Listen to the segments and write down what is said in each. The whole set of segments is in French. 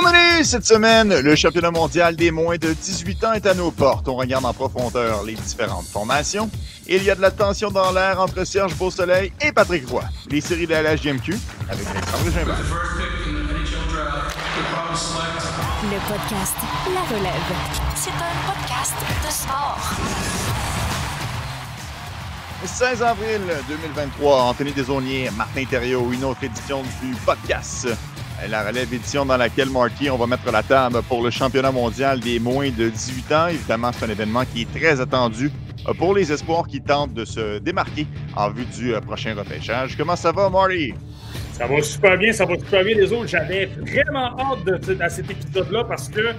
On est cette semaine, le championnat mondial des moins de 18 ans est à nos portes. On regarde en profondeur les différentes formations. Il y a de la tension dans l'air entre Serge Beausoleil et Patrick Roy. Les séries de la LHGMQ avec Alexandre Gimbert. Le podcast La Relève. C'est un podcast de sport. 16 avril 2023, Anthony Desaulniers, Martin Thériault, une autre édition du podcast la relève édition dans laquelle, Marty, on va mettre la table pour le championnat mondial des moins de 18 ans. Évidemment, c'est un événement qui est très attendu euh, pour les espoirs qui tentent de se démarquer en vue du euh, prochain repêchage. Comment ça va, Marty? Ça va super bien, ça va super bien les autres. J'avais vraiment hâte de, à cet épisode-là parce que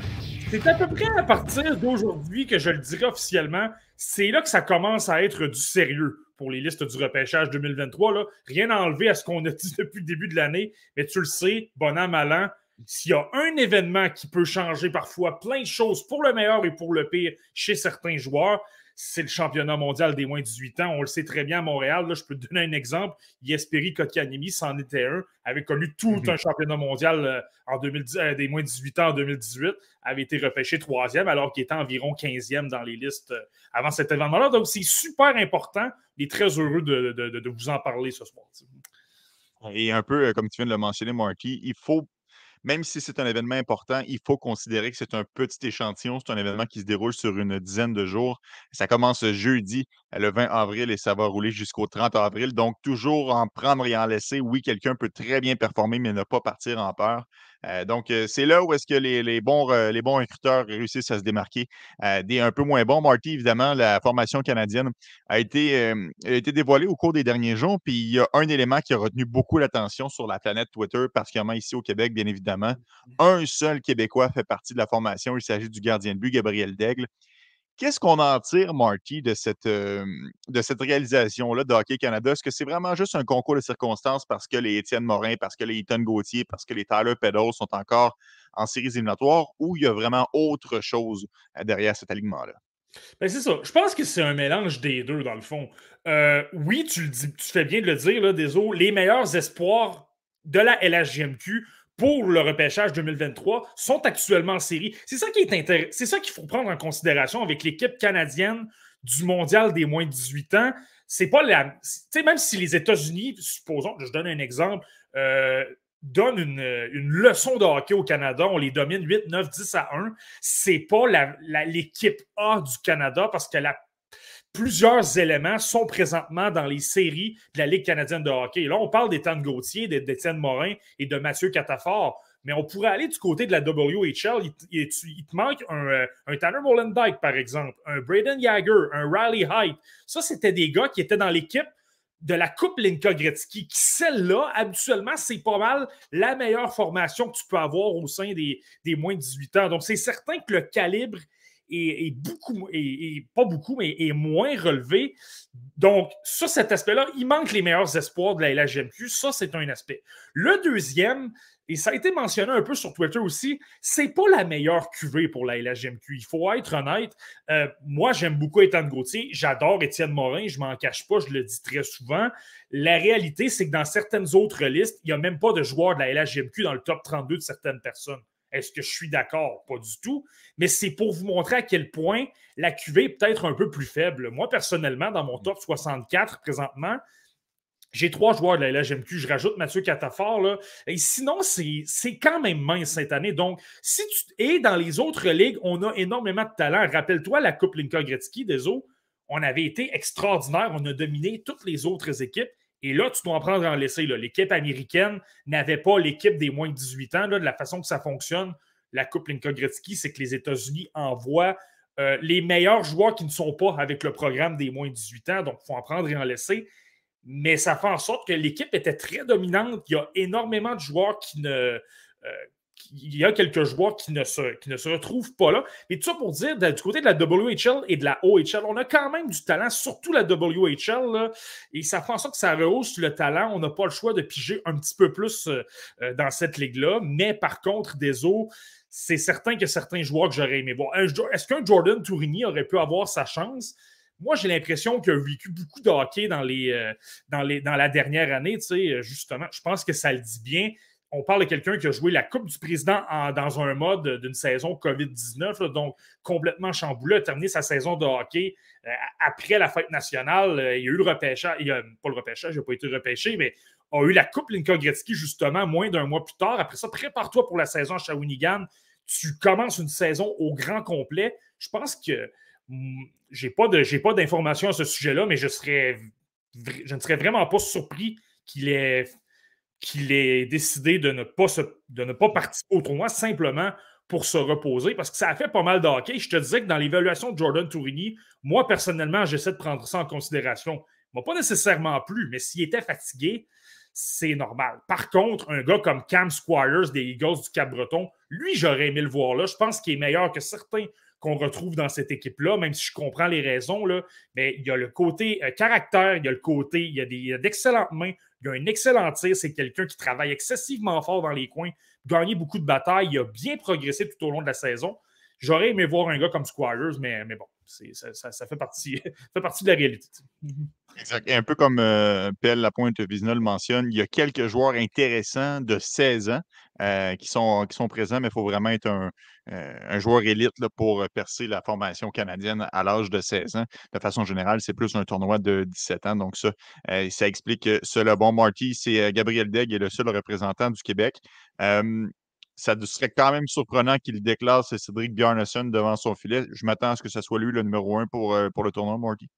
c'est à peu près à partir d'aujourd'hui que je le dirai officiellement, c'est là que ça commence à être du sérieux pour les listes du repêchage 2023. Là. Rien à enlever à ce qu'on a dit depuis le début de l'année, mais tu le sais, bon an, mal an, s'il y a un événement qui peut changer parfois plein de choses pour le meilleur et pour le pire chez certains joueurs, c'est le championnat mondial des moins de 18 ans. On le sait très bien à Montréal. Là, je peux te donner un exemple. Yesperi Kotkaniemi, c'en était un, avait connu tout mhm. un championnat mondial euh, en 2010, euh, des moins de 18 ans en 2018, avait été repêché troisième alors qu'il était environ 15e dans les listes euh, avant cet événement-là. Donc, c'est super important. Il est très heureux de, de, vous en parler ce soir. Et un peu comme tu viens de le mentionner, Marty, il faut même si c'est un événement important, il faut considérer que c'est un petit échantillon. C'est un événement qui se déroule sur une dizaine de jours. Ça commence jeudi, le 20 avril, et ça va rouler jusqu'au 30 avril. Donc, toujours en prendre et en laisser. Oui, quelqu'un peut très bien performer, mais ne pas partir en peur. Euh, donc, euh, c'est là où est-ce que les, bons, les bons recruteurs réussissent à se démarquer euh, des un peu moins bons. Marty, évidemment, la formation canadienne a été, a été dévoilée au cours des derniers jours. Puis, il y a un élément qui a retenu beaucoup l'attention sur la planète Twitter, particulièrement ici au Québec, bien évidemment. Un seul Québécois fait partie de la formation. Il s'agit du gardien de but, Gabriel Daigle. Qu'est-ce qu'on en tire, Marty, de cette, de cette réalisation-là de Hockey Canada? Est-ce que c'est vraiment juste un concours de circonstances parce que les Étienne Morin, parce que les Ethan Gauthier, parce que les Tyler Pedals sont encore en séries éliminatoires ou il y a vraiment autre chose derrière cet alignement-là? Ben c'est ça. Je pense que c'est un mélange des deux, dans le fond. oui, tu, le dis, tu fais bien de le dire, là, les meilleurs espoirs de la LHGMQ pour le repêchage 2023 sont actuellement en série. C'est ça qui est intéressant. C'est ça qu'il faut prendre en considération avec l'équipe canadienne du mondial des moins de 18 ans. C'est pas la. Tu même si les États-Unis, supposons, je donne un exemple, euh, donnent une, leçon de hockey au Canada, on les domine 8, 9, 10 à 1, c'est pas l'équipe A du Canada parce que la plusieurs éléments sont présentement dans les séries de la Ligue canadienne de hockey. Là, on parle d'Étienne Gauthier, d'Étienne Morin et de Mathieu Catafort. Mais on pourrait aller du côté de la WHL. Il, te manque un, un Tanner Molendyke, par exemple, un Braden Yager, un Riley Height. Ça, c'était des gars qui étaient dans l'équipe de la Coupe Linka Gretzky, qui celle-là, habituellement, c'est pas mal la meilleure formation que tu peux avoir au sein des, des moins de 18 ans. Donc, c'est certain que le calibre est, beaucoup, et pas beaucoup, mais est moins relevé. Donc, ça, cet aspect-là, il manque les meilleurs espoirs de la LHGMQ. Ça, c'est un aspect. Le deuxième, et ça a été mentionné un peu sur Twitter aussi, c'est pas la meilleure cuvée pour la LHGMQ. Il faut être honnête. Euh, moi, j'aime beaucoup Étienne Gauthier. J'adore Étienne Morin. Je m'en cache pas. Je le dis très souvent. La réalité, c'est que dans certaines autres listes, il n'y a même pas de joueurs de la LHGMQ dans le top 32 de certaines personnes. Est-ce que je suis d'accord? Pas du tout. Mais c'est pour vous montrer à quel point la QV est peut-être un peu plus faible. Moi, personnellement, dans mon top 64 présentement, j'ai trois joueurs de la LHMQ. Je rajoute Mathieu Catafort. Là. Et sinon, c'est quand même mince cette année. Donc, si tu es dans les autres ligues, on a énormément de talent. Rappelle-toi la Coupe Linka Gretzky des eaux. On avait été extraordinaire. On a dominé toutes les autres équipes. Et là, tu dois en prendre en laisser. L'équipe américaine n'avait pas l'équipe des moins de 18 ans. De la façon que ça fonctionne, la Coupe Linka Gretzky, c'est que les États-Unis envoient euh, les meilleurs joueurs qui ne sont pas avec le programme des moins de 18 ans. Donc, il faut en prendre et en laisser. Mais ça fait en sorte que l'équipe était très dominante. Il y a énormément de joueurs qui ne, euh, il y a quelques joueurs qui ne se, qui ne se retrouvent pas là. Et tout ça pour dire, du côté de la WHL et de la OHL, on a quand même du talent, surtout la WHL. et ça fait en sorte que ça rehausse le talent. On n'a pas le choix de piger un petit peu plus euh, euh, dans cette ligue-là. Mais par contre, des eaux, c'est certain que certains joueurs que j'aurais aimé voir. Est-ce qu'un Jordan Tourigny aurait pu avoir sa chance? Moi, j'ai l'impression qu'il a vécu beaucoup de hockey dans, les, euh, dans, les, dans la dernière année, justement. Je pense que ça le dit bien on parle de quelqu'un qui a joué la Coupe du Président dans un mode d'une saison COVID-19, donc complètement chamboulé, a terminé sa saison de hockey euh, après la fête nationale. Euh, il y a eu le repêchage, pas le repêchage, il n'a pas été repêché, mais a eu la Coupe Linka Gretzky justement moins d'un mois plus tard. Après ça, prépare-toi pour la saison à Shawinigan. Tu commences une saison au grand complet. Je pense que hmm, j'ai pas pas d'informations à ce sujet-là, mais je serais je ne serais vraiment pas surpris qu'il ait qu'il ait décidé de ne, pas de ne pas participer au tournoi simplement pour se reposer, parce que ça a fait pas mal de. Je te disais que dans l'évaluation de Jordan Tourini, moi, personnellement, j'essaie de prendre ça en considération. Il pas nécessairement plus, mais s'il était fatigué, c'est normal. Par contre, un gars comme Cam Squires des Eagles du Cap-Breton, lui, j'aurais aimé le voir là. Je pense qu'il est meilleur que certains qu'on retrouve dans cette équipe-là, même si je comprends les raisons, là, mais il y a le côté euh, caractère, il y a le côté, il y a d'excellentes mains, il a un excellent tir, c'est quelqu'un qui travaille excessivement fort dans les coins, gagné beaucoup de batailles, il a bien progressé tout au long de la saison. J'aurais aimé voir un gars comme Squires, mais, mais bon, ça, fait partie, fait partie de la réalité. Exact. un peu comme euh, Pelle Lapointe Vizina le mentionne, il y a quelques joueurs intéressants de 16 ans euh, qui, sont, qui sont présents, mais il faut vraiment être un, euh, joueur élite pour percer la formation canadienne à l'âge de 16 ans. De façon générale, c'est plus un tournoi de 17 ans. Donc, ça, ça explique que le bon Marty, c'est Gabriel Degg, est le seul représentant du Québec ça serait quand même surprenant qu'il déclare Cédric Bjarnason devant son filet. Je m'attends à ce que ce soit lui le numéro un pour, euh, le tournoi, Marty.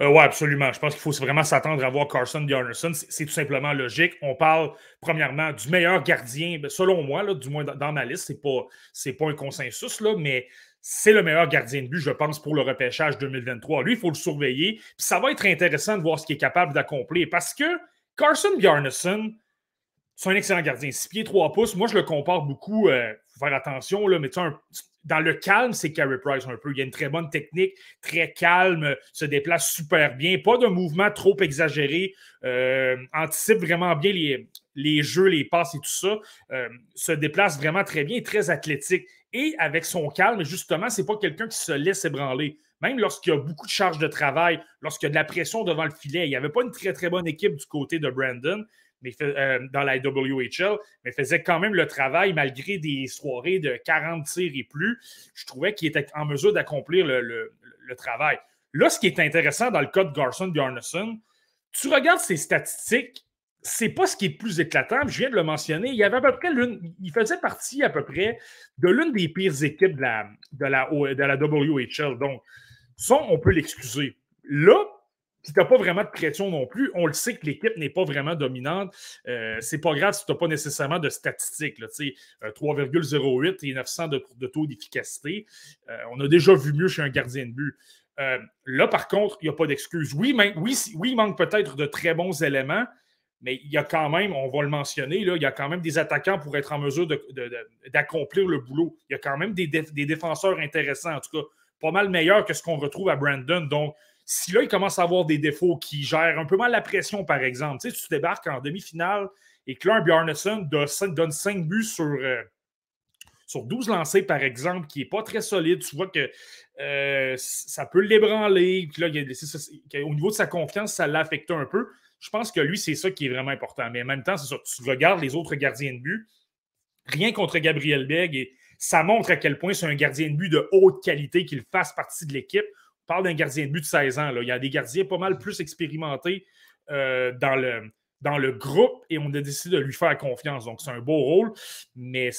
Euh, oui, absolument. Je pense qu'il faut vraiment s'attendre à voir Carson Bjarnason. C'est tout simplement logique. On parle, premièrement, du meilleur gardien, ben, selon moi, là, du moins dans ma liste. Ce n'est pas, pas un consensus, là, mais c'est le meilleur gardien de but, je pense, pour le repêchage 2023. Lui, il faut le surveiller. ça va être intéressant de voir ce qu'il est capable d'accomplir parce que Carson Bjarnason, c'est un excellent gardien. 6 pieds, 3 pouces. Moi, je le compare beaucoup. Il euh, faut faire attention, mais dans le calme, c'est Carey Price un peu. Il a une très bonne technique, très calme, se déplace super bien. Pas de mouvement trop exagéré. Euh, anticipe vraiment bien les, les, jeux, les passes et tout ça. Euh, se déplace vraiment très bien, très athlétique. Et avec son calme, justement, c'est pas quelqu'un qui se laisse ébranler. Même lorsqu'il y a beaucoup de charges de travail, lorsqu'il y a de la pression devant le filet, il n'y avait pas une très, très bonne équipe du côté de Brandon mais euh, dans la WHL, mais faisait quand même le travail malgré des soirées de 40 tirs et plus. Je trouvais qu'il était en mesure d'accomplir le, travail. Là, ce qui est intéressant dans le cas de Garson Bjarnason, tu regardes ses statistiques, c'est pas ce qui est le plus éclatant. Je viens de le mentionner. Il avait à peu près il faisait partie à peu près de l'une des pires équipes de la, de la, de la WHL. Donc, ça, on peut l'excuser. Là, tu n'as pas vraiment de pression non plus. On le sait que l'équipe n'est pas vraiment dominante. Euh, c'est pas grave si tu n'as pas nécessairement de statistiques. 3,08 euh, et 900 de, taux d'efficacité. Euh, on a déjà vu mieux chez un gardien de but. Euh, là, par contre, il n'y a pas d'excuse. Oui, oui, oui, il manque peut-être de très bons éléments, mais il y a quand même, on va le mentionner, là, il y a quand même des attaquants pour être en mesure d'accomplir le boulot. Il y a quand même des, des défenseurs intéressants, en tout cas, pas mal meilleurs que ce qu'on retrouve à Brandon. Donc, si là, il commence à avoir des défauts qui gèrent un peu mal la pression, par exemple, tu sais, tu débarques en demi-finale et que là, un Bjarnason donne 5 buts sur, euh, sur 12 lancés, par exemple, qui n'est pas très solide, tu vois que euh, ça peut l'ébranler. Puis là, au niveau de sa confiance, ça l'affecte un peu. Je pense que lui, c'est ça qui est vraiment important. Mais en même temps, c'est ça. Tu regardes les autres gardiens de but, rien contre Gabriel Beg, et ça montre à quel point c'est un gardien de but de haute qualité, qu'il fasse partie de l'équipe parle d'un gardien de but de 16 ans. Là. Il y a des gardiens pas mal plus expérimentés euh, dans, le, dans le groupe et on a décidé de lui faire confiance. Donc, c'est un beau rôle, mais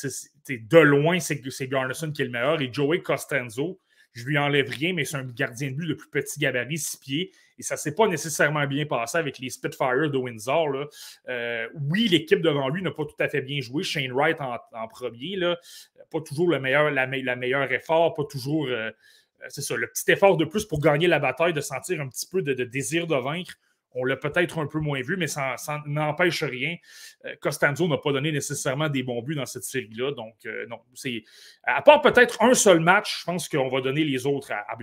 de loin, c'est Garnison qui est le meilleur. Et Joey Costanzo, je lui enlève rien, mais c'est un gardien de but de plus petit gabarit, 6 pieds. Et ça ne s'est pas nécessairement bien passé avec les Spitfires de Windsor. Euh, oui, l'équipe devant lui n'a pas tout à fait bien joué. Shane Wright en, premier. Là. Pas toujours le meilleur, la, effort, pas toujours. Euh, c'est ça, le petit effort de plus pour gagner la bataille, de sentir un petit peu de, désir de vaincre. On l'a peut-être un peu moins vu, mais ça, n'empêche rien. Euh, Costanzo n'a pas donné nécessairement des bons buts dans cette série-là. Donc, euh, non. C'est, à part peut-être un seul match, je pense qu'on va donner les autres à, à.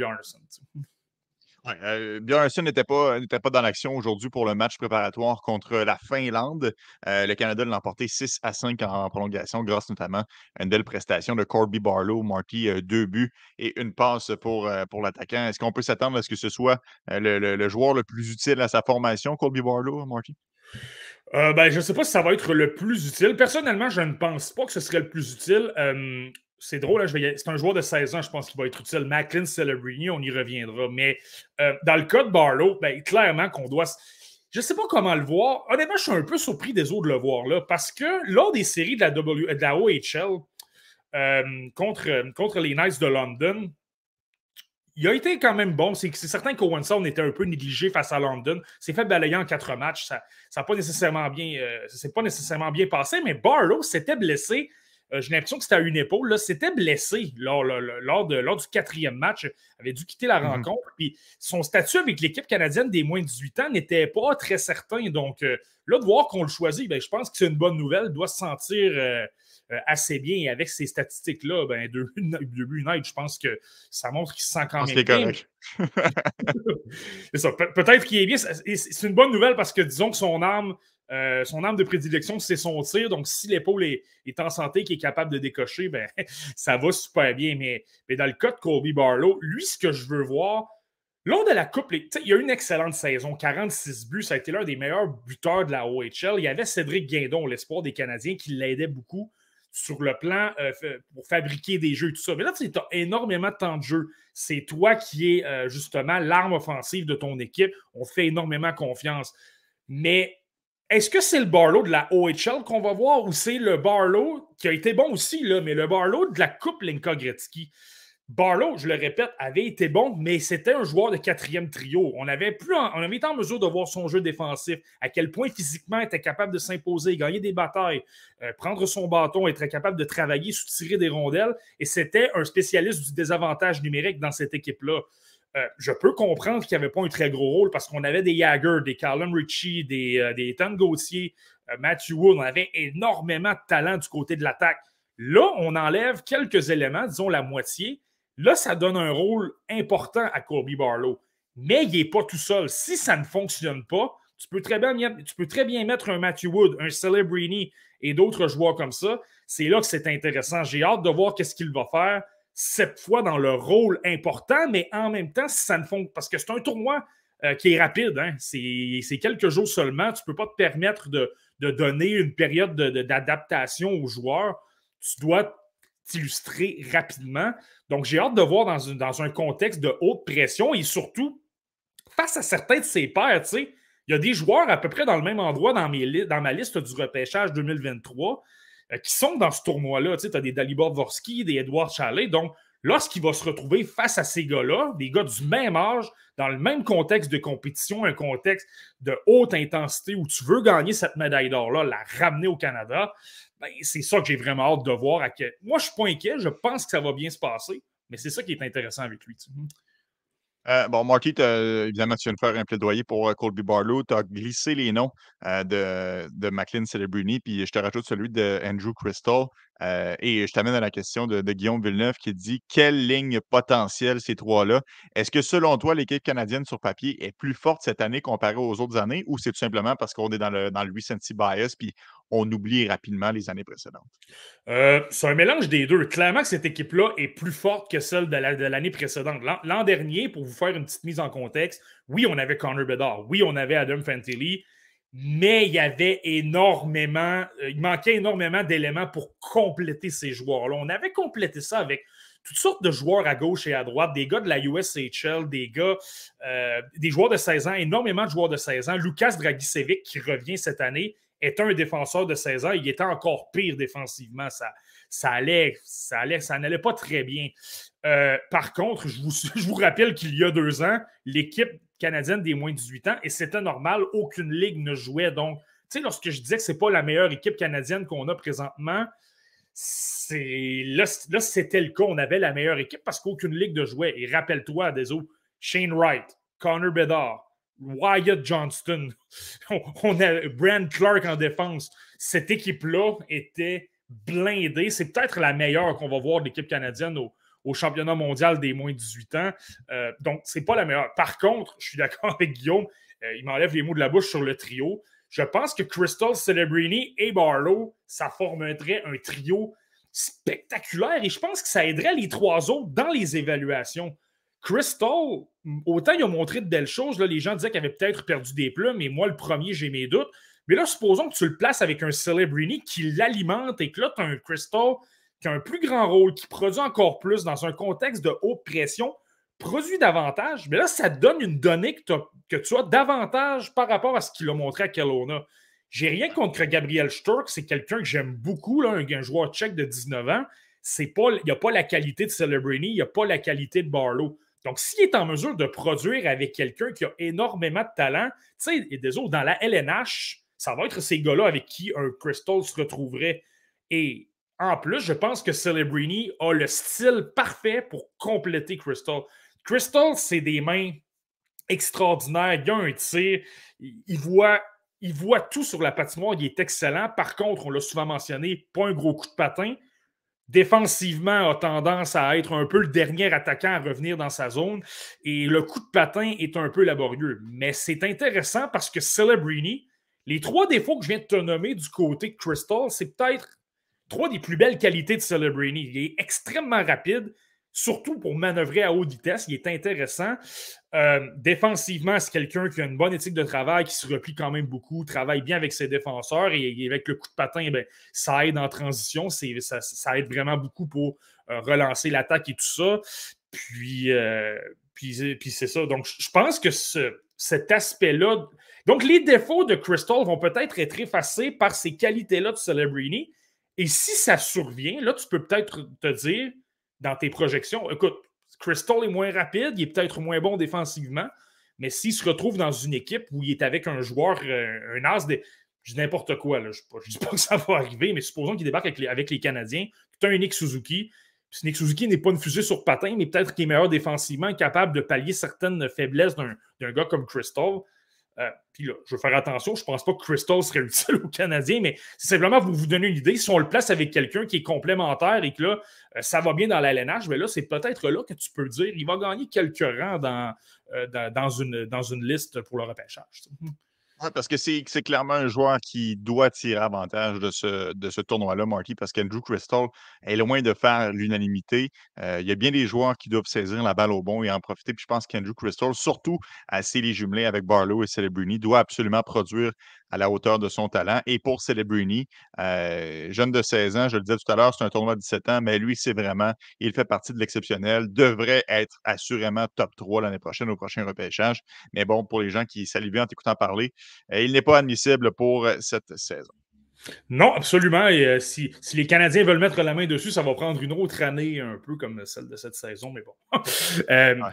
Ouais, euh, Björnsson n'était pas, n'était pas dans l'action aujourd'hui pour le match préparatoire contre la Finlande. Euh, le Canada l'a emporté 6 à 5 en, prolongation, grâce notamment à une belle prestation de Corby Barlow. Marty, euh, deux buts et une passe pour, pour l'attaquant. Est-ce qu'on peut s'attendre à ce que ce soit le, joueur le plus utile à sa formation, Corby Barlow, Marty? Euh, ben, je ne sais pas si ça va être le plus utile. Personnellement, je ne pense pas que ce serait le plus utile. Euh, c'est drôle, c'est un joueur de 16 ans, je pense qu'il va être utile. Macklin Celebrini, on y reviendra. Mais euh, dans le cas de Barlow, ben, clairement qu'on doit. Je ne sais pas comment le voir. Honnêtement, je suis un peu surpris des autres de le voir là, parce que lors des séries de la, w, de la OHL contre, contre les Knights de London, il a été quand même bon. C'est certain qu'Owen Sound était un peu négligé face à London. C'est fait balayer en quatre matchs. Ça n'a pas nécessairement bien, euh, pas nécessairement bien passé, mais Barlow s'était blessé. Euh, j'ai l'impression que c'était à une épaule. S'était blessé lors, lors, de, lors, du quatrième match. avait dû quitter la mm-hmm. rencontre. Puis son statut avec l'équipe canadienne des moins de 18 ans n'était pas très certain. Donc euh, là, de voir qu'on le choisit, ben, je pense que c'est une bonne nouvelle. Il doit se sentir euh, assez bien. Et avec ces statistiques-là, ben, buts net, je pense que ça montre qu'il se sent quand même bien. c'est ça. peut-être qu'il est bien. C'est une bonne nouvelle parce que disons que son arme, euh, son arme de prédilection, c'est son tir. Donc, si l'épaule est, en santé, qu'il est capable de décocher, ben, ça va super bien. Mais, mais dans le cas de Colby Barlow, lui, ce que je veux voir, Lors de la Coupe, il y a une excellente saison, 46 buts, ça a été l'un des meilleurs buteurs de la OHL. Il y avait Cédric Guindon, l'espoir des Canadiens, qui l'aidait beaucoup sur le plan euh, pour fabriquer des jeux et tout ça. Mais là, tu as énormément de temps de jeu. C'est toi qui es euh, justement l'arme offensive de ton équipe. On fait énormément confiance. Mais est-ce que c'est le Barlow de la OHL qu'on va voir ou c'est le Barlow qui a été bon aussi, mais le Barlow de la Coupe Linka Gretzky? Barlow, je le répète, avait été bon, mais c'était un joueur de quatrième trio. On avait, plus on avait été en mesure de voir son jeu défensif, à quel point physiquement il était capable de s'imposer, gagner des batailles, euh, prendre son bâton, être capable de travailler, soutirer des rondelles. Et c'était un spécialiste du désavantage numérique dans cette équipe-là. Euh, je peux comprendre qu'il n'y avait pas un très gros rôle parce qu'on avait des Jagger, des Callum Ritchie, des, euh, des Ethan Gauthier, Matthew Wood. On avait énormément de talent du côté de l'attaque. Là, on enlève quelques éléments, disons la moitié, Là, ça donne un rôle important à Kobe Barlow. Mais il n'est pas tout seul. Si ça ne fonctionne pas, tu peux très bien, mettre un Matthew Wood, un Celebrini et d'autres joueurs comme ça. C'est là que c'est intéressant. J'ai hâte de voir qu'est-ce qu'il va faire cette fois dans le rôle important, mais en même temps, ça ne fonctionne parce que c'est un tournoi euh, qui est rapide. Hein. C'est quelques jours seulement. Tu ne peux pas te permettre de, donner une période d'adaptation aux joueurs. Tu dois t'illustrer rapidement. Donc, j'ai hâte de voir dans, dans, un contexte de haute pression et surtout face à certains de ses pairs, il y a des joueurs à peu près dans le même endroit dans, mes, dans ma liste du repêchage 2023 euh, qui sont dans ce tournoi-là. Tu as des Dalibor Dvorsky, des Edouard Chalet. Donc, lorsqu'il va se retrouver face à ces gars-là, des gars du même âge, dans le même contexte de compétition, un contexte de haute intensité où tu veux gagner cette médaille d'or-là, la ramener au Canada, ben, c'est ça que j'ai vraiment hâte de voir. Moi, je ne suis pas inquiet, je pense que ça va bien se passer, mais c'est ça qui est intéressant avec lui. Euh, bon, Marky, évidemment, tu viens de faire un plaidoyer pour euh, Colby Barlow. Tu as glissé les noms euh, de, de McLean Celebrini, puis je te rajoute celui de Andrew Crystal. Et je t'amène à la question de, Guillaume Villeneuve qui dit quelle ligne potentielle ces trois-là? Est-ce que selon toi, l'équipe canadienne sur papier est plus forte cette année comparée aux autres années ou c'est tout simplement parce qu'on est dans le, dans le recency bias puis on oublie rapidement les années précédentes? Euh, c'est un mélange des deux. Clairement cette équipe-là est plus forte que celle de l'année précédente. L'an dernier, pour vous faire une petite mise en contexte, oui, on avait Connor Bedard, oui, on avait Adam Fantilli, mais il y avait énormément, euh, il manquait énormément d'éléments pour compléter ces joueurs-là. On avait complété ça avec toutes sortes de joueurs à gauche et à droite, des gars de la USHL, des gars, euh, des joueurs de 16 ans, énormément de joueurs de 16 ans. Lucas Dragicevic qui revient cette année est un défenseur de 16 ans, il était encore pire défensivement. Ça, ça allait, ça allait, ça n'allait pas très bien. Euh, par contre, je vous, je vous rappelle qu'il y a deux ans, l'équipe canadienne des moins de 18 ans, et c'était normal, aucune ligue ne jouait. Donc, tu sais, lorsque je disais que ce n'est pas la meilleure équipe canadienne qu'on a présentement, c'est là, là c'était le cas. On avait la meilleure équipe parce qu'aucune ligue ne jouait. Et rappelle-toi, des Shane Wright, Connor Bedard, Wyatt Johnston, on a Brand Clark en défense. Cette équipe-là était blindée. C'est peut-être la meilleure qu'on va voir de l'équipe canadienne au, championnat mondial des moins de 18 ans. Euh, donc, c'est pas la meilleure. Par contre, je suis d'accord avec Guillaume, euh, il m'enlève les mots de la bouche sur le trio. Je pense que Crystal, Celebrini et Barlow, ça formerait un trio spectaculaire et je pense que ça aiderait les trois autres dans les évaluations. Crystal, autant il a montré de belles choses, là, les gens disaient qu'il avait peut-être perdu des plumes, mais moi, le premier, j'ai mes doutes. Mais là, supposons que tu le places avec un Celebrini qui l'alimente et que là, tu as un Crystal qui a un plus grand rôle, qui produit encore plus dans un contexte de haute pression, produit davantage. Mais là, ça donne une donnée que, tu as davantage par rapport à ce qu'il a montré à Kelowna. J'ai rien contre Gabriel Sturck, c'est quelqu'un que j'aime beaucoup, là, un, joueur tchèque de 19 ans. Pas, il n'y a pas la qualité de Celebrini, il n'y a pas la qualité de Barlow. Donc, s'il est en mesure de produire avec quelqu'un qui a énormément de talent, tu sais, des autres, dans la LNH, ça va être ces gars-là avec qui un Crystal se retrouverait. Et en plus, je pense que Celebrini a le style parfait pour compléter Crystal. Crystal, c'est des mains extraordinaires. Il a un tir. Il voit tout sur la patinoire, il est excellent. Par contre, on l'a souvent mentionné, pas un gros coup de patin. Défensivement, a tendance à être un peu le dernier attaquant à revenir dans sa zone. Et le coup de patin est un peu laborieux. Mais c'est intéressant parce que Celebrini, les trois défauts que je viens de te nommer du côté de Crystal, c'est peut-être trois des plus belles qualités de Celebrini. Il est extrêmement rapide, surtout pour manœuvrer à haute vitesse. Il est intéressant. Euh, défensivement, c'est quelqu'un qui a une bonne éthique de travail, qui se replie quand même beaucoup, travaille bien avec ses défenseurs et, avec le coup de patin, ben, ça aide en transition. Ça, aide vraiment beaucoup pour euh, relancer l'attaque et tout ça. Puis, euh, puis, puis c'est ça. Donc, je pense que cet aspect-là. Donc, les défauts de Crystal vont peut-être être effacés par ces qualités-là de Celebrini. Et si ça survient, là, tu peux peut-être te dire dans tes projections, écoute, Crystal est moins rapide, il est peut-être moins bon défensivement, mais s'il se retrouve dans une équipe où il est avec un joueur, euh, un as de. Je n'importe quoi, là. je ne dis pas que ça va arriver, mais supposons qu'il débarque avec les, Canadiens, tu as un Nick Suzuki. Nick Suzuki n'est pas une fusée sur patin, mais peut-être qu'il est meilleur défensivement, capable de pallier certaines faiblesses d'un gars comme Crystal. Euh, puis là, je veux faire attention, je ne pense pas que Crystal serait utile aux Canadiens, mais c'est simplement pour vous donner une idée. Si on le place avec quelqu'un qui est complémentaire et que là, euh, ça va bien dans l'ALNH, mais là, c'est peut-être là que tu peux dire il va gagner quelques rangs dans, euh, dans, une, dans une liste pour le repêchage. Parce que c'est clairement un joueur qui doit tirer avantage de ce, tournoi-là, Marty, parce qu'Andrew Crystal est loin de faire l'unanimité. Euh, il y a bien des joueurs qui doivent saisir la balle au bon et en profiter. Puis je pense qu'Andrew Crystal, surtout à les jumelés avec Barlow et Celebrini, doit absolument produire à la hauteur de son talent. Et pour Celebrini, euh, jeune de 16 ans, je le disais tout à l'heure, c'est un tournoi de 17 ans, mais lui, c'est vraiment, il fait partie de l'exceptionnel, devrait être assurément top 3 l'année prochaine au prochain repêchage. Mais bon, pour les gens qui salivaient en t'écoutant parler, euh, il n'est pas admissible pour euh, cette saison. Non, absolument. Et si, les Canadiens veulent mettre la main dessus, ça va prendre une autre année, un peu comme celle de cette saison, mais bon.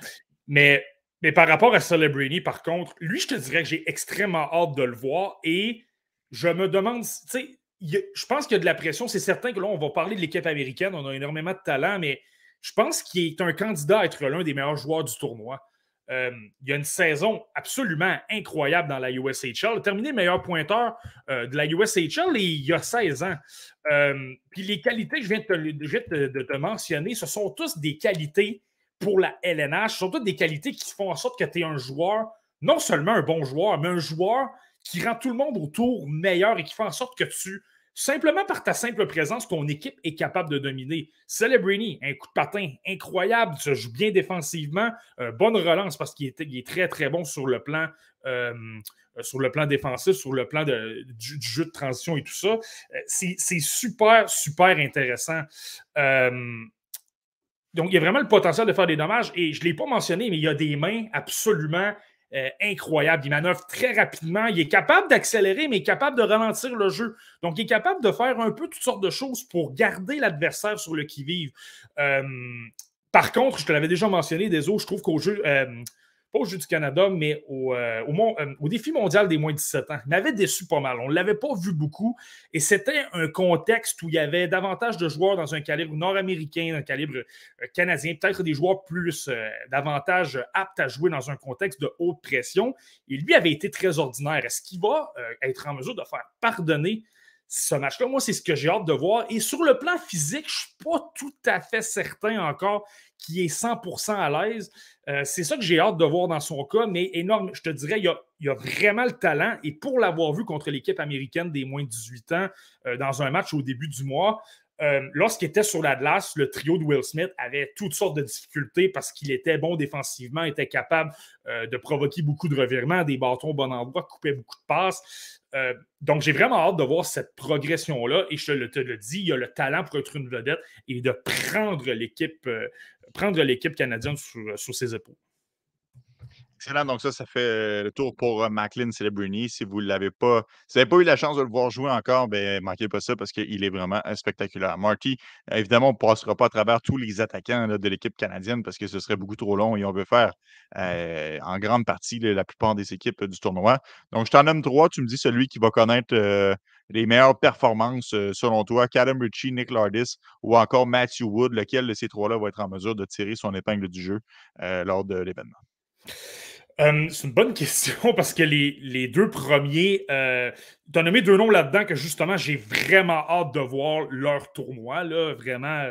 Mais mais par rapport à Celebrini, par contre, lui, je te dirais que j'ai extrêmement hâte de le voir et je me demande, tu sais, je pense qu'il y a de la pression. C'est certain que là, on va parler de l'équipe américaine. On a énormément de talent, mais je pense qu'il est un candidat à être l'un des meilleurs joueurs du tournoi. Euh, il y a une saison absolument incroyable dans la USHL. Il a terminé meilleur pointeur euh, de la USHL et il y a 16 ans. Euh, puis les qualités que je viens, de te mentionner, ce sont tous des qualités pour la LNH sont toutes des qualités qui font en sorte que tu es un joueur, non seulement un bon joueur, mais un joueur qui rend tout le monde autour meilleur et qui fait en sorte que tu, simplement par ta simple présence, ton équipe est capable de dominer. Celebrini, un coup de patin incroyable, se joue bien défensivement, euh, bonne relance parce qu'il est, très très bon sur le plan. Euh, sur le plan défensif, sur le plan du, jeu de transition et tout ça. Euh, c'est super, super intéressant. Donc, il y a vraiment le potentiel de faire des dommages. Et je ne l'ai pas mentionné, mais il y a des mains absolument euh, incroyables. Il manœuvre très rapidement. Il est capable d'accélérer, mais il est capable de ralentir le jeu. Donc, il est capable de faire un peu toutes sortes de choses pour garder l'adversaire sur le qui-vive. Euh, par contre, je te l'avais déjà mentionné, des je trouve qu'au jeu. Euh, pas au Jeu du Canada, mais au, euh, euh, défi mondial des moins de 17 ans. Il m'avait déçu pas mal. On ne l'avait pas vu beaucoup. Et c'était un contexte où il y avait davantage de joueurs dans un calibre nord-américain, un calibre euh, canadien, peut-être des joueurs plus davantage aptes à jouer dans un contexte de haute pression. Et lui avait été très ordinaire. Est-ce qu'il va être en mesure de faire pardonner ce match-là, moi, c'est ce que j'ai hâte de voir. Et sur le plan physique, je ne suis pas tout à fait certain encore qu'il est 100% à l'aise. Euh, c'est ça que j'ai hâte de voir dans son cas, mais énorme. Je te dirais, il y a, vraiment le talent. Et pour l'avoir vu contre l'équipe américaine des moins de 18 ans euh, dans un match au début du mois, euh, lorsqu'il était sur la glace, le trio de Will Smith avait toutes sortes de difficultés parce qu'il était bon défensivement, était capable de provoquer beaucoup de revirements, des bâtons au bon endroit, coupait beaucoup de passes. Donc, j'ai vraiment hâte de voir cette progression-là. Et je te le, dis, il y a le talent pour être une vedette et de prendre l'équipe, l'équipe canadienne sous ses épaules. Excellent. Donc, ça, ça fait euh, le tour pour euh, Macklin Celebrini. Si vous l'avez pas, si vous n'avez pas eu la chance de le voir jouer encore, ben, manquez pas ça parce qu'il est vraiment euh, spectaculaire. Marty, évidemment, on ne passera pas à travers tous les attaquants de l'équipe canadienne parce que ce serait beaucoup trop long et on veut faire en grande partie la plupart des équipes du tournoi. Donc, je t'en nomme trois. Tu me dis celui qui va connaître les meilleures performances selon toi, Callum Ritchie, Nick Lardis ou encore Matthew Wood. Lequel de ces trois-là va être en mesure de tirer son épingle du jeu lors de l'événement? Euh, c'est une bonne question parce que les, deux premiers, euh, tu as nommé deux noms là-dedans que justement j'ai vraiment hâte de voir leur tournoi. Là, vraiment,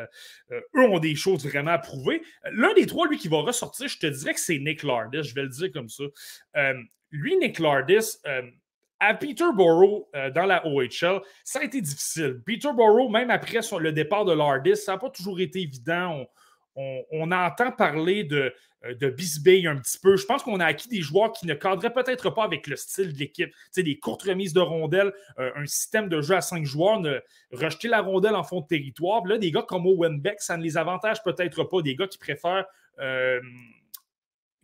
euh, eux ont des choses vraiment à prouver. L'un des trois, lui, qui va ressortir, je te dirais que c'est Nick Lardis, je vais le dire comme ça. lui, Nick Lardis, à Peterborough, dans la OHL, ça a été difficile. Peterborough, même après le départ de Lardis, ça n'a pas toujours été évident. on entend parler de euh, de bisbille un petit peu. Je pense qu'on a acquis des joueurs qui ne cadraient peut-être pas avec le style de l'équipe. Tu sais, des courtes remises de rondelles, euh, un système de jeu à cinq joueurs, rejeter la rondelle en fond de territoire. là, des gars comme Owen Beck, ça ne les avantage peut-être pas. Des gars qui préfèrent euh,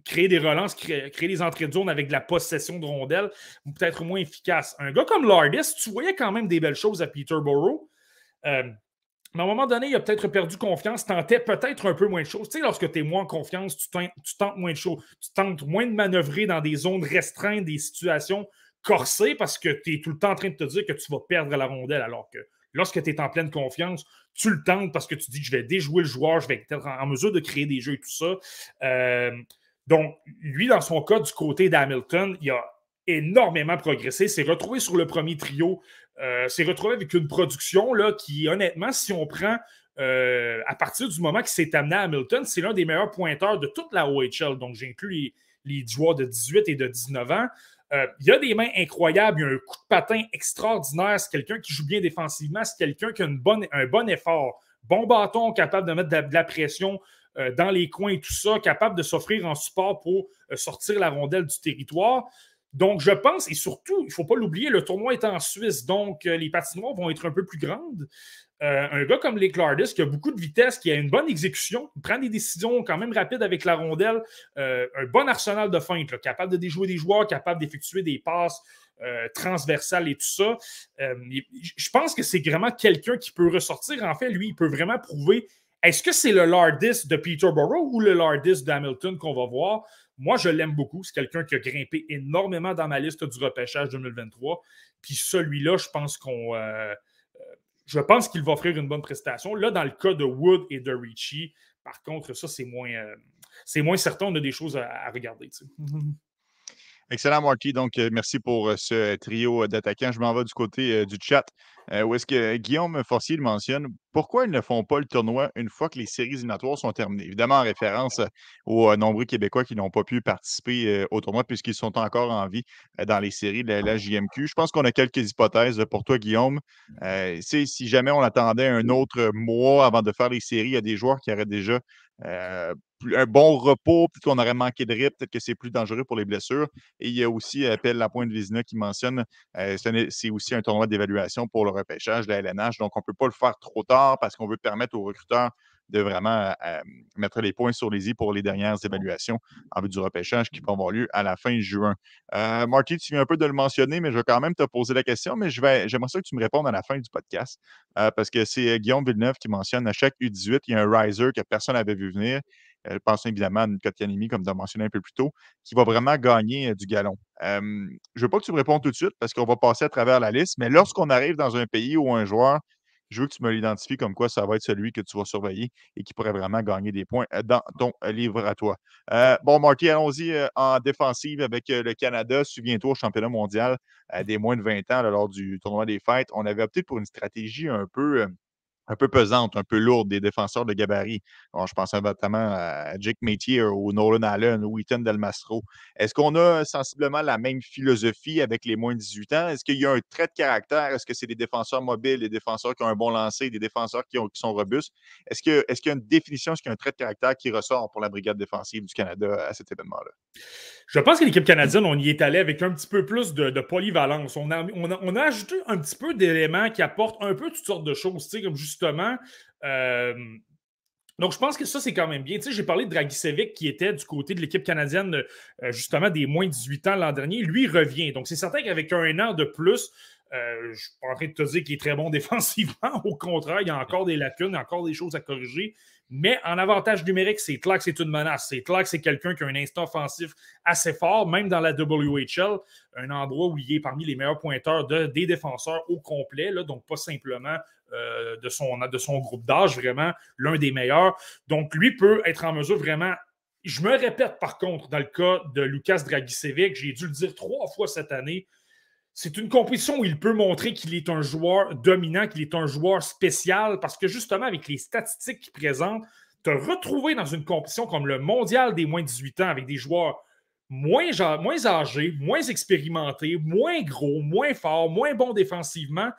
créer des relances, créer, des entrées de zone avec de la possession de rondelles, peut-être moins efficaces. Un gars comme Lardis, tu voyais quand même des belles choses à Peterborough. Mais à un moment donné, il a peut-être perdu confiance, tentait peut-être un peu moins de choses. Tu sais, lorsque tu es moins en confiance, tu, tentes moins de choses. Tu tentes moins de manœuvrer dans des zones restreintes, des situations corsées parce que tu es tout le temps en train de te dire que tu vas perdre la rondelle. Alors que lorsque tu es en pleine confiance, tu le tentes parce que tu dis que je vais déjouer le joueur, je vais être en mesure de créer des jeux et tout ça. Euh, donc, lui, dans son cas, du côté d'Hamilton, il a énormément progressé, s'est retrouvé sur le premier trio euh, s'est retrouvé avec une production là, qui, honnêtement, si on prend euh, à partir du moment qu'il s'est amené à Hamilton, c'est l'un des meilleurs pointeurs de toute la OHL. Donc, j'inclus les, les, joueurs de 18 et de 19 ans. Euh, il a des mains incroyables, il a un coup de patin extraordinaire. C'est quelqu'un qui joue bien défensivement, c'est quelqu'un qui a une bonne, un bon effort. Bon bâton, capable de mettre de la, pression dans les coins et tout ça, capable de s'offrir en support pour sortir la rondelle du territoire. Donc, je pense, et surtout, il ne faut pas l'oublier, le tournoi est en Suisse, donc euh, les patinoires vont être un peu plus grandes. Euh, un gars comme Lake Lardis, qui a beaucoup de vitesse, qui a une bonne exécution, qui prend des décisions quand même rapides avec la rondelle, euh, un bon arsenal de feinte, capable de déjouer des joueurs, capable d'effectuer des passes transversales et tout ça. je pense que c'est vraiment quelqu'un qui peut ressortir. En fait, lui, il peut vraiment prouver est-ce que c'est le Lardis de Peterborough ou le Lardis d'Hamilton qu'on va voir? Moi, je l'aime beaucoup. C'est quelqu'un qui a grimpé énormément dans ma liste du repêchage 2023. Puis celui-là, je pense qu'on. Euh, euh, je pense qu'il va offrir une bonne prestation. Là, dans le cas de Wood et de Richie, par contre, ça, c'est moins, euh, c'est moins certain. On a des choses à, regarder. Excellent, Marty. Donc, merci pour ce trio d'attaquants. Je m'en vais du côté du chat. où est-ce que Guillaume Forcier mentionne? Pourquoi ils ne font pas le tournoi une fois que les séries éliminatoires sont terminées? Évidemment, en référence aux nombreux Québécois qui n'ont pas pu participer au tournoi puisqu'ils sont encore en vie dans les séries de la, JMQ. Je pense qu'on a quelques hypothèses pour toi, Guillaume. si jamais on attendait un autre mois avant de faire les séries, il y a des joueurs qui auraient déjà un bon repos, peut-être qu'on aurait manqué de rythme, peut-être que c'est plus dangereux pour les blessures. Et il y a aussi Appel La Pointe Vizina qui mentionne euh, c'est aussi un tournoi d'évaluation pour le repêchage de la LNH. Donc, on ne peut pas le faire trop tard parce qu'on veut permettre aux recruteurs de vraiment euh, mettre les points sur les i pour les dernières évaluations en vue du repêchage qui vont avoir lieu à la fin juin. Euh, Marty, tu viens un peu de le mentionner, mais je vais quand même te poser la question, mais je vais, j'aimerais ça que tu me répondes à la fin du podcast euh, parce que c'est Guillaume Villeneuve qui mentionne à chaque U18, il y a un riser que personne n'avait vu venir. Je pense évidemment à Kotkanimi, comme tu as mentionné un peu plus tôt, qui va vraiment gagner du galon. je ne veux pas que tu me répondes tout de suite parce qu'on va passer à travers la liste, mais lorsqu'on arrive dans un pays où un joueur je veux que tu me l'identifies comme quoi ça va être celui que tu vas surveiller et qui pourrait vraiment gagner des points euh, dans ton euh, livre à toi. Euh, bon, Marty, allons-y en défensive avec le Canada. Souviens-toi au championnat mondial des moins de 20 ans lors du tournoi des fêtes. On avait opté pour une stratégie un peu un peu pesante, un peu lourde des défenseurs de gabarit. je pense notamment à Jake Métier ou Nolan Allen ou Ethan Delmastro. Est-ce qu'on a sensiblement la même philosophie avec les moins de 18 ans? Est-ce qu'il y a un trait de caractère? Est-ce que c'est des défenseurs mobiles, des défenseurs qui ont un bon lancer, des défenseurs qui, sont robustes? Est-ce qu'il y a une définition, est-ce qu'il y a un trait de caractère qui ressort pour la brigade défensive du Canada à cet événement-là? Je pense que l'équipe canadienne, on y est allé avec un petit peu plus de, polyvalence. On a, on, a, ajouté un petit peu d'éléments qui apportent un peu toutes sortes de choses, comme justement. Euh, donc, je pense que ça, c'est quand même bien. Tu sais, j'ai parlé de Dragicevic qui était du côté de l'équipe canadienne, euh, justement, des moins de 18 ans l'an dernier. Lui revient. Donc, c'est certain qu'avec un an de plus, euh, je ne suis pas en train de te dire qu'il est très bon défensivement. Au contraire, il y a encore des lacunes, il y a encore des choses à corriger. Mais en avantage numérique, c'est clair que c'est une menace. C'est clair que c'est quelqu'un qui a un instant offensif assez fort, même dans la WHL, un endroit où il est parmi les meilleurs pointeurs des défenseurs au complet, là, donc pas simplement euh, de, son, groupe d'âge, vraiment l'un des meilleurs. Donc lui peut être en mesure vraiment je me répète par contre, dans le cas de Lucas Dragicevic, j'ai dû le dire trois fois cette année, c'est une compétition où il peut montrer qu'il est un joueur dominant, qu'il est un joueur spécial, parce que justement, avec les statistiques qu'il présente, te retrouver dans une compétition comme le mondial des moins de 18 ans avec des joueurs moins âgés, moins expérimentés, moins gros, moins forts, moins bons défensivement,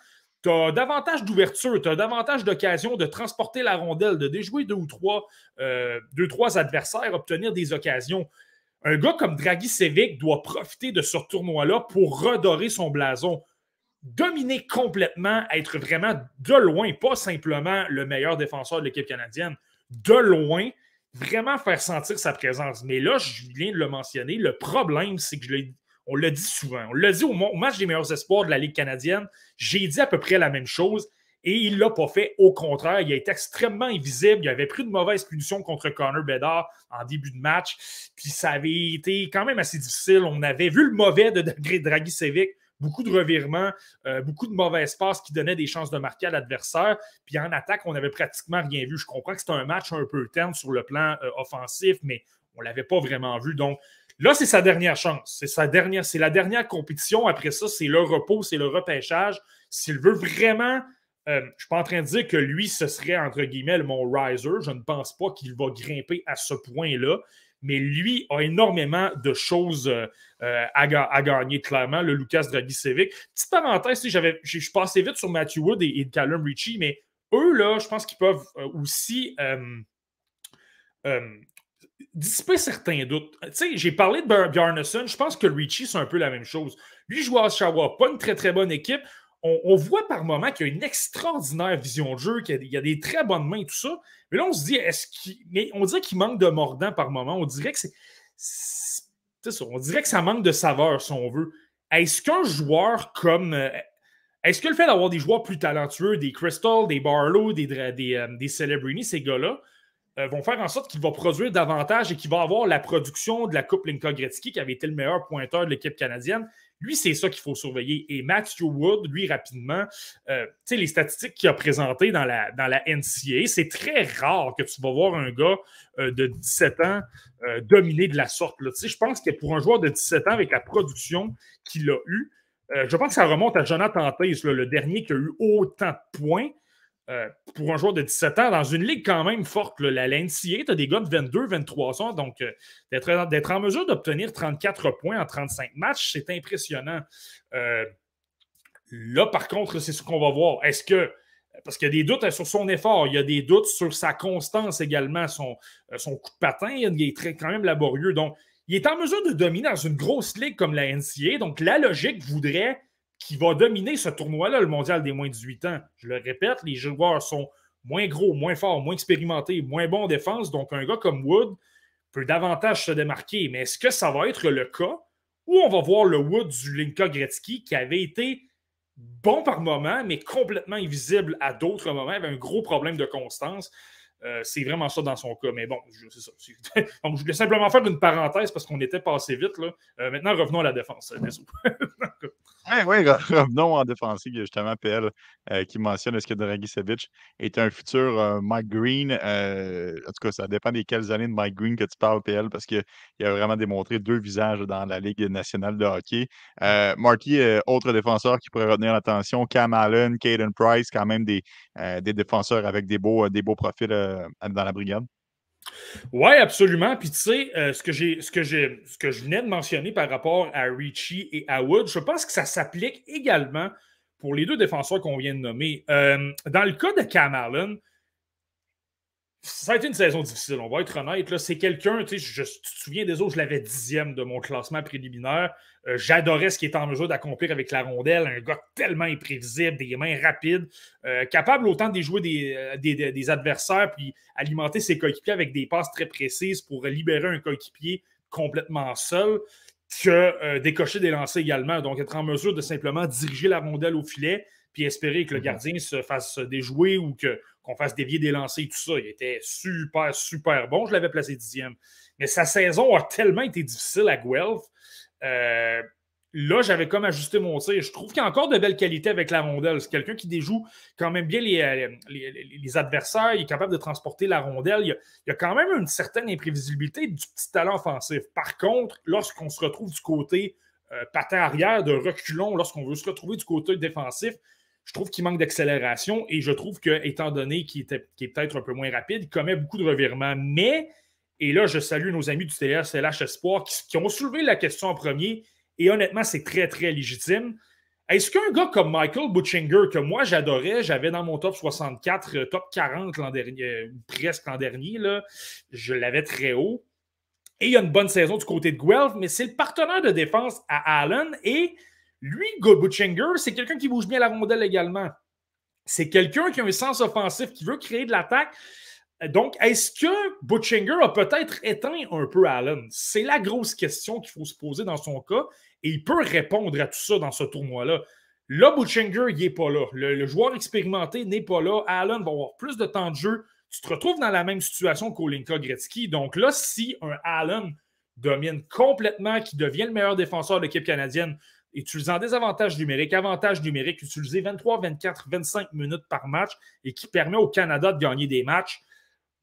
tu as davantage d'ouverture, tu as davantage d'occasions de transporter la rondelle, de déjouer deux ou trois, euh, deux, trois adversaires, obtenir des occasions un gars comme Draghi Sevic doit profiter de ce tournoi-là pour redorer son blason. Dominer complètement, être vraiment de loin, pas simplement le meilleur défenseur de l'équipe canadienne, de loin, vraiment faire sentir sa présence. Mais là, je viens de le mentionner, le problème, c'est que je on l'a dit souvent. On l'a dit au match des meilleurs espoirs de la Ligue canadienne. J'ai dit à peu près la même chose. Et il ne l'a pas fait. Au contraire, il a été extrêmement invisible. Il avait pris de mauvaises punitions contre Connor Bedard en début de match. Puis ça avait été quand même assez difficile. On avait vu le mauvais de Dragicevic. Beaucoup de revirements, euh, beaucoup de mauvaises passes qui donnaient des chances de marquer à l'adversaire. Puis en attaque, on n'avait pratiquement rien vu. Je comprends que c'était un match un peu terne sur le plan euh, offensif, mais on ne l'avait pas vraiment vu. Donc, Là, c'est sa dernière chance. C'est sa dernière, c'est la dernière compétition. Après ça, c'est le repos, c'est le repêchage. S'il veut vraiment euh, je ne suis pas en train de dire que lui, ce serait, entre guillemets, mon riser. Je ne pense pas qu'il va grimper à ce point-là. Mais lui a énormément de choses euh, euh, à, gagner, clairement, le Lucas Dragicevic. Petite parenthèse, je suis passé vite sur Matthew Wood et Callum Ritchie, mais eux, là, je pense qu'ils peuvent aussi dissiper certains doutes. Tu sais, j'ai parlé de Bjarnason, je pense que Ritchie, c'est un peu la même chose. Lui joue à Oshawa, pas une très très bonne équipe on, voit par moment qu'il y a une extraordinaire vision de jeu, qu'il y, a des très bonnes mains, tout ça. Mais là, on se dit, est-ce qu'il. Mais on dirait qu'il manque de mordant par moment. On dirait que c'est. ça. On dirait que ça manque de saveur, si on veut. Est-ce qu'un joueur comme. Euh, est-ce que le fait d'avoir des joueurs plus talentueux, des Crystal, des Barlow, des, des, euh, des Celebrini, ces gars-là, euh, vont faire en sorte qu'il va produire davantage et qu'il va avoir la production de la Coupe Linka Gretzky, qui avait été le meilleur pointeur de l'équipe canadienne, lui, c'est ça qu'il faut surveiller. Et Matthew Wood, lui, rapidement, euh, tu sais, les statistiques qu'il a présentées dans la, dans la NCA, c'est très rare que tu vas voir un gars euh, de 17 ans euh, dominer de la sorte. Je pense que pour un joueur de 17 ans, avec la production qu'il a eue, je pense que ça remonte à Jonathan Taze, le dernier qui a eu autant de points. Euh, pour un joueur de 17 ans, dans une ligue quand même forte, la NCA, tu as des gars de 22, 23 ans, donc euh, d'être en mesure d'obtenir 34 points en 35 matchs, c'est impressionnant. Euh, là, par contre, c'est ce qu'on va voir. Est-ce que, parce qu'il y a des doutes sur son effort, il y a des doutes sur sa constance également, son, son coup de patin, il est très, quand même laborieux. Donc, il est en mesure de dominer dans une grosse ligue comme la NCA. Donc, la logique voudrait qui va dominer ce tournoi-là, le mondial des moins de 18 ans. Je le répète, les joueurs sont moins gros, moins forts, moins expérimentés, moins bons en défense. Donc, un gars comme Wood peut davantage se démarquer. Mais est-ce que ça va être le cas ou on va voir le Wood du Linka Gretzky qui avait été bon par moment, mais complètement invisible à d'autres moments, avait un gros problème de constance? Euh, c'est vraiment ça dans son cas. Mais bon, c'est ça. Donc, je voulais simplement faire une parenthèse parce qu'on était passé vite. Là. Euh, maintenant, revenons à la défense. Oui, oui, revenons en défensive. Justement PL euh, qui mentionne est-ce que Dragicevic est un futur euh, Mike Green? Euh, en tout cas, ça dépend des quelles années de Mike Green que tu parles, PL, parce qu'il a vraiment démontré deux visages dans la Ligue nationale de hockey. Marty, autre défenseur qui pourrait retenir l'attention, Cam Allen, Caden Price, quand même des, des défenseurs avec des beaux, des beaux profils dans la brigade? Oui, absolument. Puis tu sais, euh, ce, que ce, ce que je venais de mentionner par rapport à Richie et à Wood, je pense que ça s'applique également pour les deux défenseurs qu'on vient de nommer. Euh, dans le cas de Cam Allen, ça a été une saison difficile, on va être honnête. C'est quelqu'un, tu sais, je, tu te souviens des autres, je l'avais dixième de mon classement préliminaire. Euh, j'adorais ce qu'il est en mesure d'accomplir avec la rondelle. Un gars tellement imprévisible, des mains rapides, euh, capable autant de jouer euh, des, des, adversaires, puis alimenter ses coéquipiers avec des passes très précises pour libérer un coéquipier complètement seul, que décocher des lancers également. Donc, être en mesure de simplement diriger la rondelle au filet, puis espérer que le mhm. gardien se fasse déjouer ou qu'on fasse dévier des lancers et tout ça. Il était super, super bon. Je l'avais placé dixième. Mais sa saison a tellement été difficile à Guelph euh, là, j'avais comme ajusté mon tir. Je trouve qu'il y a encore de belles qualités avec la rondelle. C'est quelqu'un qui déjoue quand même bien les, euh, adversaires. Il est capable de transporter la rondelle. Il y, a, quand même une certaine imprévisibilité du petit talent offensif. Par contre, lorsqu'on se retrouve du côté euh, patin arrière, de reculons, lorsqu'on veut se retrouver du côté défensif, je trouve qu'il manque d'accélération et je trouve que, étant donné qu'il est peut-être un peu moins rapide, il commet beaucoup de revirements. Mais et là, je salue nos amis du TS LH Espoir qui, ont soulevé la question en premier. Et honnêtement, c'est très, très légitime. Est-ce qu'un gars comme Michael Butchinger, que moi j'adorais, j'avais dans mon top 64, euh, top 40 l'an dernier, euh, presque l'an dernier, là, je l'avais très haut. Et il y a une bonne saison du côté de Guelph, mais c'est le partenaire de défense à Allen. Et lui, Butchinger, c'est quelqu'un qui bouge bien la rondelle également. C'est quelqu'un qui a un sens offensif, qui veut créer de l'attaque. Donc, est-ce que Butchinger a peut-être éteint un peu Allen? C'est la grosse question qu'il faut se poser dans son cas et il peut répondre à tout ça dans ce tournoi-là. Là, Butchinger, il n'est pas là. Le, joueur expérimenté n'est pas là. Allen va avoir plus de temps de jeu. Tu te retrouves dans la même situation qu'Olinka Gretzky. Donc là, si un Allen domine complètement, qui devient le meilleur défenseur de l'équipe canadienne, utilisant des avantages numériques, avantages numériques, utilisés 23, 24, 25 minutes par match et qui permet au Canada de gagner des matchs,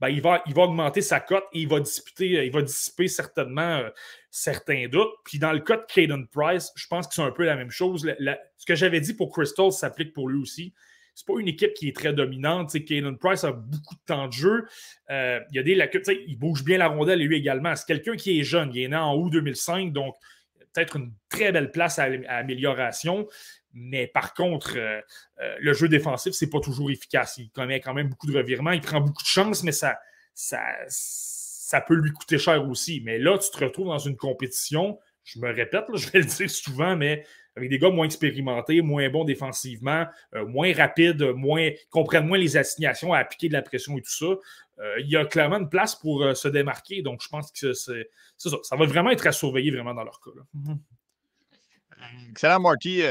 ben, il, va, il va augmenter sa cote et il va, euh, il va dissiper certainement euh, certains doutes. Puis dans le cas de Caden Price, je pense que c'est un peu la même chose. ce que j'avais dit pour Crystal s'applique pour lui aussi. C'est pas une équipe qui est très dominante. Caden Price a beaucoup de temps de jeu. Euh, il, a des, il bouge bien la rondelle et lui également. C'est quelqu'un qui est jeune. Il est né en août 2005, donc peut-être une très belle place à, à amélioration. Mais par contre, euh, euh, le jeu défensif, c'est pas toujours efficace. Il commet quand même beaucoup de revirements, il prend beaucoup de chances, mais ça, ça, ça peut lui coûter cher aussi. Mais là, tu te retrouves dans une compétition, je me répète, je vais le dire souvent, mais avec des gars moins expérimentés, moins bons défensivement, euh, moins rapides, moins, comprennent moins les assignations à appliquer de la pression et tout ça. il y a clairement une place pour se démarquer. Donc, je pense que c'est ça. Ça va vraiment être à surveiller vraiment dans leur cas. Mm-hmm. Excellent, Marty.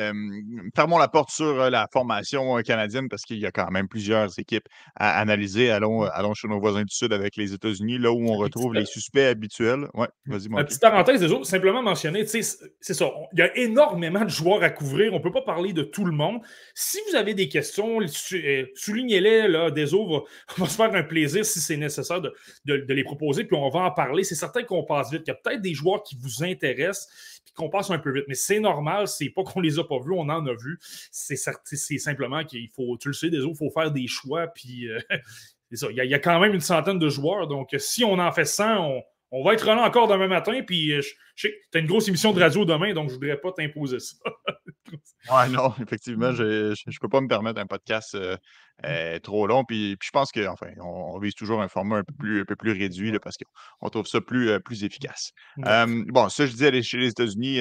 fermons la porte sur euh, la formation euh, canadienne parce qu'il y a quand même plusieurs équipes à analyser. Allons, allons chez nos voisins du Sud avec les États-Unis, là où on retrouve les suspects habituels. Ouais, vas-y, Marty. Petite parenthèse, des autres, simplement mentionner, c'est ça. Il y a énormément de joueurs à couvrir. On ne peut pas parler de tout le monde. Si vous avez des questions, euh, soulignez-les. Là, des autres, on va se faire un plaisir si c'est nécessaire de, de les proposer, puis on va en parler. C'est certain qu'on passe vite. Il y a peut-être des joueurs qui vous intéressent puis qu'on passe un peu vite. Mais c'est normal, c'est pas qu'on les a pas vus, on en a vu. C'est simplement qu'il faut, tu le sais, des autres, il faut faire des choix. Puis euh, c'est ça. Il y, a, quand même une centaine de joueurs. Donc, si on en fait 100, on, va être là encore demain matin. Puis euh, je, sais que tu as une grosse émission de radio demain, donc je voudrais pas t'imposer ça. ouais, non, effectivement, je ne peux pas me permettre un podcast euh, Mmh. trop long. Puis, je pense qu'on enfin, on, vise toujours un format un peu plus, un peu plus réduit parce qu'on trouve ça plus, plus efficace. bon, ça, je disais, chez les États-Unis,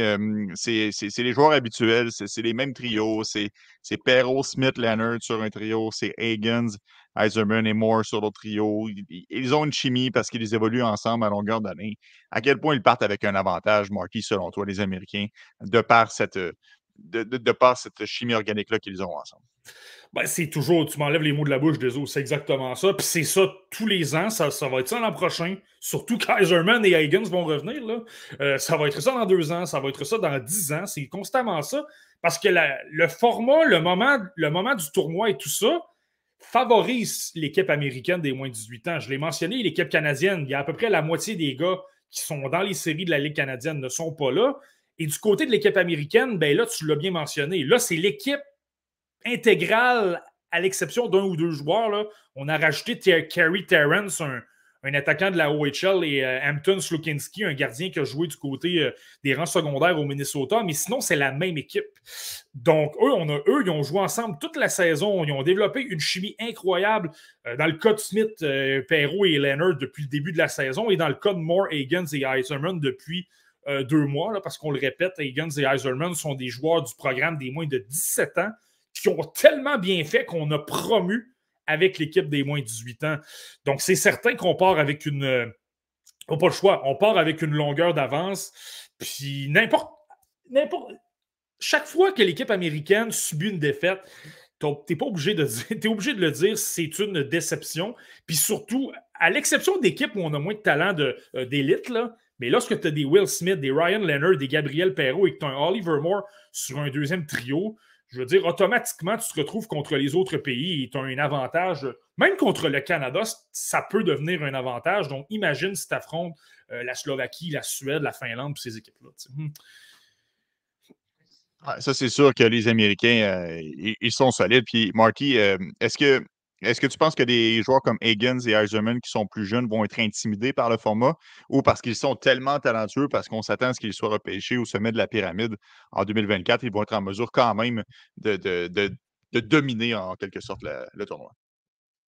c'est les joueurs habituels, c'est les mêmes trios. C'est Perrault, Smith, Leonard sur un trio, c'est Higgins, Eiserman et Moore sur l'autre trio. Ils, ont une chimie parce qu'ils évoluent ensemble à longueur d'année. À quel point ils partent avec un avantage, Marquis, selon toi, les Américains, de par cette cette chimie organique-là qu'ils ont ensemble? Ben, c'est toujours, tu m'enlèves les mots de la bouche autres, c'est exactement ça. Puis c'est ça tous les ans, ça, ça va être ça l'an prochain. Surtout Kaiserman et Higgins vont revenir. Euh, ça va être ça dans deux ans, ça va être ça dans dix ans. C'est constamment ça. Parce que le format, le moment, le moment du tournoi et tout ça favorise l'équipe américaine des moins de 18 ans. Je l'ai mentionné, l'équipe canadienne, il y a à peu près la moitié des gars qui sont dans les séries de la Ligue canadienne ne sont pas là. Et du côté de l'équipe américaine, ben là, tu l'as bien mentionné. Là, c'est l'équipe intégrale, à l'exception d'un ou deux joueurs. Là. On a rajouté Kerry Terrence, un, un attaquant de la OHL, et euh, Hampton Slukinski, un gardien qui a joué du côté euh, des rangs secondaires au Minnesota. Mais sinon, c'est la même équipe. Donc, eux, on a, eux, ils ont joué ensemble toute la saison. Ils ont développé une chimie incroyable euh, dans le cas de Smith, Perrault et Leonard depuis le début de la saison, et dans le cas de Moore, Higgins et Eiserman depuis deux mois, là, parce qu'on le répète, Higgins et Eiserman sont des joueurs du programme des moins de 17 ans qui ont tellement bien fait qu'on a promu avec l'équipe des moins de 18 ans. Donc, c'est certain qu'on part avec une. Euh, on pas le choix. On part avec une longueur d'avance. Puis n'importe. n'importe chaque fois que l'équipe américaine subit une défaite, tu n'es pas obligé de dire, es obligé de le dire, c'est une déception. Puis surtout, à l'exception d'équipes où on a moins de talent euh, d'élite, mais lorsque tu as des Will Smith, des Ryan Leonard, des Gabriel Perrault et que tu as un Oliver Moore sur un deuxième trio, je veux dire, automatiquement, tu te retrouves contre les autres pays et tu as un avantage. Même contre le Canada, ça peut devenir un avantage. Donc, imagine si tu affrontes euh, la Slovaquie, la Suède, la Finlande, ces équipes-là. Hmm. ça, c'est sûr que les Américains, euh, ils, sont solides. Puis, Marty, euh, est-ce que est-ce que tu penses que des joueurs comme Higgins et Eiserman qui sont plus jeunes vont être intimidés par le format ou parce qu'ils sont tellement talentueux, parce qu'on s'attend à ce qu'ils soient repêchés au sommet de la pyramide en 2024, ils vont être en mesure quand même de, dominer en quelque sorte le, tournoi?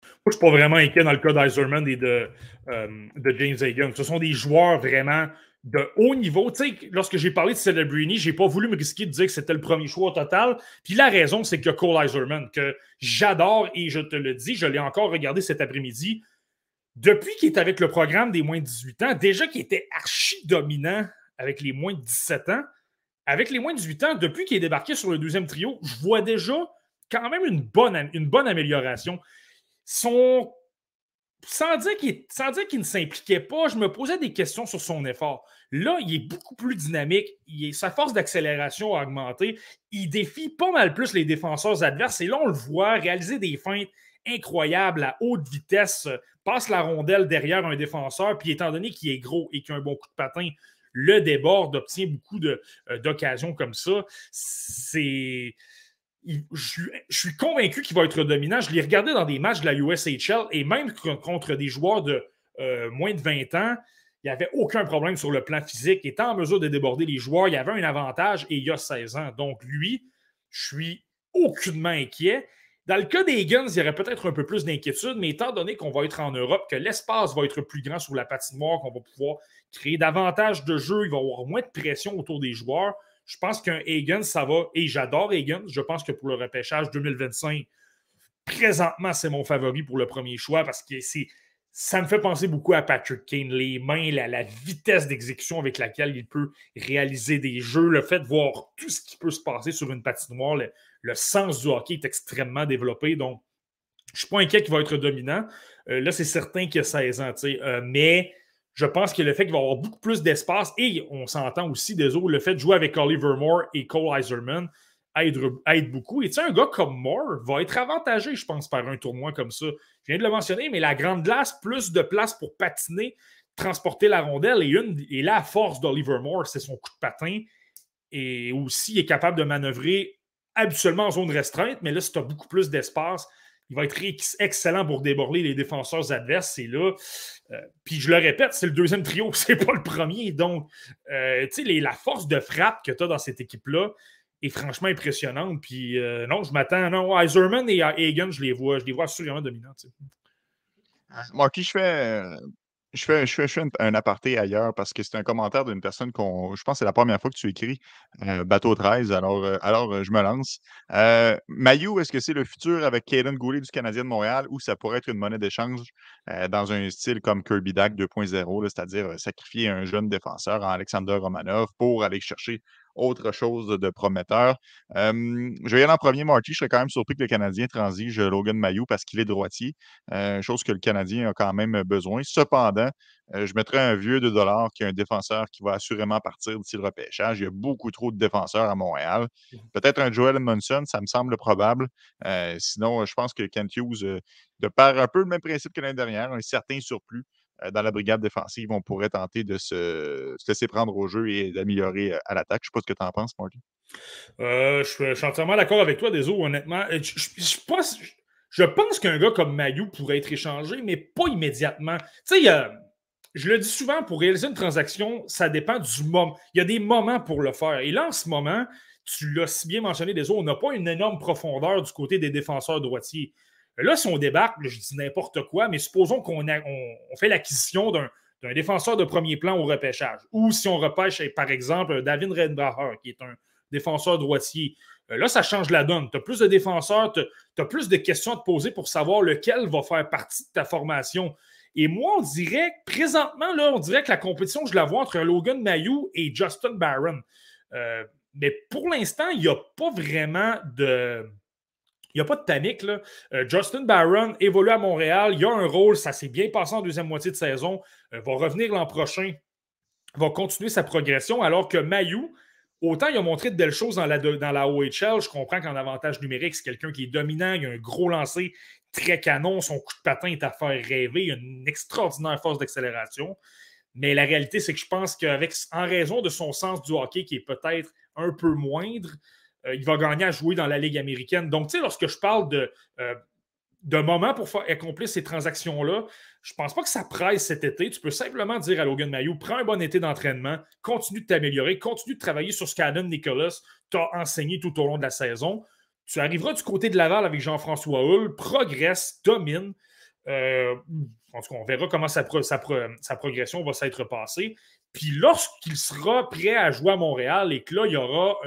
Moi, je ne suis pas vraiment inquiet dans le cas d'Eiserman et de, euh, de James Higgins. Ce sont des joueurs vraiment de haut niveau. Tu sais, lorsque j'ai parlé de Celebrini, je n'ai pas voulu me risquer de dire que c'était le premier choix au total. Puis la raison, c'est que Cole Iserman, que j'adore et je te le dis, je l'ai encore regardé cet après-midi. Depuis qu'il est avec le programme des moins de 18 ans, déjà qu'il était archi dominant avec les moins de 17 ans, avec les moins de 18 ans, depuis qu'il est débarqué sur le deuxième trio, je vois déjà quand même une bonne, une bonne amélioration. Son sans dire qu'il ne s'impliquait pas, je me posais des questions sur son effort. Là, il est beaucoup plus dynamique. sa force d'accélération a augmenté. Il défie pas mal plus les défenseurs adverses. Et là, on le voit réaliser des feintes incroyables à haute vitesse, passe la rondelle derrière un défenseur, puis étant donné qu'il est gros et qu'il a un bon coup de patin, le déborde, obtient beaucoup euh, d'occasions comme ça. C'est je, suis convaincu qu'il va être dominant. Je l'ai regardé dans des matchs de la USHL et même contre des joueurs de euh, moins de 20 ans, il n'y avait aucun problème sur le plan physique. Il était en mesure de déborder les joueurs. Il y avait un avantage et il a 16 ans. Donc, lui, je suis aucunement inquiet. Dans le cas des Guns, il y aurait peut-être un peu plus d'inquiétude, mais étant donné qu'on va être en Europe, que l'espace va être plus grand sur la patinoire, qu'on va pouvoir créer davantage de jeux, il va y avoir moins de pression autour des joueurs. Je pense qu'un Hagen, ça va. Et j'adore Hagen. Je pense que pour le repêchage 2025, présentement, c'est mon favori pour le premier choix parce que c'est. Ça me fait penser beaucoup à Patrick Kane, les mains, la, vitesse d'exécution avec laquelle il peut réaliser des jeux, le fait de voir tout ce qui peut se passer sur une patinoire, le, le sens du hockey est extrêmement développé. Donc, je ne suis pas inquiet qu'il va être dominant. Euh, là, c'est certain qu'il a 16 ans, euh, mais je pense que le fait qu'il va avoir beaucoup plus d'espace et on s'entend aussi, désolé, le fait de jouer avec Oliver Moore et Cole Iserman aide, beaucoup. Et tu sais, un gars comme Moore va être avantagé, je pense, par un tournoi comme ça. Je viens de le mentionner, mais la grande glace, plus de place pour patiner, transporter la rondelle. Et, une, et la force d'Oliver Moore, c'est son coup de patin. Et aussi, il est capable de manœuvrer habituellement en zone restreinte, mais là, si tu as beaucoup plus d'espace, il va être excellent pour déborder les défenseurs adverses. C'est là. Euh, puis je le répète, c'est le deuxième trio, c'est pas le premier. Donc, euh, tu sais, la force de frappe que tu as dans cette équipe-là est franchement impressionnante. Puis euh, non, je m'attends. Non, Iserman et Hagen, je les vois, je les vois assurément dominants. Marky, je fais je fais, un, aparté ailleurs parce que c'est un commentaire d'une personne qu'on. Je pense que c'est la première fois que tu écris Bateau 13, alors, euh, alors euh, je me lance. Euh, est-ce que c'est le futur avec Caden Goulet du Canadien de Montréal ou ça pourrait être une monnaie d'échange dans un style comme Kirby Dack 2.0, c'est-à-dire sacrifier un jeune défenseur en Alexander Romanov pour aller chercher autre chose de prometteur. je vais y aller en premier, Marty. Je serais quand même surpris que le Canadien transige Logan Mayou parce qu'il est droitier, chose que le Canadien a quand même besoin. Cependant, je mettrais un vieux de dollars qui est un défenseur qui va assurément partir d'ici le repêchage. Il y a beaucoup trop de défenseurs à Montréal. Mmh. Peut-être un Joel Munson, ça me semble probable. sinon, je pense que Kent Hughes, de par un peu le même principe que l'année dernière, un certain surplus, dans la brigade défensive, on pourrait tenter de se, laisser prendre au jeu et d'améliorer euh, à l'attaque. Je ne sais pas ce que tu en penses, Marty. Euh, je, suis entièrement d'accord avec toi, Deso, honnêtement. Je, pense, qu'un gars comme Mayou pourrait être échangé, mais pas immédiatement. Tu sais, je le dis souvent, pour réaliser une transaction, ça dépend du moment. Il y a des moments pour le faire. Et là, en ce moment, tu l'as si bien mentionné, Deso, on n'a pas une énorme profondeur du côté des défenseurs droitiers. Là, si on débarque, je dis n'importe quoi, mais supposons qu'on fait l'acquisition d'un défenseur de premier plan au repêchage. Ou si on repêche, par exemple, David Redbacher, qui est un défenseur droitier. Euh, là, ça change la donne. Tu as plus de défenseurs, tu as, plus de questions à te poser pour savoir lequel va faire partie de ta formation. Et moi, on dirait, présentement, là, on dirait que la compétition, je la vois entre Logan Mayou et Justin Barron. Euh, mais pour l'instant, il n'y a pas vraiment de n'y a pas de panique. Euh, Justin Barron évolue à Montréal. Il a un rôle. Ça s'est bien passé en deuxième moitié de saison. Euh, va revenir l'an prochain. Va continuer sa progression. Alors que Mayou, autant il a montré de belles choses dans la, dans la OHL. Je comprends qu'en avantage numérique, c'est quelqu'un qui est dominant. Il a un gros lancer très canon. Son coup de patin est à faire rêver. Il a une extraordinaire force d'accélération. Mais la réalité, c'est que je pense qu'en raison de son sens du hockey qui est peut-être un peu moindre, euh, il va gagner à jouer dans la Ligue américaine. Donc, tu sais, lorsque je parle de, euh, de moments pour accomplir ces transactions-là, je ne pense pas que ça presse cet été. Tu peux simplement dire à Logan Mayou prends un bon été d'entraînement, continue de t'améliorer, continue de travailler sur ce qu'Adam Nicholas t'a enseigné tout au long de la saison. Tu arriveras du côté de Laval avec Jean-François Hull, progresse, domine. Euh, en tout cas, on verra comment sa, sa progression va s'être passée. Puis lorsqu'il sera prêt à jouer à Montréal et que là, il y aura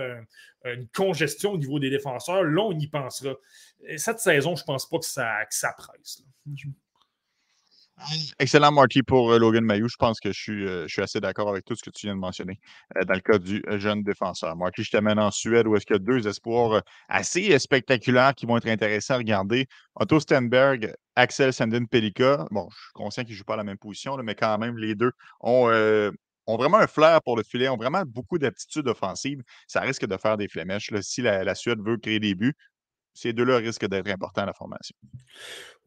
une congestion au niveau des défenseurs, là, on y pensera. cette saison, je ne pense pas que ça, ça presse. Excellent, Marty, pour euh, Logan Mayou. Je pense que je suis, euh, je suis assez d'accord avec tout ce que tu viens de mentionner euh, dans le cas du jeune défenseur. Marty, je t'amène en Suède où est-ce qu'il y a deux espoirs assez spectaculaires qui vont être intéressants à regarder. Otto Stenberg, Axel Sandin Pelika. Bon, je suis conscient qu'ils ne jouent pas à la même position, mais quand même, les deux ont ont vraiment un flair pour le filet, ont vraiment beaucoup d'aptitudes offensives. Ça risque de faire des flémèches. Si la, Suède veut créer des buts, ces deux-là risquent d'être importants à la formation.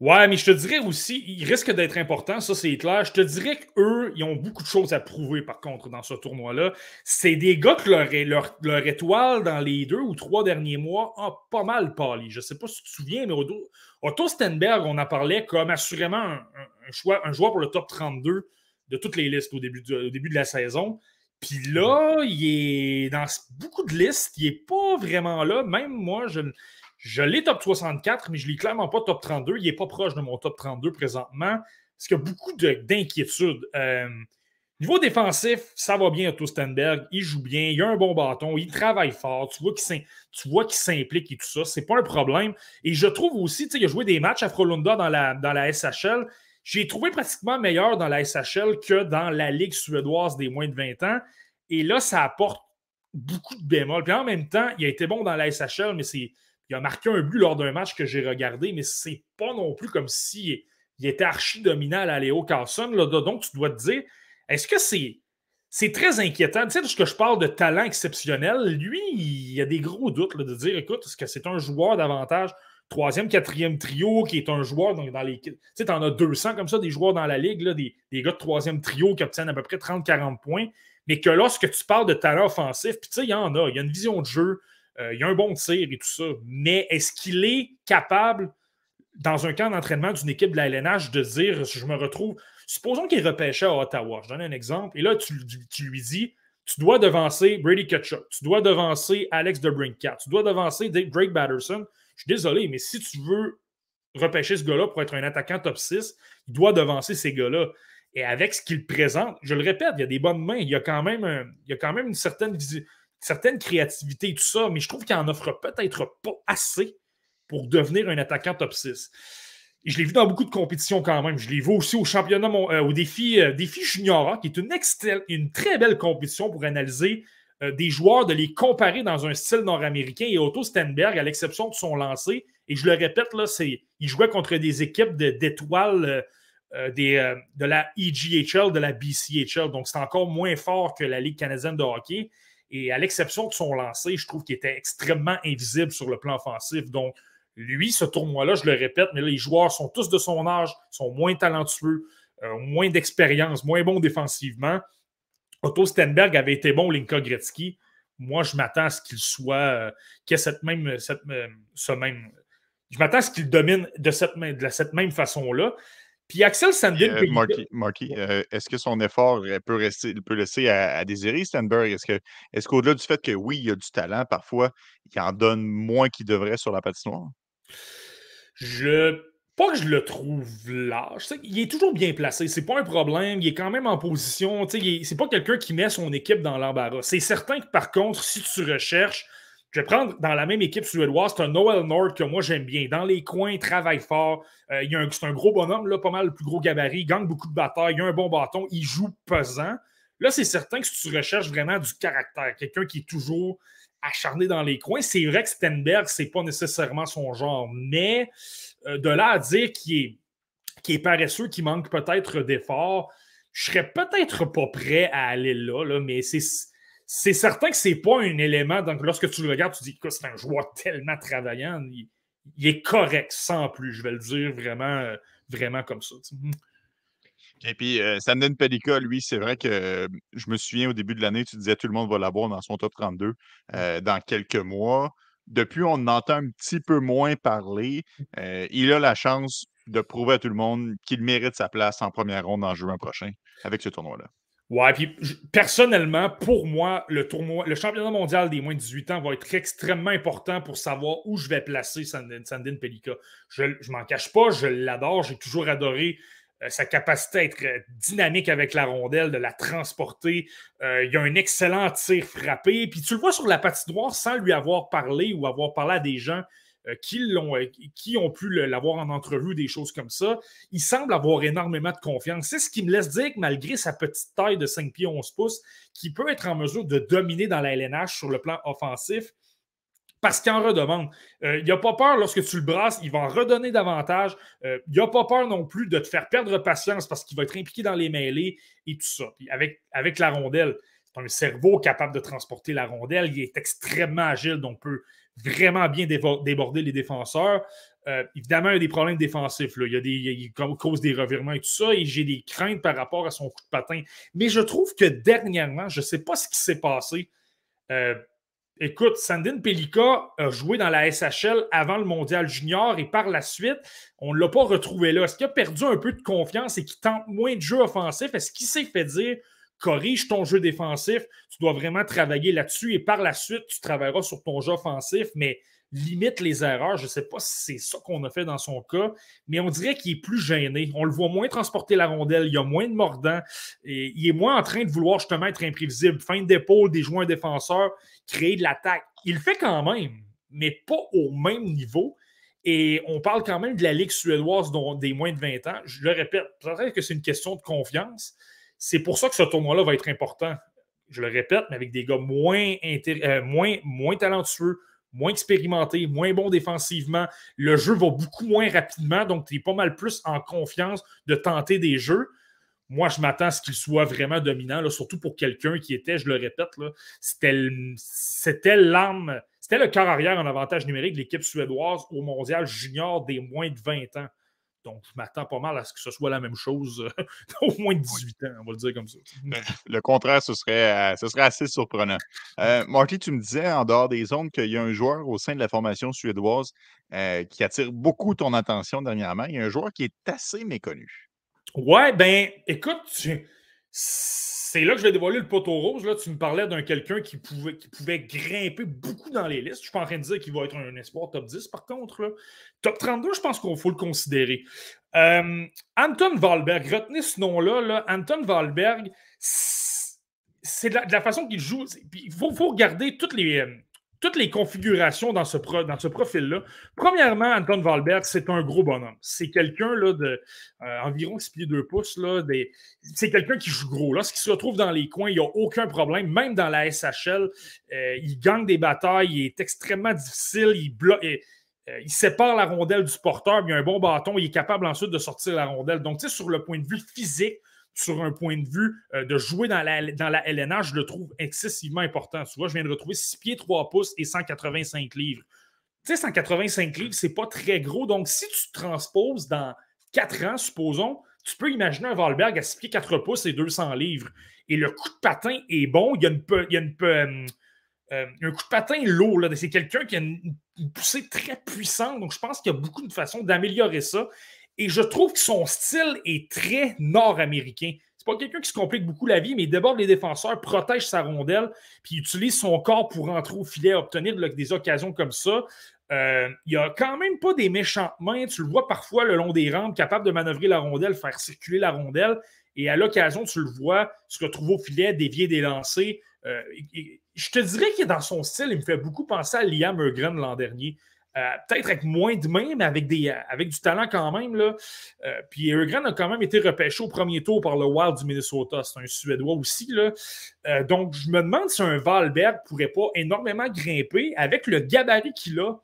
Ouais, mais je te dirais aussi, ils risquent d'être importants, ça c'est clair. Je te dirais qu'eux, ils ont beaucoup de choses à prouver par contre dans ce tournoi-là. C'est des gars que leur, étoile dans les deux ou trois derniers mois a pas mal pâli. Je ne sais pas si tu te souviens, mais Otto, Stenberg, on en parlait comme assurément un, choix, un joueur pour le top 32 de toutes les listes au début, début de la saison. Puis là, il est dans beaucoup de listes, il n'est pas vraiment là. Même moi, je, je l'ai top 64, mais je ne l'ai clairement pas top 32. Il n'est pas proche de mon top 32 présentement. Parce qu'il y a beaucoup d'inquiétudes. Euh, niveau défensif, ça va bien à Stenberg. Il joue bien, il a un bon bâton, il travaille fort. Tu vois qu'il s'implique et tout ça. C'est pas un problème. Et je trouve aussi, il a joué des matchs à Frolunda dans la, dans la SHL. J'ai trouvé pratiquement meilleur dans la SHL que dans la Ligue suédoise des moins de 20 ans. Et là, ça apporte beaucoup de bémols. Puis en même temps, il a été bon dans la SHL, mais il a marqué un but lors d'un match que j'ai regardé, mais c'est pas non plus comme s'il il était archi dominant à Léo Carlson. Donc, tu dois te dire, est-ce que c'est. C'est très inquiétant? Tu sais, lorsque je parle de talent exceptionnel, lui, il a des gros doutes de dire écoute, est-ce que c'est un joueur davantage troisième, quatrième trio qui est un joueur dans, les. Tu sais, tu en as 200 comme ça, des joueurs dans la ligue, là, des, gars de troisième trio qui obtiennent à peu près 30-40 points. Mais que lorsque tu parles de talent offensif, puis tu sais, il y en a, il y a une vision de jeu, euh, il y a un bon tir et tout ça. Mais est-ce qu'il est capable, dans un camp d'entraînement d'une équipe de la LNH, de dire je me retrouve. Supposons qu'il repêché à Ottawa. Je donne un exemple. Et là, tu, lui dis tu dois devancer Brady Ketchup, tu dois devancer Alex DeBrincat, tu dois devancer Drake Batterson. Je suis désolé, mais si tu veux repêcher ce gars-là pour être un attaquant top 6, il doit devancer ces gars-là. Et avec ce qu'il présente, je le répète, il y a des bonnes mains, il y a quand même, une certaine, créativité et tout ça, mais je trouve qu'il en offre peut-être pas assez pour devenir un attaquant top 6. Et je l'ai vu dans beaucoup de compétitions quand même. Je l'ai vu aussi au championnat, euh, au défi, euh, défi junior, qui est une très belle compétition pour analyser euh, des joueurs, de les comparer dans un style nord-américain. Et Otto Stenberg, à l'exception de son lancer, et je le répète, là, il jouait contre des équipes d'étoiles euh, euh, de la EGHL, de la BCHL. Donc, c'est encore moins fort que la Ligue canadienne de hockey. Et à l'exception de son lancer, je trouve qu'il était extrêmement invisible sur le plan offensif. Donc, lui, ce tournoi-là, je le répète, mais les joueurs sont tous de son âge, sont moins talentueux, moins d'expérience, moins bons défensivement. Otto Stenberg avait été bon, Linka Gretzky. Moi, je m'attends à ce qu'il soit, euh, qu'il ait cette même, cette, euh, ce même. Je m'attends à ce qu'il domine de cette, de cette même façon-là. Puis Axel Sandin. Euh, Marky, est-ce que son effort peut, rester, peut laisser à, désirer Stenberg? Est-ce, que, est-ce qu'au-delà du fait que oui, il a du talent, parfois, il en donne moins qu'il devrait sur la patinoire? Je pas que je le trouve lâche. Il est toujours bien placé. C'est pas un problème. Il est quand même en position. C'est pas quelqu'un qui met son équipe dans l'embarras. C'est certain que par contre, si tu recherches, je vais prendre dans la même équipe suédoise, c'est un Noel Nord que moi j'aime bien. Dans les coins, il travaille fort. Euh, c'est un gros bonhomme, là, pas mal le plus gros gabarit. Il gagne beaucoup de batailles. Il a un bon bâton. Il joue pesant. Là, c'est certain que si tu recherches vraiment du caractère, quelqu'un qui est toujours acharné dans les coins, c'est vrai que Stenberg, c'est pas nécessairement son genre. Mais de là à dire qu'il est, paresseux, qu'il manque peut-être d'efforts, je serais peut-être pas prêt à aller là, mais c'est. Certain que c'est pas un élément. Donc, lorsque tu le regardes, tu dis que c'est un joueur tellement travaillant. Il, est correct, sans plus. Je vais le dire vraiment, euh, vraiment comme ça. Et puis, euh, Sandin Pelika, lui, c'est vrai que je me souviens au début de l'année, tu disais tout le monde va l'avoir dans son top 32 dans quelques mois. Depuis, on en entend un petit peu moins parler. Euh, il a la chance de prouver à tout le monde qu'il mérite sa place en première ronde en juin prochain avec ce tournoi-là. Ouais, puis personnellement, pour moi, le tournoi, le championnat mondial des moins de 18 ans va être extrêmement important pour savoir où je vais placer Sandin, Pelika. Je ne m'en cache pas, je l'adore, j'ai toujours adoré sa capacité à être euh, dynamique avec la rondelle, de la transporter. Euh, il a un excellent tir frappé. Puis tu le vois sur la patinoire sans lui avoir parlé ou avoir parlé à des gens qui ont pu l'avoir en entrevue, des choses comme ça. Il semble avoir énormément de confiance. C'est ce qui me laisse dire que malgré sa petite taille de 5 pieds 11 pouces, qui peut être en mesure de dominer dans la LNH sur le plan offensif, parce qu'il en redemande. Euh, il n'a pas peur lorsque tu le brasses, il va en redonner davantage. Euh, il n'a pas peur non plus de te faire perdre patience parce qu'il va être impliqué dans les mêlées et tout ça. Avec, la rondelle, c'est un cerveau capable de transporter la rondelle. Il est extrêmement agile, donc peut vraiment bien déborder les défenseurs. Euh, évidemment, il y a des problèmes défensifs. Il, y a des, il cause des revirements et tout ça, et j'ai des craintes par rapport à son coup de patin. Mais je trouve que dernièrement, je ne sais pas ce qui s'est passé. Écoute, Sandin Pelika a joué dans la SHL avant le mondial junior et par la suite, on ne l'a pas retrouvé là. Est-ce qu'il a perdu un peu de confiance et qu'il tente moins de jeu offensif? Est-ce qu'il s'est fait dire corrige ton jeu défensif, tu dois vraiment travailler là-dessus et par la suite, tu travailleras sur ton jeu offensif, mais limite les erreurs. Je ne sais pas si c'est ça qu'on a fait dans son cas, mais on dirait qu'il est plus gêné. On le voit moins transporter la rondelle, il y a moins de mordants, et il est moins en train de vouloir justement être imprévisible. Fin d'épaule, des joueurs défenseurs, créer de l'attaque. Il le fait quand même, mais pas au même niveau. Et on parle quand même de la Ligue suédoise dont des moins de 20 ans. Je le répète, peut-être que c'est une question de confiance. C'est pour ça que ce tournoi-là va être important. Je le répète, mais avec des gars moins, euh, moins talentueux, moins expérimenté, moins bon défensivement. Le jeu va beaucoup moins rapidement, donc tu es pas mal plus en confiance de tenter des jeux. Moi, je m'attends à ce qu'il soit vraiment dominant, surtout pour quelqu'un qui était, je le répète, c'était l'arme, c'était le quart arrière en avantage numérique de l'équipe suédoise au mondial junior des moins de 20 ans. Donc, je m'attends pas mal à ce que ce soit la même chose euh, au moins de 18 ans, on va le dire comme ça. Ben, le contraire, ce serait, euh, ce serait assez surprenant. Euh, Marty, tu me disais en dehors des zones qu'il y a un joueur au sein de la formation suédoise qui attire beaucoup ton attention dernièrement. Il y a un joueur qui est assez méconnu. Ouais, ben, écoute, c'est là que je vais dévoiler le poteau rose. Là, tu me parlais d'un quelqu'un qui pouvait, grimper beaucoup dans les listes. Je suis pas en train de dire qu'il va être un espoir top 10, par contre. Top 32, je pense qu'il faut le considérer. Euh, Anton Wahlberg, retenez ce nom-là. Anton Wahlberg, c'est de, la façon qu'il joue. Il faut, regarder toutes les, toutes les configurations dans ce, profil-là. Premièrement, Anton Valberg, c'est un gros bonhomme. C'est quelqu'un de euh, environ 6 pieds 2 pouces. C'est quelqu'un qui joue gros. Lorsqu'il se retrouve dans les coins, il n'y a aucun problème. Même dans la SHL, euh, il gagne des batailles, il est extrêmement difficile, il bloque. Euh, il sépare la rondelle du porteur, il a un bon bâton, il est capable ensuite de sortir la rondelle. Donc, tu sais, sur le point de vue physique, sur un point de vue euh, de jouer dans la, dans la LNH, je le trouve excessivement important. Tu vois, je viens de retrouver 6 pieds 3 pouces et 185 livres. Tu sais, 185 livres, c'est pas très gros. Donc, si tu transposes dans 4 ans, supposons, tu peux imaginer un Valberg à 6 pieds 4 pouces et 200 livres. Et le coup de patin est bon. Il y a, une, il y a une, euh, euh, un coup de patin lourd. C'est quelqu'un qui a une, poussée très puissante. Donc, je pense qu'il y a beaucoup de façons d'améliorer ça. Et je trouve que son style est très nord-américain. C'est pas quelqu'un qui se complique beaucoup la vie, mais il déborde les défenseurs, protège sa rondelle, puis utilise son corps pour rentrer au filet, obtenir des occasions comme ça. Euh, il a quand même pas des méchantes mains. Tu le vois parfois le long des rampes, capable de manœuvrer la rondelle, faire circuler la rondelle. Et à l'occasion, tu le vois se retrouver au filet, dévier des lancers. Euh, je te dirais que dans son style, il me fait beaucoup penser à Liam Ergren l'an dernier. Euh, peut-être avec moins de mains, mais avec, des, avec du talent quand même. Là. Euh, puis Ergren a quand même été repêché au premier tour par le Wild du Minnesota. C'est un Suédois aussi. Là. donc, je me demande si un Valberg pourrait pas énormément grimper avec le gabarit qu'il a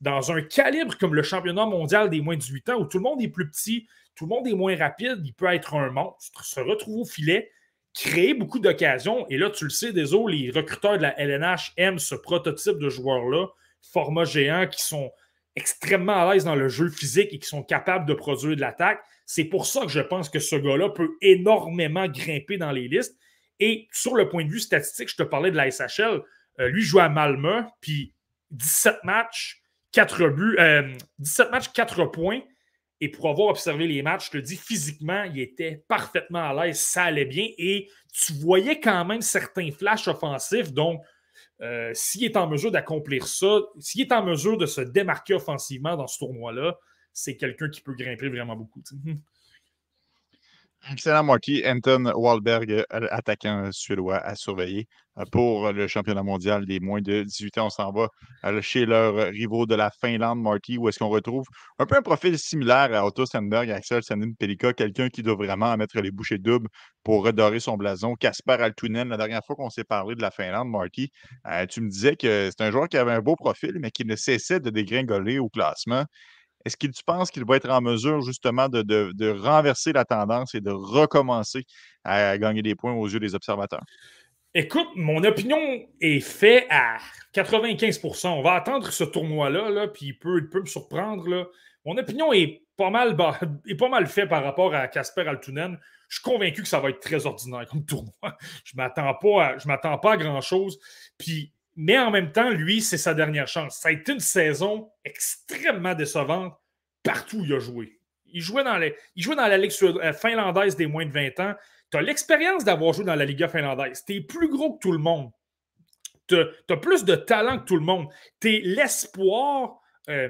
dans un calibre comme le championnat mondial des moins de 18 ans où tout le monde est plus petit, tout le monde est moins rapide, il peut être un monstre, se retrouver au filet créer beaucoup d'occasions. Et là, tu le sais, désolé, les recruteurs de la LNH aiment ce prototype de joueurs-là, format géant, qui sont extrêmement à l'aise dans le jeu physique et qui sont capables de produire de l'attaque. C'est pour ça que je pense que ce gars-là peut énormément grimper dans les listes. Et sur le point de vue statistique, je te parlais de la SHL. Euh, lui joue à Malmö, puis 17 matchs, 4 buts, 17 euh, matchs, 4 points. Et pour avoir observé les matchs, je te dis, physiquement, il était parfaitement à l'aise, ça allait bien. Et tu voyais quand même certains flashs offensifs. Donc, euh, s'il est en mesure d'accomplir ça, s'il est en mesure de se démarquer offensivement dans ce tournoi-là, c'est quelqu'un qui peut grimper vraiment beaucoup. Excellent, Marty. Anton Wahlberg, euh, attaquant suédois à surveiller euh, pour le championnat mondial des moins de 18 ans. On s'en va euh, chez leurs rivaux de la Finlande, Marty, où est-ce qu'on retrouve un peu un profil similaire à Otto Sandberg Axel Sandin Pelika, quelqu'un qui doit vraiment mettre les bouchées doubles pour redorer son blason. Casper Altunen, la dernière fois qu'on s'est parlé de la Finlande, Marty, tu me disais que c'est un joueur qui avait un beau profil, mais qui ne cessait de dégringoler au classement. Est-ce que tu penses qu'il va être en mesure justement de, renverser la tendance et de recommencer à gagner des points aux yeux des observateurs? Écoute, mon opinion est faite à 95% On va attendre ce tournoi-là, là, puis il peut, peut me surprendre. Mon opinion est pas mal, faite par rapport à Casper Altunen. Je suis convaincu que ça va être très ordinaire comme tournoi. Je ne m'attends pas m'attends pas à grand-chose. Puis mais en même temps, lui, c'est sa dernière chance. Ça a été une saison extrêmement décevante partout où il a joué. Il jouait dans, il jouait dans la Ligue euh, finlandaise des moins de 20 ans. Tu as l'expérience d'avoir joué dans la Liga finlandaise. Tu es plus gros que tout le monde. Tu as, plus de talent que tout le monde. Tu es l'espoir. Euh,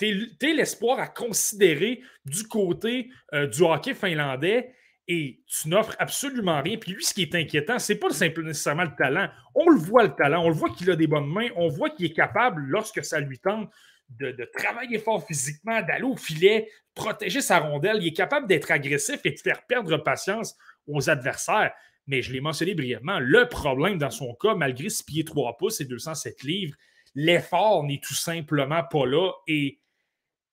l'espoir à considérer du côté euh, du hockey finlandais et tu n'offres absolument rien. Puis lui, ce qui est inquiétant, c'est pas nécessairement le talent. On le voit, le talent. On le voit qu'il a des bonnes mains. On voit qu'il est capable, lorsque ça lui tente, de, travailler fort physiquement, d'aller au filet, protéger sa rondelle. Il est capable d'être agressif et de faire perdre patience aux adversaires. Mais je l'ai mentionné brièvement, le problème dans son cas, malgré 6 pieds 3 pouces et 207 livres, l'effort n'est tout simplement pas là. Et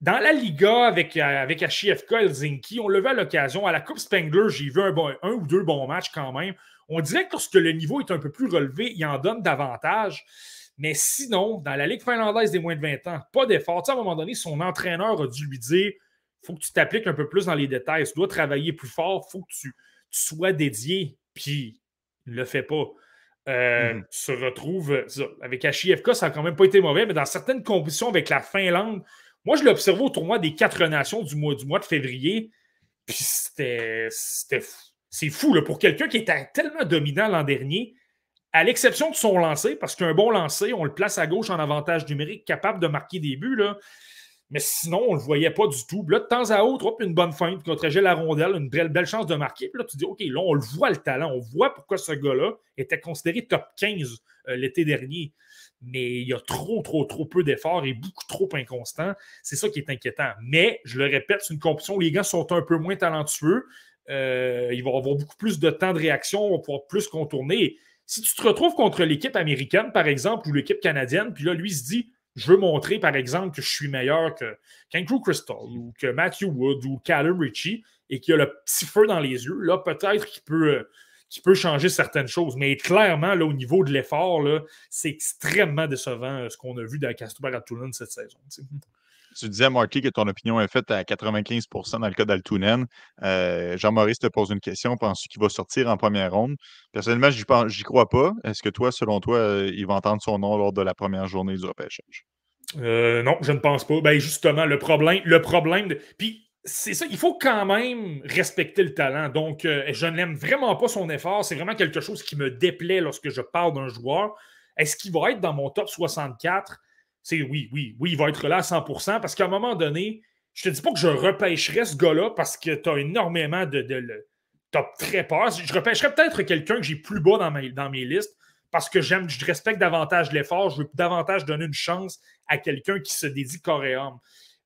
dans la Liga avec, euh, avec HIFK Helsinki, on le à l'occasion. À la Coupe Spengler, j'ai vu un, un, ou deux bons matchs quand même. On dirait que lorsque le niveau est un peu plus relevé, il en donne davantage. Mais sinon, dans la Ligue finlandaise des moins de 20 ans, pas d'effort. à un moment donné, son entraîneur a dû lui dire il faut que tu t'appliques un peu plus dans les détails. Tu dois travailler plus fort. Il faut que tu, sois dédié. Puis, il ne le fait pas. Euh, mm-hmm. Se retrouve avec HIFK, ça n'a quand même pas été mauvais, mais dans certaines compétitions avec la Finlande, moi, je l'ai observé au tournoi des quatre nations du mois, de février. Puis c'était. C'est fou, pour quelqu'un qui était tellement dominant l'an dernier, à l'exception de son lancer, parce qu'un bon lancer, on le place à gauche en avantage numérique, capable de marquer des buts. Mais sinon, on ne le voyait pas du tout. Là, de temps à autre, une bonne feinte, protégeait la rondelle, une belle, belle chance de marquer. Puis là, tu dis, OK, là, on le voit le talent. On voit pourquoi ce gars-là était considéré top 15 euh, l'été dernier. Mais il y a trop, trop, trop peu d'efforts et beaucoup trop inconstant. C'est ça qui est inquiétant. Mais, je le répète, c'est une compétition où les gars sont un peu moins talentueux. Euh, ils vont avoir beaucoup plus de temps de réaction, on pouvoir plus contourner. Si tu te retrouves contre l'équipe américaine, par exemple, ou l'équipe canadienne, puis là, lui se dit je veux montrer, par exemple, que je suis meilleur que qu'Andrew Crystal ou que Matthew Wood ou Callum Ritchie et qu'il a le petit feu dans les yeux, là, peut-être qu'il peut, euh, peut changer certaines choses. Mais clairement, là, au niveau de l'effort, c'est extrêmement décevant euh, ce qu'on a vu dans Castro Toulon cette saison. Tu disais, Marty, que ton opinion est faite à 95% dans le cas d'Altunen. Euh, Jean-Maurice te pose une question. Penses-tu qu'il va sortir en première ronde? Personnellement, je n'y crois pas. Est-ce que toi, selon toi, euh, il va entendre son nom lors de la première journée du repêchage? Euh, non, je ne pense pas. Ben, justement, le problème, le problème de... Puis, c'est ça, il faut quand même respecter le talent. Donc, je n'aime vraiment pas son effort. C'est vraiment quelque chose qui me déplaît lorsque je parle d'un joueur. Est-ce qu'il va être dans mon top 64? c'est oui, oui, oui, il va être là à 100% parce qu'à un moment donné, je te dis pas que je repêcherais ce gars-là parce que tu as énormément de. de, très peur. Je repêcherais peut-être quelqu'un que j'ai plus bas dans, mes listes parce que j'aime, je respecte davantage l'effort, je veux davantage donner une chance à quelqu'un qui se dédie âme.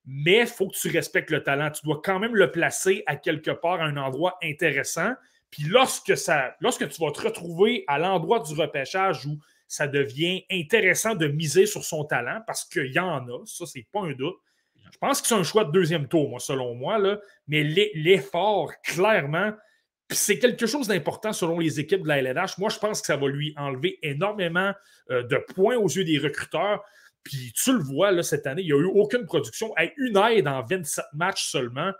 Mais il faut que tu respectes le talent. Tu dois quand même le placer à quelque part à un endroit intéressant. Puis lorsque, ça, lorsque tu vas te retrouver à l'endroit du repêchage où ça devient intéressant de miser sur son talent parce qu'il y en a, ça, c'est pas un doute. Je pense que c'est un choix de deuxième tour, moi, selon moi, mais l'effort, clairement, c'est quelque chose d'important selon les équipes de la LNH. Moi, je pense que ça va lui enlever énormément euh, de points aux yeux des recruteurs. Puis tu le vois, là, cette année, il n'y a eu aucune production. une aide en 27 matchs seulement.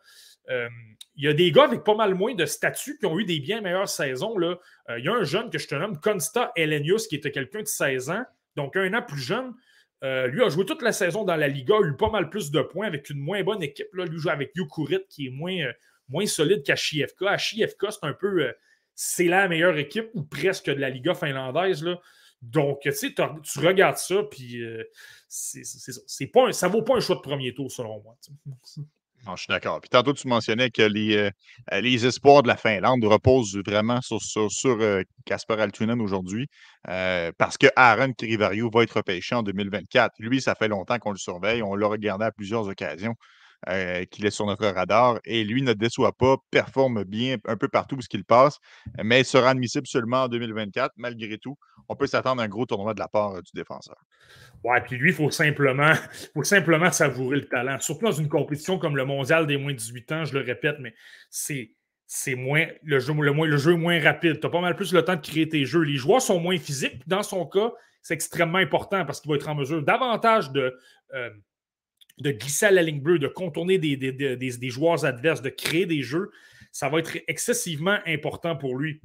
Euh, il y a des gars avec pas mal moins de statut qui ont eu des bien meilleures saisons. Là. Euh, il y a un jeune que je te nomme, Consta Elenius, qui était quelqu'un de 16 ans, donc un an plus jeune. Euh, lui a joué toute la saison dans la Liga, a eu pas mal plus de points avec une moins bonne équipe. Là. Lui joue avec Yukurit, qui est moins, moins solide qu'à CHIFK. À c'est un peu. c'est la meilleure équipe, ou presque, de la Liga finlandaise. Là. Donc, tu sais, tu regardes ça, puis c'est, c'est, pas ça vaut pas un choix de premier tour, selon moi. je suis d'accord. Puis tantôt, tu mentionnais que les, euh, euh, les espoirs de la Finlande reposent vraiment sur, sur, euh, Casper Altunen aujourd'hui parce que Aaron Kirivario va être repêché en 2024. Lui, ça fait longtemps qu'on le surveille. On l'a regardé à plusieurs occasions. Qu'il est sur notre radar et lui ne déçoit pas, performe bien un peu partout où il passe, mais il sera admissible seulement en 2024. Malgré tout, on peut s'attendre à un gros tournoi de la part du défenseur. Ouais, puis lui, il faut simplement, faut simplement savourer le talent. Surtout dans une compétition comme le mondial des moins de 18 ans, je le répète, mais c'est. Moins le jeu, le, le jeu est moins rapide. Tu as pas mal plus le temps de créer tes jeux. Les joueurs sont moins physiques. Dans son cas, c'est extrêmement important parce qu'il va être en mesure davantage de, euh, de glisser à la ligne bleue, de contourner des, des, des, joueurs adverses, de créer des jeux. Ça va être excessivement important pour lui.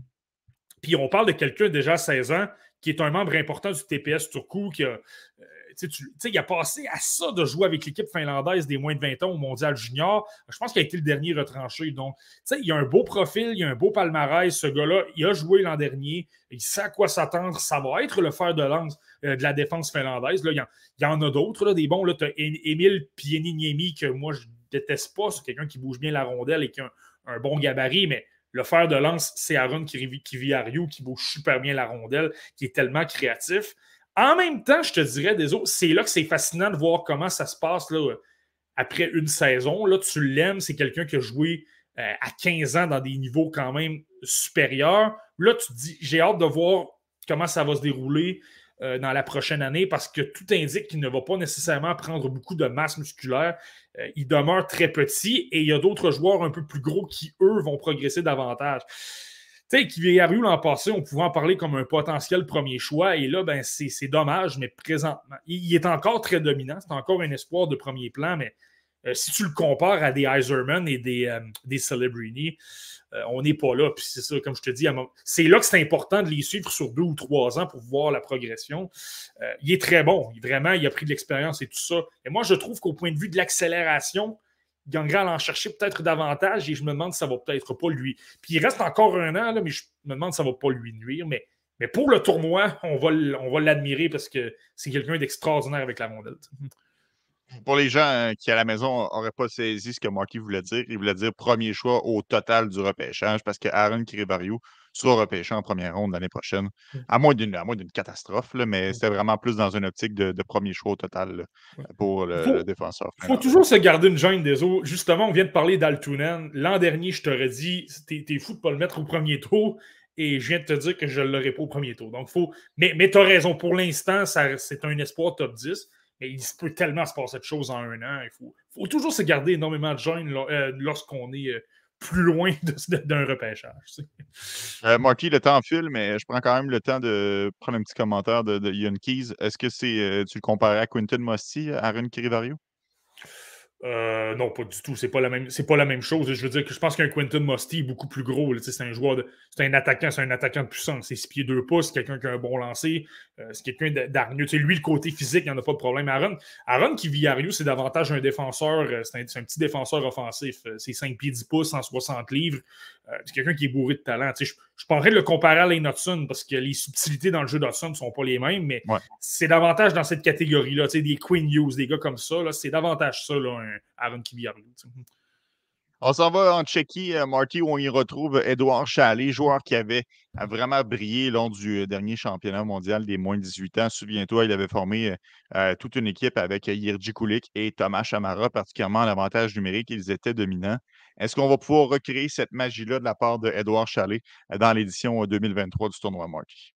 Puis on parle de quelqu'un déjà à 16 ans qui est un membre important du TPS Turku, qui a, euh, il a passé à ça de jouer avec l'équipe finlandaise des moins de 20 ans au Mondial Junior. Je pense qu'il a été le dernier retranché. Donc, il a un beau profil, il a un beau palmarès. Ce gars-là, il a joué l'an dernier. Il sait à quoi s'attendre. Ça va être le fer de lance euh, de la défense finlandaise. Là, il, y en, a d'autres, des bons. Tu as Emile Pieniniemi, que moi, je déteste pas. C'est quelqu'un qui bouge bien la rondelle et qui a un bon gabarit, mais le fer de lance, c'est Aaron Rio qui bouge super bien la rondelle, qui est tellement créatif. En même temps, je te dirais, des autres, c'est là que c'est fascinant de voir comment ça se passe là, après une saison. Là, tu l'aimes, c'est quelqu'un qui a joué euh, à 15 ans dans des niveaux quand même supérieurs. Là, tu te dis, j'ai hâte de voir comment ça va se dérouler. Euh, dans la prochaine année parce que tout indique qu'il ne va pas nécessairement prendre beaucoup de masse musculaire. Euh, il demeure très petit et il y a d'autres joueurs un peu plus gros qui, eux, vont progresser davantage. Tu sais, Kiviaru l'an passé, on pouvait en parler comme un potentiel premier choix et là, ben, c'est dommage, mais présentement, il est encore très dominant. C'est encore un espoir de premier plan, mais euh, si tu le compares à des Iserman et des, des Celebrini, euh, on n'est pas là. Puis c'est ça, comme je te dis, c'est là que c'est important de les suivre sur deux ou trois ans pour voir la progression. Euh, il est très bon. vraiment, il a pris de l'expérience et tout ça. Et moi, je trouve qu'au point de vue de l'accélération, à en chercher peut-être davantage et je me demande si ça va peut-être pas lui. Puis il reste encore un an, là, mais je me demande si ça va pas lui nuire. Mais, pour le tournoi, on va, l'admirer parce que c'est quelqu'un d'extraordinaire avec la rondelle. Pour les gens qui, à la maison, n'auraient pas saisi ce que Marky voulait dire, il voulait dire premier choix au total du repêchage parce que Aaron sera repêché en première ronde l'année prochaine. Mmh. À moins d'une catastrophe, là, mais c'était vraiment plus dans une optique de, premier choix au total pour le, défenseur. Il faut toujours se garder une gêne des autres. Justement, on vient de parler d'Altunen. L'an dernier, je t'aurais dit, t'es fou de ne pas le mettre au premier tour et je viens de te dire que je ne l'aurais pas au premier tour. Donc, faut. Mais, mais tu as raison. Pour l'instant, c'est un espoir top 10. Mais il peut tellement se passer de choses en un an. Il faut, faut toujours se garder énormément de gêne euh, lorsqu'on est euh, plus loin d'un repêchage. Euh, Marky, le temps file, mais je prends quand même le temps de prendre un petit commentaire de, de Keys. Est-ce que c'est tu le comparais à Quinton Mosti, à Aaron Kirivario? Euh, non, pas du tout. C'est pas la même. C'est pas la même chose. Je veux dire que je pense qu'un Quentin Musty est beaucoup plus gros. C'est un joueur. C'est un attaquant, c'est un attaquant de puissance. C'est 6 pieds 2 pouces, c'est quelqu'un qui a un bon lancer. Euh, c'est quelqu'un sais, lui, le côté physique, il n'y en a pas de problème. Aaron, Aaron qui vit à c'est davantage un défenseur. Euh, c'est un, petit défenseur offensif. C'est 5 pieds 10 pouces, 160 livres. C'est quelqu'un qui est bourré de talent. Tu sais, je, je de le comparer à Lane Hudson parce que les subtilités dans le jeu d'Hudson ne sont pas les mêmes, mais c'est davantage dans cette catégorie-là. Tu sais, des Queen Hughes, des gars comme ça. C'est davantage ça, là, un Aaron Kiviarlo. On s'en va en Tchéquie, euh, Marty, où on y retrouve Edouard Chalet, joueur qui avait vraiment brillé lors du euh, dernier championnat mondial des moins de 18 ans. Souviens-toi, il avait formé euh, toute une équipe avec Yirji Kulik et Thomas Chamara, particulièrement l'avantage numérique, ils étaient dominants. Est-ce qu'on va pouvoir recréer cette magie-là de la part d'Edouard Chalet dans l'édition 2023 du tournoi Marty?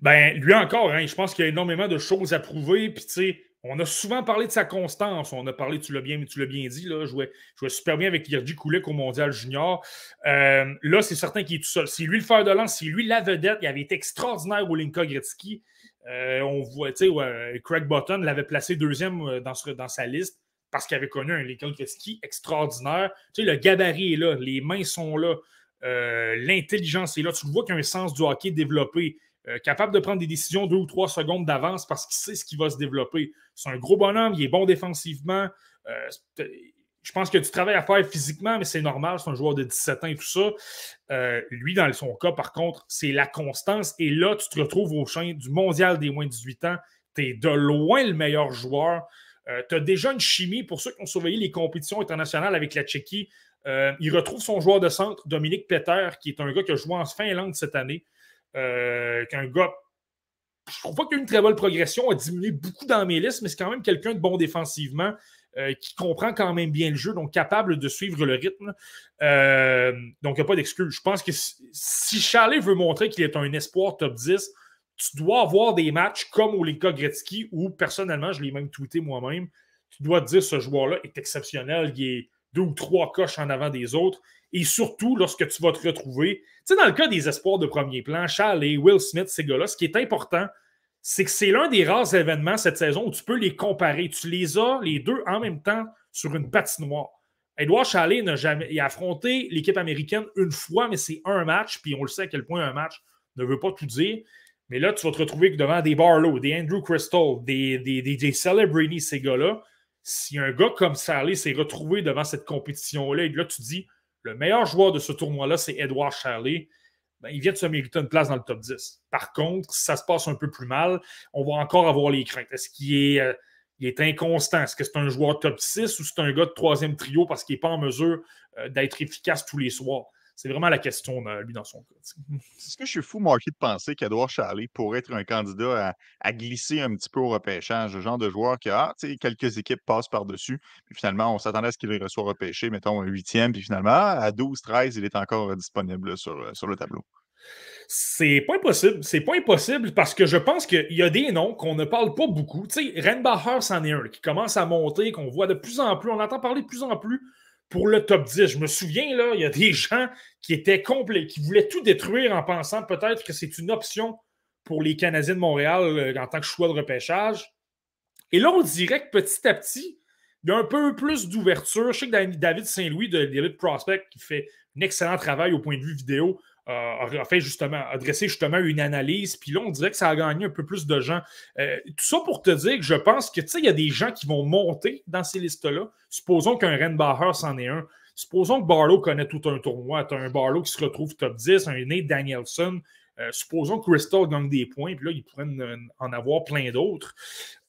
Ben, lui encore, hein, je pense qu'il y a énormément de choses à prouver. Puis, tu sais, on a souvent parlé de sa constance. On a parlé, tu l'as bien, tu bien dit, là, jouait, jouait super bien avec Yerji Koulek au Mondial Junior. Euh, là, c'est certain qu'il est tout seul. C'est lui le fer de lance, c'est lui la vedette. Il avait été extraordinaire au Linka Gretzky. Euh, on voit, tu sais, Craig Button l'avait placé deuxième euh, dans sa liste parce qu'il avait connu un Linka Gretzky extraordinaire. Tu sais, le gabarit est là, les mains sont là, l'intelligence est là. Tu vois qu'il a un sens du hockey développé. Euh, capable de prendre des décisions deux ou trois secondes d'avance parce qu'il sait ce qui va se développer. C'est un gros bonhomme, il est bon défensivement. Euh, je pense que tu travailles à faire physiquement, mais c'est normal, c'est un joueur de 17 ans et tout ça. Euh, lui, dans son cas, par contre, c'est la constance. Et là, tu te retrouves au sein du mondial des moins de 18 ans. Tu es de loin le meilleur joueur. Tu as déjà une chimie pour ceux qui ont surveillé les compétitions internationales avec la Tchéquie. il retrouve son joueur de centre, Dominique Peter, qui est un gars qui a joué en Finlande cette année. Euh, qu'un gars, je trouve pas qu'il a une très bonne progression, a diminué beaucoup dans mes listes, mais c'est quand même quelqu'un de bon défensivement. Euh, qui comprend quand même bien le jeu, donc capable de suivre le rythme. Euh, donc, il n'y a pas d'excuse. Je pense que si, Charlie veut montrer qu'il est un espoir top 10, tu dois avoir des matchs comme au Linka Gretzky, où personnellement, je l'ai même tweeté moi-même, tu dois te dire ce joueur-là est exceptionnel, il est deux ou trois coches en avant des autres. Et surtout, lorsque tu vas te retrouver, tu sais, dans le cas des espoirs de premier plan, Charles et Will Smith, ces gars-là, ce qui est important, c'est que c'est l'un des rares événements cette saison où tu peux les comparer. Tu les as les deux en même temps sur une patinoire. Edouard Chalet n'a jamais affronté l'équipe américaine une fois, mais c'est un match, puis on le sait à quel point un match ne veut pas tout dire. Mais là, tu vas te retrouver devant des Barlow, des Andrew Crystal, des, des, des, Celebrity, ces gars-là. Si un gars comme Chalet s'est retrouvé devant cette compétition-là, et là, tu dis, le meilleur joueur de ce tournoi-là, c'est Edward Charlie. Ben, il vient de se mériter une place dans le top 10. Par contre, si ça se passe un peu plus mal, on va encore avoir les craintes. Est-ce qu'il est, euh, inconstant? Est-ce que c'est un joueur top 6 ou c'est un gars de troisième trio parce qu'il n'est pas en mesure euh, d'être efficace tous les soirs? C'est vraiment la question, lui, dans son cas. Est-ce que je suis fou, Marky, de penser qu'Edouard Charlie pourrait être un candidat à, glisser un petit peu au repêchage, le genre de joueur qui a, ah, quelques équipes passent par-dessus, puis finalement, on s'attendait à ce qu'il soit repêché, mettons, un huitième, puis finalement, à 12, 13, il est encore disponible sur, euh, sur le tableau. C'est pas impossible. C'est pas impossible parce que je pense qu'il y a des noms qu'on ne parle pas beaucoup. Tu sais, Renbacher, c'en est un qui commence à monter, qu'on voit de plus en plus, on entend parler de plus en plus pour le top 10. Je me souviens, là, il y a des gens qui étaient complets, qui voulaient tout détruire en pensant peut-être que c'est une option pour les Canadiens de Montréal euh, en tant que choix de repêchage. Et là, on dirait que petit à petit, il y a un peu plus d'ouverture. Je sais que David Saint-Louis de l'Elite Prospect, qui fait un excellent travail au point de vue vidéo, euh, a fait justement, adressé justement une analyse. Puis là, on dirait que ça a gagné un peu plus de gens. Euh, tout ça pour te dire que je pense que, tu sais, il y a des gens qui vont monter dans ces listes-là. Supposons qu'un Renbacher s'en est un. Supposons que Barlow connaît tout un tournoi. Tu as un Barlow qui se retrouve top 10, un Nate Danielson, Euh, supposons que Crystal gagne des points, puis là, il pourrait en avoir plein d'autres.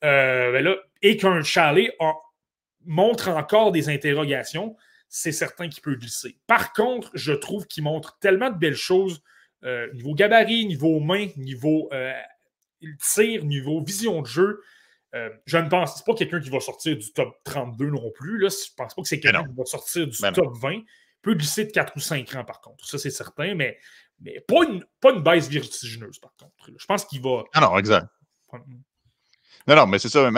Euh, ben et qu'un chalet montre encore des interrogations, c'est certain qu'il peut glisser. Par contre, je trouve qu'il montre tellement de belles choses, niveau gabarit, niveau main, niveau tir, niveau vision de jeu, euh, je ne pense pas quelqu'un qui va sortir du top 32 non plus. Là. Je ne pense pas que c'est quelqu'un qui va sortir du top 20. Il peut glisser de 4 ou 5 rangs, par contre. Ça, c'est certain, mais, mais pas, une, pas une baisse vertigineuse, par contre. Je pense qu'il va. Ah non, exact. Non, non, mais c'est ça.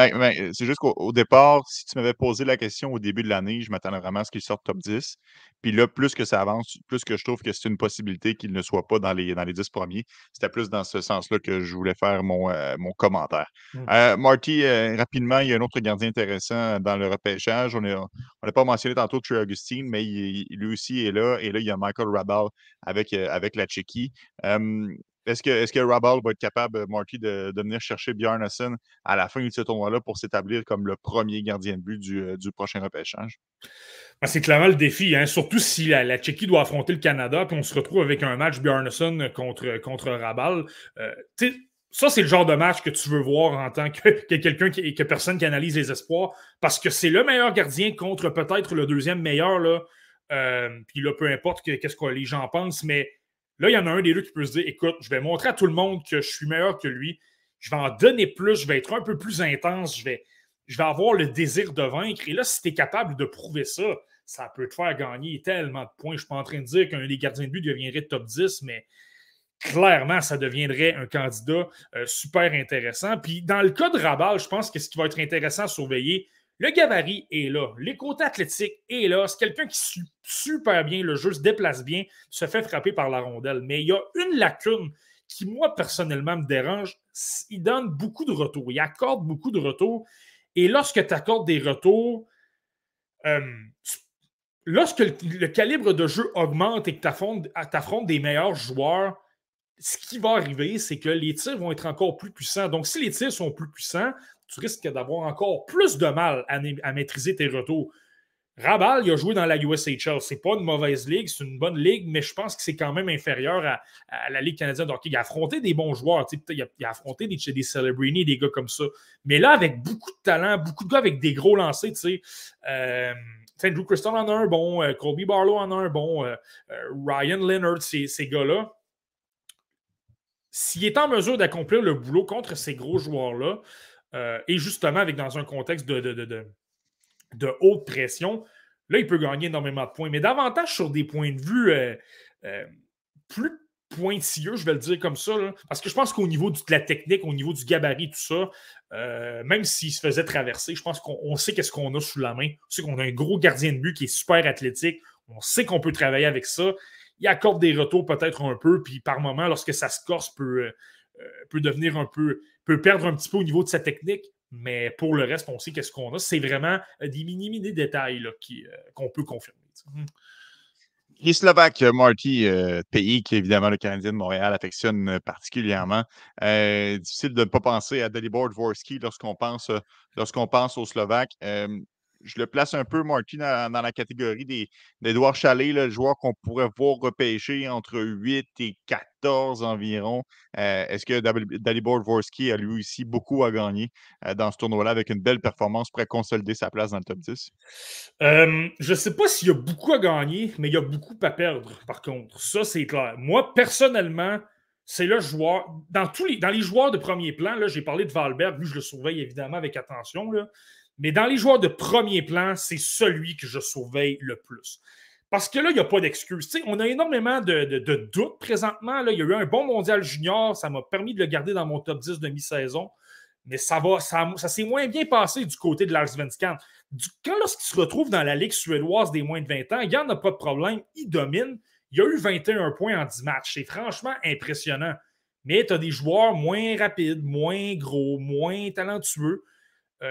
c'est juste qu'au départ, si tu m'avais posé la question au début de l'année, je m'attendais vraiment à ce qu'il sorte top 10. Puis là, plus que ça avance, plus que je trouve que c'est une possibilité qu'il ne soit pas dans les, dans les 10 premiers. C'était plus dans ce sens-là que je voulais faire mon, euh, mon commentaire. Mmh. Euh, Marty, euh, rapidement, il y a un autre gardien intéressant dans le repêchage. On n'a pas mentionné tantôt Trey Augustine, mais lui aussi est là. Et là, il y a Michael Rabal avec, avec la Tchéquie. Est-ce que, est que Rabal va être capable, Marty, de, de venir chercher Bjarnason à la fin de ce tournoi-là pour s'établir comme le premier gardien de but du, du prochain repêchage? Ben, c'est clairement le défi, hein. surtout si la, Tchéquie doit affronter le Canada, puis on se retrouve avec un match Bjarnason contre, contre Rabal. Euh, ça, c'est le genre de match que tu veux voir en tant que, quelqu'un qui, que personne qui analyse les espoirs, parce que c'est le meilleur gardien contre peut-être le deuxième meilleur. Là. Euh, puis là, peu importe qu'est-ce que les gens pensent, mais là, il y en a un des deux qui peut se dire écoute, je vais montrer à tout le monde que je suis meilleur que lui, je vais en donner plus, je vais être un peu plus intense, je vais, avoir le désir de vaincre. Et là, si tu es capable de prouver ça, ça peut te faire gagner tellement de points. Je ne suis pas en train de dire qu'un des gardiens de but deviendrait top 10, mais clairement, ça deviendrait un candidat euh, super intéressant. Puis dans le cas de Rabal, je pense que ce qui va être intéressant à surveiller, le gabarit est là, les côtés athlétiques est là. C'est quelqu'un qui suit super bien le jeu, se déplace bien, se fait frapper par la rondelle. Mais il y a une lacune qui, moi, personnellement, me dérange. Il donne beaucoup de retours. Il accorde beaucoup de retours. Et lorsque tu accordes des retours, euh, lorsque le, calibre de jeu augmente et que tu affrontes, des meilleurs joueurs, ce qui va arriver, c'est que les tirs vont être encore plus puissants. Donc, si les tirs sont plus puissants, tu risques d'avoir encore plus de mal à, maîtriser tes retours. Rabal, il a joué dans la USHL. C'est pas une mauvaise ligue, c'est une bonne ligue, mais je pense que c'est quand même inférieur à, la Ligue canadienne. Donc, il a affronté des bons joueurs. Il a, il a, affronté des, des Celebrini, des gars comme ça. Mais là, avec beaucoup de talent, beaucoup de gars avec des gros lancers, tu sais. Euh, Drew Crystal en a un bon, euh, Colby Barlow en a un bon, euh, Ryan Leonard, ces gars-là. S'il est en mesure d'accomplir le boulot contre ces gros joueurs-là, et justement avec dans un contexte de, de, de de haute pression, là, il peut gagner énormément de points. Mais davantage sur des points de vue euh, euh, plus pointilleux, je vais le dire comme ça. parce que je pense qu'au niveau de la technique, au niveau du gabarit, tout ça, euh, même s'il se faisait traverser, je pense qu'on sait qu'est-ce qu'on a sous la main. On sait qu'on a un gros gardien de but qui est super athlétique. On sait qu'on peut travailler avec ça. Il accorde des retours peut-être un peu, puis par moment, lorsque ça se corse, peut, peut devenir un peu, peut perdre un petit peu au niveau de sa technique. Mais pour le reste, on sait qu'est-ce qu'on a. C'est vraiment euh, des mini-mini détails euh, qu'on peut confirmer. Les Slovaques, euh, Marty, pays qui évidemment le Canadien de Montréal affectionne particulièrement. difficile de ne pas penser à Dalibor Dvorsky lorsqu'on pense, lorsqu'on pense aux Slovaques je le place un peu, Marty, dans, la catégorie d'Edouard Chalet, le joueur qu'on pourrait voir repêcher entre 8 et 14 environ. Euh, est-ce que Dalibor Dvorsky a lui aussi beaucoup à gagner euh, dans ce tournoi-là avec une belle performance pour consolider sa place dans le top 10? je ne sais pas s'il y a beaucoup à gagner, mais il y a beaucoup à perdre, par contre. Ça, c'est clair. Moi, personnellement, c'est le joueur. Dans, tous les, dans les joueurs de premier plan, j'ai parlé de Valberg, lui, je le surveille évidemment avec attention. Là. Mais dans les joueurs de premier plan, c'est celui que je surveille le plus. Parce que là, il n'y a pas d'excuse. On a énormément de, doutes présentement. Là. Il y a eu un bon mondial junior. Ça m'a permis de le garder dans mon top 10 de mi-saison. Mais ça va, ça, s'est moins bien passé du côté de Lars Svenskan. Quand lorsqu'il se retrouve dans la Ligue suédoise des moins de 20 ans, il n'y en a pas de problème. Il domine. Il a eu 21 points en 10 matchs. C'est franchement impressionnant. Mais tu as des joueurs moins rapides, moins gros, moins talentueux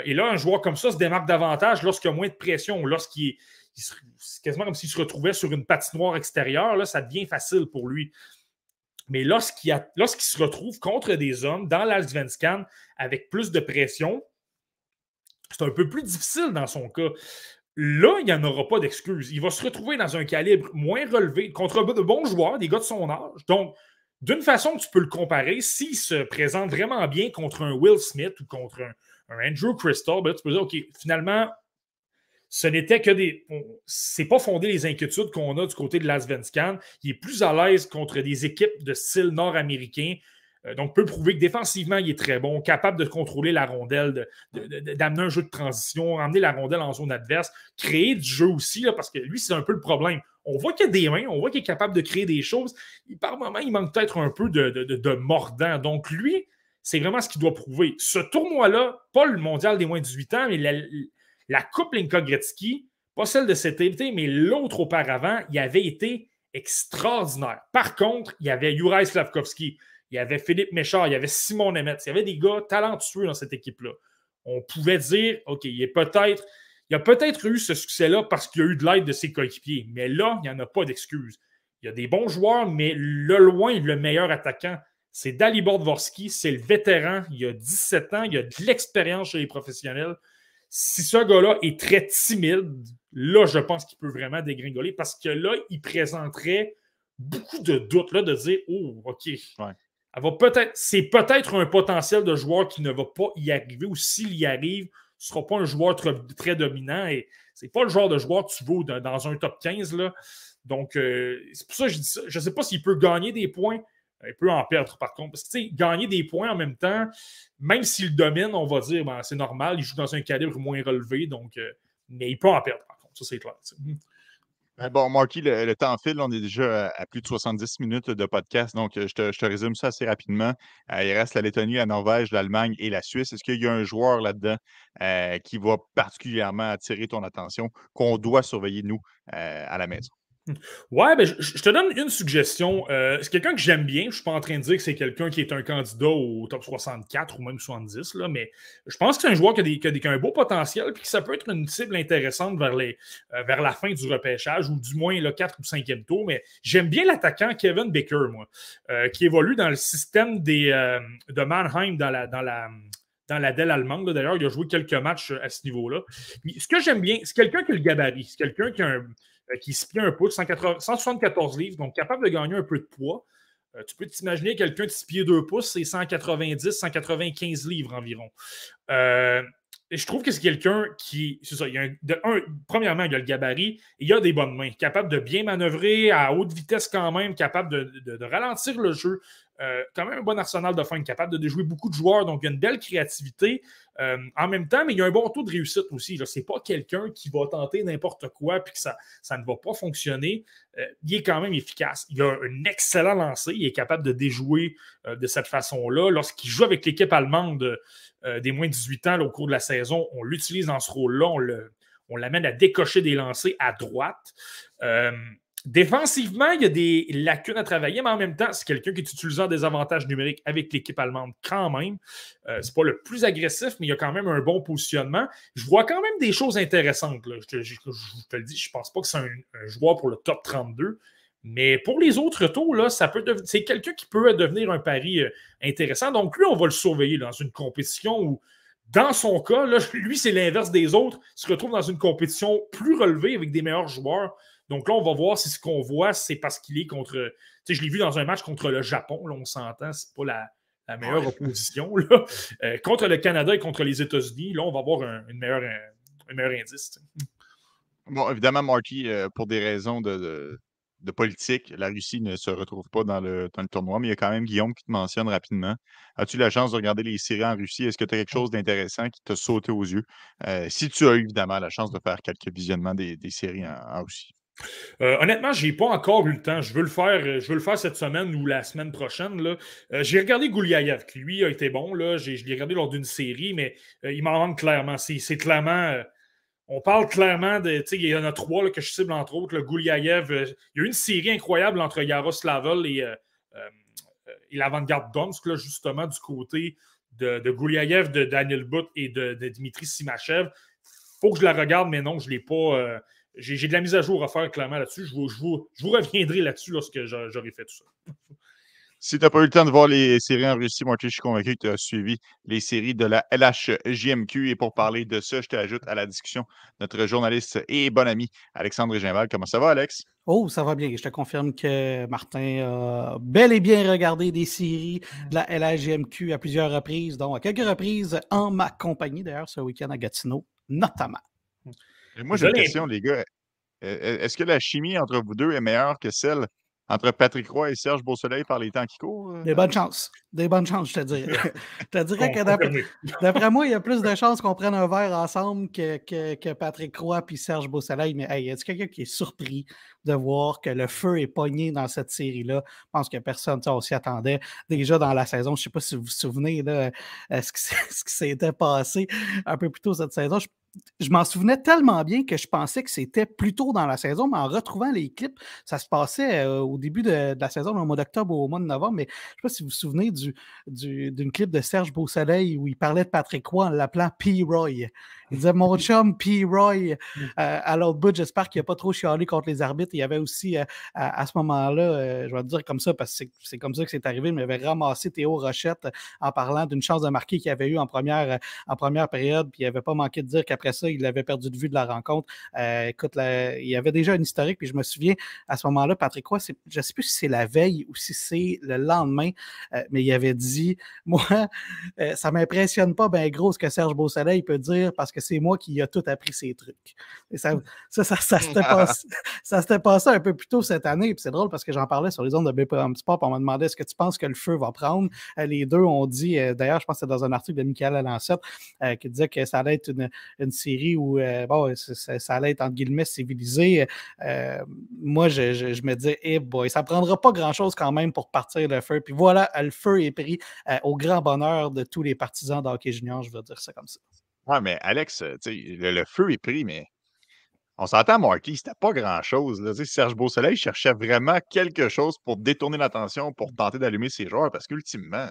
et là, un joueur comme ça se démarque davantage lorsqu'il y a moins de pression, lorsqu'il est. C'est quasiment comme s'il se retrouvait sur une patinoire extérieure, là, ça devient facile pour lui. Mais lorsqu'il se retrouve contre des hommes dans l'Alsvenskan avec plus de pression, c'est un peu plus difficile dans son cas. Là, il n'y en aura pas d'excuses. Il va se retrouver dans un calibre moins relevé contre de bons joueurs, des gars de son âge. Donc, d'une façon, tu peux le comparer. S'il se présente vraiment bien contre un Will Smith ou contre un, Andrew Crystal, ben tu peux dire, OK, finalement, ce n'était que des. C'est pas fondé les inquiétudes qu'on a du côté de Las Vegas. Il est plus à l'aise contre des équipes de style nord-américain. Euh, donc, peut prouver que défensivement, il est très bon, capable de contrôler la rondelle, d'amener un jeu de transition, emmener la rondelle en zone adverse, créer du jeu aussi, parce que lui, c'est un peu le problème. On voit qu'il a des mains, on voit qu'il est capable de créer des choses. par moment, il manque peut-être un peu de, mordant. Donc, lui, c'est vraiment ce qu'il doit prouver. Ce tournoi-là, pas le mondial des moins de 18 ans, mais la, Coupe Linka Gretzky, pas celle de cet été, mais l'autre auparavant, il avait été extraordinaire. Par contre, il y avait Juraj Slavkovski, il y avait Philippe Méchard, il y avait Simon Nemeth, il y avait des gars talentueux dans cette équipe-là. On pouvait dire, OK, il est peut-être. Il a peut-être eu ce succès-là parce qu'il a eu de l'aide de ses coéquipiers. Mais là, il n'y en a pas d'excuses. Il y a des bons joueurs, mais le loin, le meilleur attaquant, c'est Dalibor Dvorsky. C'est le vétéran. Il a 17 ans. Il a de l'expérience chez les professionnels. Si ce gars-là est très timide, là, je pense qu'il peut vraiment dégringoler parce que là, il présenterait beaucoup de doutes, là, de dire Oh, OK. peut-être, c'est peut-être un potentiel de joueur qui ne va pas y arriver, ou s'il y arrive, ce ne sera pas un joueur très, dominant. Et c'est pas le genre de joueur que tu veux dans, un top 15. Là. Donc, euh, c'est pour ça que je dis ça. Je ne sais pas s'il peut gagner des points. Il peut en perdre, par contre. Parce que, gagner des points en même temps, même s'il domine, on va dire, ben, c'est normal, il joue dans un calibre moins relevé, donc, euh, mais il peut en perdre, par contre. Ça, c'est clair. Ben, bon, Marky, le, temps file. On est déjà à, plus de 70 minutes de podcast. Donc, euh, je te, résume ça assez rapidement. Euh, il reste la Lettonie, la Norvège, l'Allemagne et la Suisse. Est-ce qu'il y a un joueur là-dedans qui va particulièrement attirer ton attention, qu'on doit surveiller, nous, à la maison? Ouais, ben, je, te donne une suggestion. Euh, c'est quelqu'un que j'aime bien. Je ne suis pas en train de dire que c'est quelqu'un qui est un candidat au top 64 ou même 70, là, mais je pense que c'est un joueur qui a, un beau potentiel et que ça peut être une cible intéressante vers, les, euh, vers la fin du repêchage ou du moins le 4 ou 5e tour. Mais j'aime bien l'attaquant Kevin Baker, moi, euh, qui évolue dans le système des, de Mannheim dans la, dans la, dans la Dell allemande. D'ailleurs, il a joué quelques matchs à ce niveau-là. Ce que j'aime bien, c'est quelqu'un qui a le gabarit. C'est quelqu'un qui a un qui se plie un pouce, 174 livres, donc capable de gagner un peu de poids. Euh, tu peux t'imaginer quelqu'un de 6 pieds 2 pouces, c'est 190, 195 livres environ. Euh, je trouve que c'est quelqu'un qui. C'est ça. Il y a un, premièrement, il a le gabarit il a des bonnes mains. Capable de bien manœuvrer à haute vitesse quand même, capable de, ralentir le jeu. Quand même un bon arsenal de fin, capable de déjouer beaucoup de joueurs. Donc, il y a une belle créativité. Euh, en même temps, mais il y a un bon taux de réussite aussi. Ce n'est pas quelqu'un qui va tenter n'importe quoi puis que ça, ne va pas fonctionner. Euh, il est quand même efficace. Il a un excellent lancer. Il est capable de déjouer euh, de cette façon-là. Lorsqu'il joue avec l'équipe allemande des moins de 18 ans au cours de la saison, on l'utilise dans ce rôle-là. On l'amène à décocher des lancers à droite. Défensivement, il y a des lacunes à travailler, mais en même temps, c'est quelqu'un qui est utilisant des avantages numériques avec l'équipe allemande quand même. Euh, c'est pas le plus agressif, mais il y a quand même un bon positionnement. Je vois quand même des choses intéressantes. Je, te, le dis, je pense pas que c'est un, joueur pour le top 32. Mais pour les autres tours, c'est quelqu'un qui peut devenir un pari euh, intéressant. Donc, lui, on va le surveiller dans une compétition où, dans son cas, lui, c'est l'inverse des autres. Il se retrouve dans une compétition plus relevée avec des meilleurs joueurs. Donc là, on va voir si ce qu'on voit, c'est parce qu'il est contre. Tu sais, je l'ai vu dans un match contre le Japon, là, on s'entend, c'est pas la, meilleure opposition. Euh, contre le Canada et contre les États-Unis, là, on va avoir un, une meilleure, meilleur indice. Bon, évidemment, Marky, euh, pour des raisons de, politique, la Russie ne se retrouve pas dans le, tournoi, mais il y a quand même Guillaume qui te mentionne rapidement. As-tu la chance de regarder les séries en Russie? Est-ce que tu as quelque chose d'intéressant qui t'a sauté aux yeux? Euh, si tu as eu évidemment la chance de faire quelques visionnements des, séries en Russie. Euh, honnêtement, je n'ai pas encore eu le temps. Je veux le faire, euh, je le faire cette semaine ou la semaine prochaine. Euh, j'ai regardé Gouliaïev, qui lui a été bon. Je l'ai regardé lors d'une série, mais il m'en manque clairement. C'est, clairement. on parle clairement de. Il y en a trois que je cible, entre autres. Le Gouliaïev. il y a eu une série incroyable entre Yaroslavl et, l'avant-garde Donsk, justement, du côté de, Gouliaïev, de Daniel Butt et de, de Dimitri Simachev. faut que je la regarde, mais non, je ne l'ai pas j'ai de la mise à jour à faire clairement là-dessus. Je vous, je, vous, je vous, reviendrai là-dessus lorsque j'aurai fait tout ça. Si tu n'as pas eu le temps de voir les séries en Russie, moi, je suis convaincu que tu as suivi les séries de la LHJMQ. Et pour parler de ça, je t'ajoute à la discussion notre journaliste et bon ami Alexandre Gimbal. Comment ça va, Alex? Oh, ça va bien. Je te confirme que Martin a bel et bien regardé des séries de la LHJMQ à plusieurs reprises, donc à quelques reprises en ma compagnie, d'ailleurs, ce week-end à Gatineau, notamment. Moi, j'ai une question, les gars. Est-ce que la chimie entre vous deux est meilleure que celle entre Patrick Roy et Serge Beausoleil par les temps qui courent? Euh, Des bonnes chances. Des bonnes chances, je te dirais. je te dirais que d'après moi, il y a plus de chances qu'on prenne un verre ensemble que, que, Patrick Roy et Serge Beausoleil. Mais hey, a quelqu'un qui est surpris de voir que le feu est pogné dans cette série-là? Je pense que personne, on s'y attendait. Déjà dans la saison, je ne sais pas si vous vous souvenez là, euh, ce qui s'était passé un peu plus tôt cette saison. Je je m'en souvenais tellement bien que je pensais que c'était plus tôt dans la saison, mais en retrouvant les clips, ça se passait euh, au début de, la saison, au mois d'octobre ou au mois de novembre. Mais je ne sais pas si vous vous souvenez d'une du, clip de Serge Beausoleil où il parlait de Patrick Roy en l'appelant P-Roy. Il disait Mon chum P. Roy mm. euh, à l'autre bout, j'espère qu'il n'a pas trop chialé contre les arbitres. Il y avait aussi, euh, à, ce moment-là, euh, je vais te dire comme ça parce que c'est comme ça que c'est arrivé, mais il avait ramassé Théo Rochette en parlant d'une chance de marquer qu'il avait eu en première, en première période. Puis il n'avait pas manqué de dire qu'après ça, il avait perdu de vue de la rencontre. écoute, il y avait déjà un historique, puis je me souviens à ce moment-là, Patrick Roy, je ne sais plus si c'est la veille ou si c'est le lendemain, mais il avait dit Moi, ça ne m'impressionne pas bien gros ce que Serge Beausoleil peut dire parce que c'est moi qui ai tout appris ces trucs. Et ça, ça, ça, ça s'était passé, un peu plus tôt cette année. Puis c'est drôle parce que j'en parlais sur les ondes de BPM Sport. On m'a demandé est-ce que tu penses que le feu va prendre? Euh, Les deux ont dit, euh, d'ailleurs, je pense que c'est dans un article de Michael Alancette euh, qui disait que ça allait être une, une série où bon, ça, allait être entre guillemets civilisé. moi, je, je, me disais, eh boy, ça prendra pas grand-chose quand même pour partir le feu. Puis voilà, le feu est pris au grand bonheur de tous les partisans d'hockey junior, je veux dire ça comme ça. Ouais, mais Alex, le, le, feu est pris, mais on s'entend, Marky, c'était pas grand-chose. Serge Beausoleil cherchait vraiment quelque chose pour détourner l'attention, pour tenter d'allumer ses joueurs, parce qu'ultimement,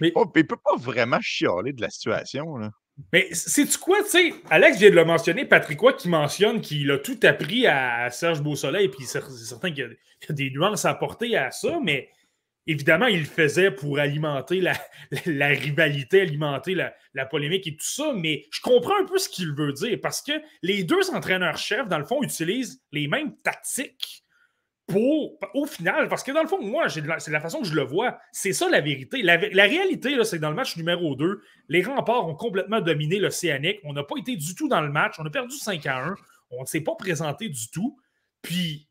mais... il ne peut pas vraiment chialer de la situation. Là. Mais c'est-tu quoi, tu sais, Alex vient de le mentionner, Patrick quoi qui mentionne qu'il a tout appris à Serge Beausoleil, puis c'est certain qu'il y, a des nuances à apporter à ça, mais Évidemment, il le faisait pour alimenter la, rivalité, alimenter la, polémique et tout ça, mais je comprends un peu ce qu'il veut dire parce que les deux entraîneurs-chefs, dans le fond, utilisent les mêmes tactiques au final, parce que dans le fond, moi, c'est la façon que je le vois. C'est ça la vérité. La, réalité, c'est que dans le match numéro 2, les remparts ont complètement dominé l'Océanique. On n'a pas été du tout dans le match. On a perdu 5 à 1. On ne s'est pas présenté du tout. Puis,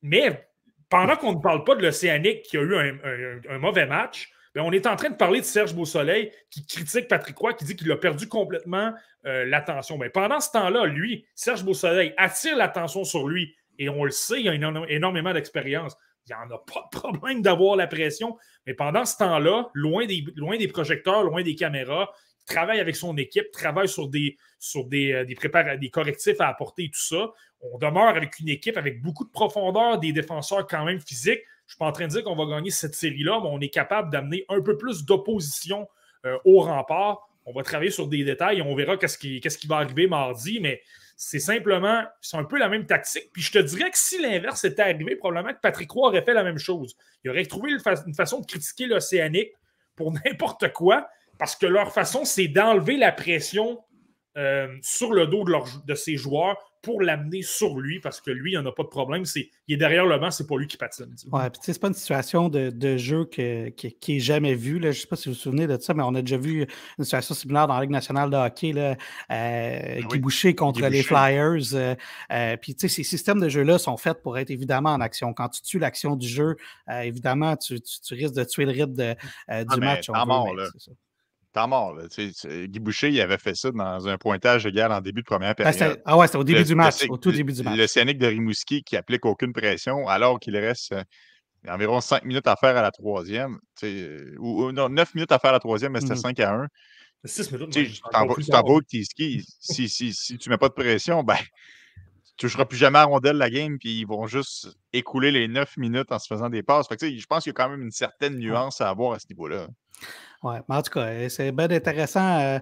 mais pendant qu'on ne parle pas de l'Océanique qui a eu un, mauvais match, ben, on est en train de parler de Serge Beausoleil qui critique Patrick Roy, qui dit qu'il a perdu complètement euh, l'attention. Mais ben, pendant ce temps-là, lui, Serge Beausoleil attire l'attention sur lui. Et on le sait, il a énormément d'expérience. Il n'y en a pas de problème d'avoir la pression. Mais pendant ce temps-là, loin des, loin des projecteurs, loin des caméras, il travaille avec son équipe, travaille sur des, sur des, euh, des, des correctifs à apporter et tout ça on demeure avec une équipe avec beaucoup de profondeur, des défenseurs quand même physiques. Je ne suis pas en train de dire qu'on va gagner cette série-là, mais on est capable d'amener un peu plus d'opposition euh, au rempart. On va travailler sur des détails et on verra qu'est-ce qui, qui, va arriver mardi, mais c'est simplement, c'est un peu la même tactique. Puis je te dirais que si l'inverse était arrivé, probablement que Patrick Roy aurait fait la même chose. Il aurait trouvé une, façon de critiquer l'Océanique pour n'importe quoi, parce que leur façon, c'est d'enlever la pression euh, sur le dos de, de ses joueurs pour l'amener sur lui parce que lui, il n'en a pas de problème. C'est, il est derrière le banc, c'est pas lui qui patine. Ouais, puis c'est pas une situation de, jeu qui, est jamais vue. Je ne sais pas si vous vous souvenez de ça, mais on a déjà vu une situation similaire dans la Ligue nationale de hockey. Là, euh, ah Guy Boucher contre les Flyers. Euh, euh, puis ces systèmes de jeu-là sont faits pour être évidemment en action. Quand tu tues l'action du jeu, évidemment, tu, risques de tuer le rythme ah, du match. T'es mort. Là. Guy Boucher, il avait fait ça dans un pointage égal en début de première ah, période. Ah, ouais, c'était au début du match, au tout début du match. Le Scénic de Rimouski qui applique aucune pression alors qu'il reste euh, environ 5 minutes à faire à la troisième. Euh, ou, non, 9 minutes à faire à la troisième, mais c'était 5 mmh à 1. 6 minutes. Tu t'en vas au tes skis. Si, si, si tu ne mets pas de pression, ben, tu ne toucheras plus jamais à rondelle la game, puis ils vont juste écouler les 9 minutes en se faisant des passes. Fait que, je pense qu'il y a quand même une certaine nuance à avoir à ce niveau-là. Ouais, mais en tout cas, c'est bien intéressant. Euh,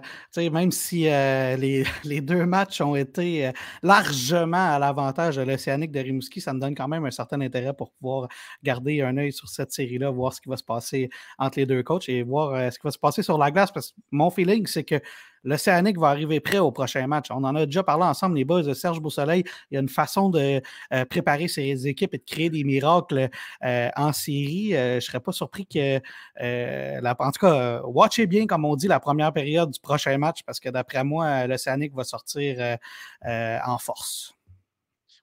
même si euh, les, deux matchs ont été euh, largement à l'avantage de l'Océanique de Rimouski, ça me donne quand même un certain intérêt pour pouvoir garder un œil sur cette série-là, voir ce qui va se passer entre les deux coachs et voir ce qui va se passer sur la glace. Parce que mon feeling, c'est que l'Océanique va arriver prêt au prochain match. On en a déjà parlé ensemble, les boys de Serge Beausoleil. Il y a une façon de préparer ses équipes et de créer des miracles euh, en série. Euh, je ne serais pas surpris que, en tout cas, watchez bien, comme on dit, la première période du prochain match parce que d'après moi, l'Océanique va sortir en force.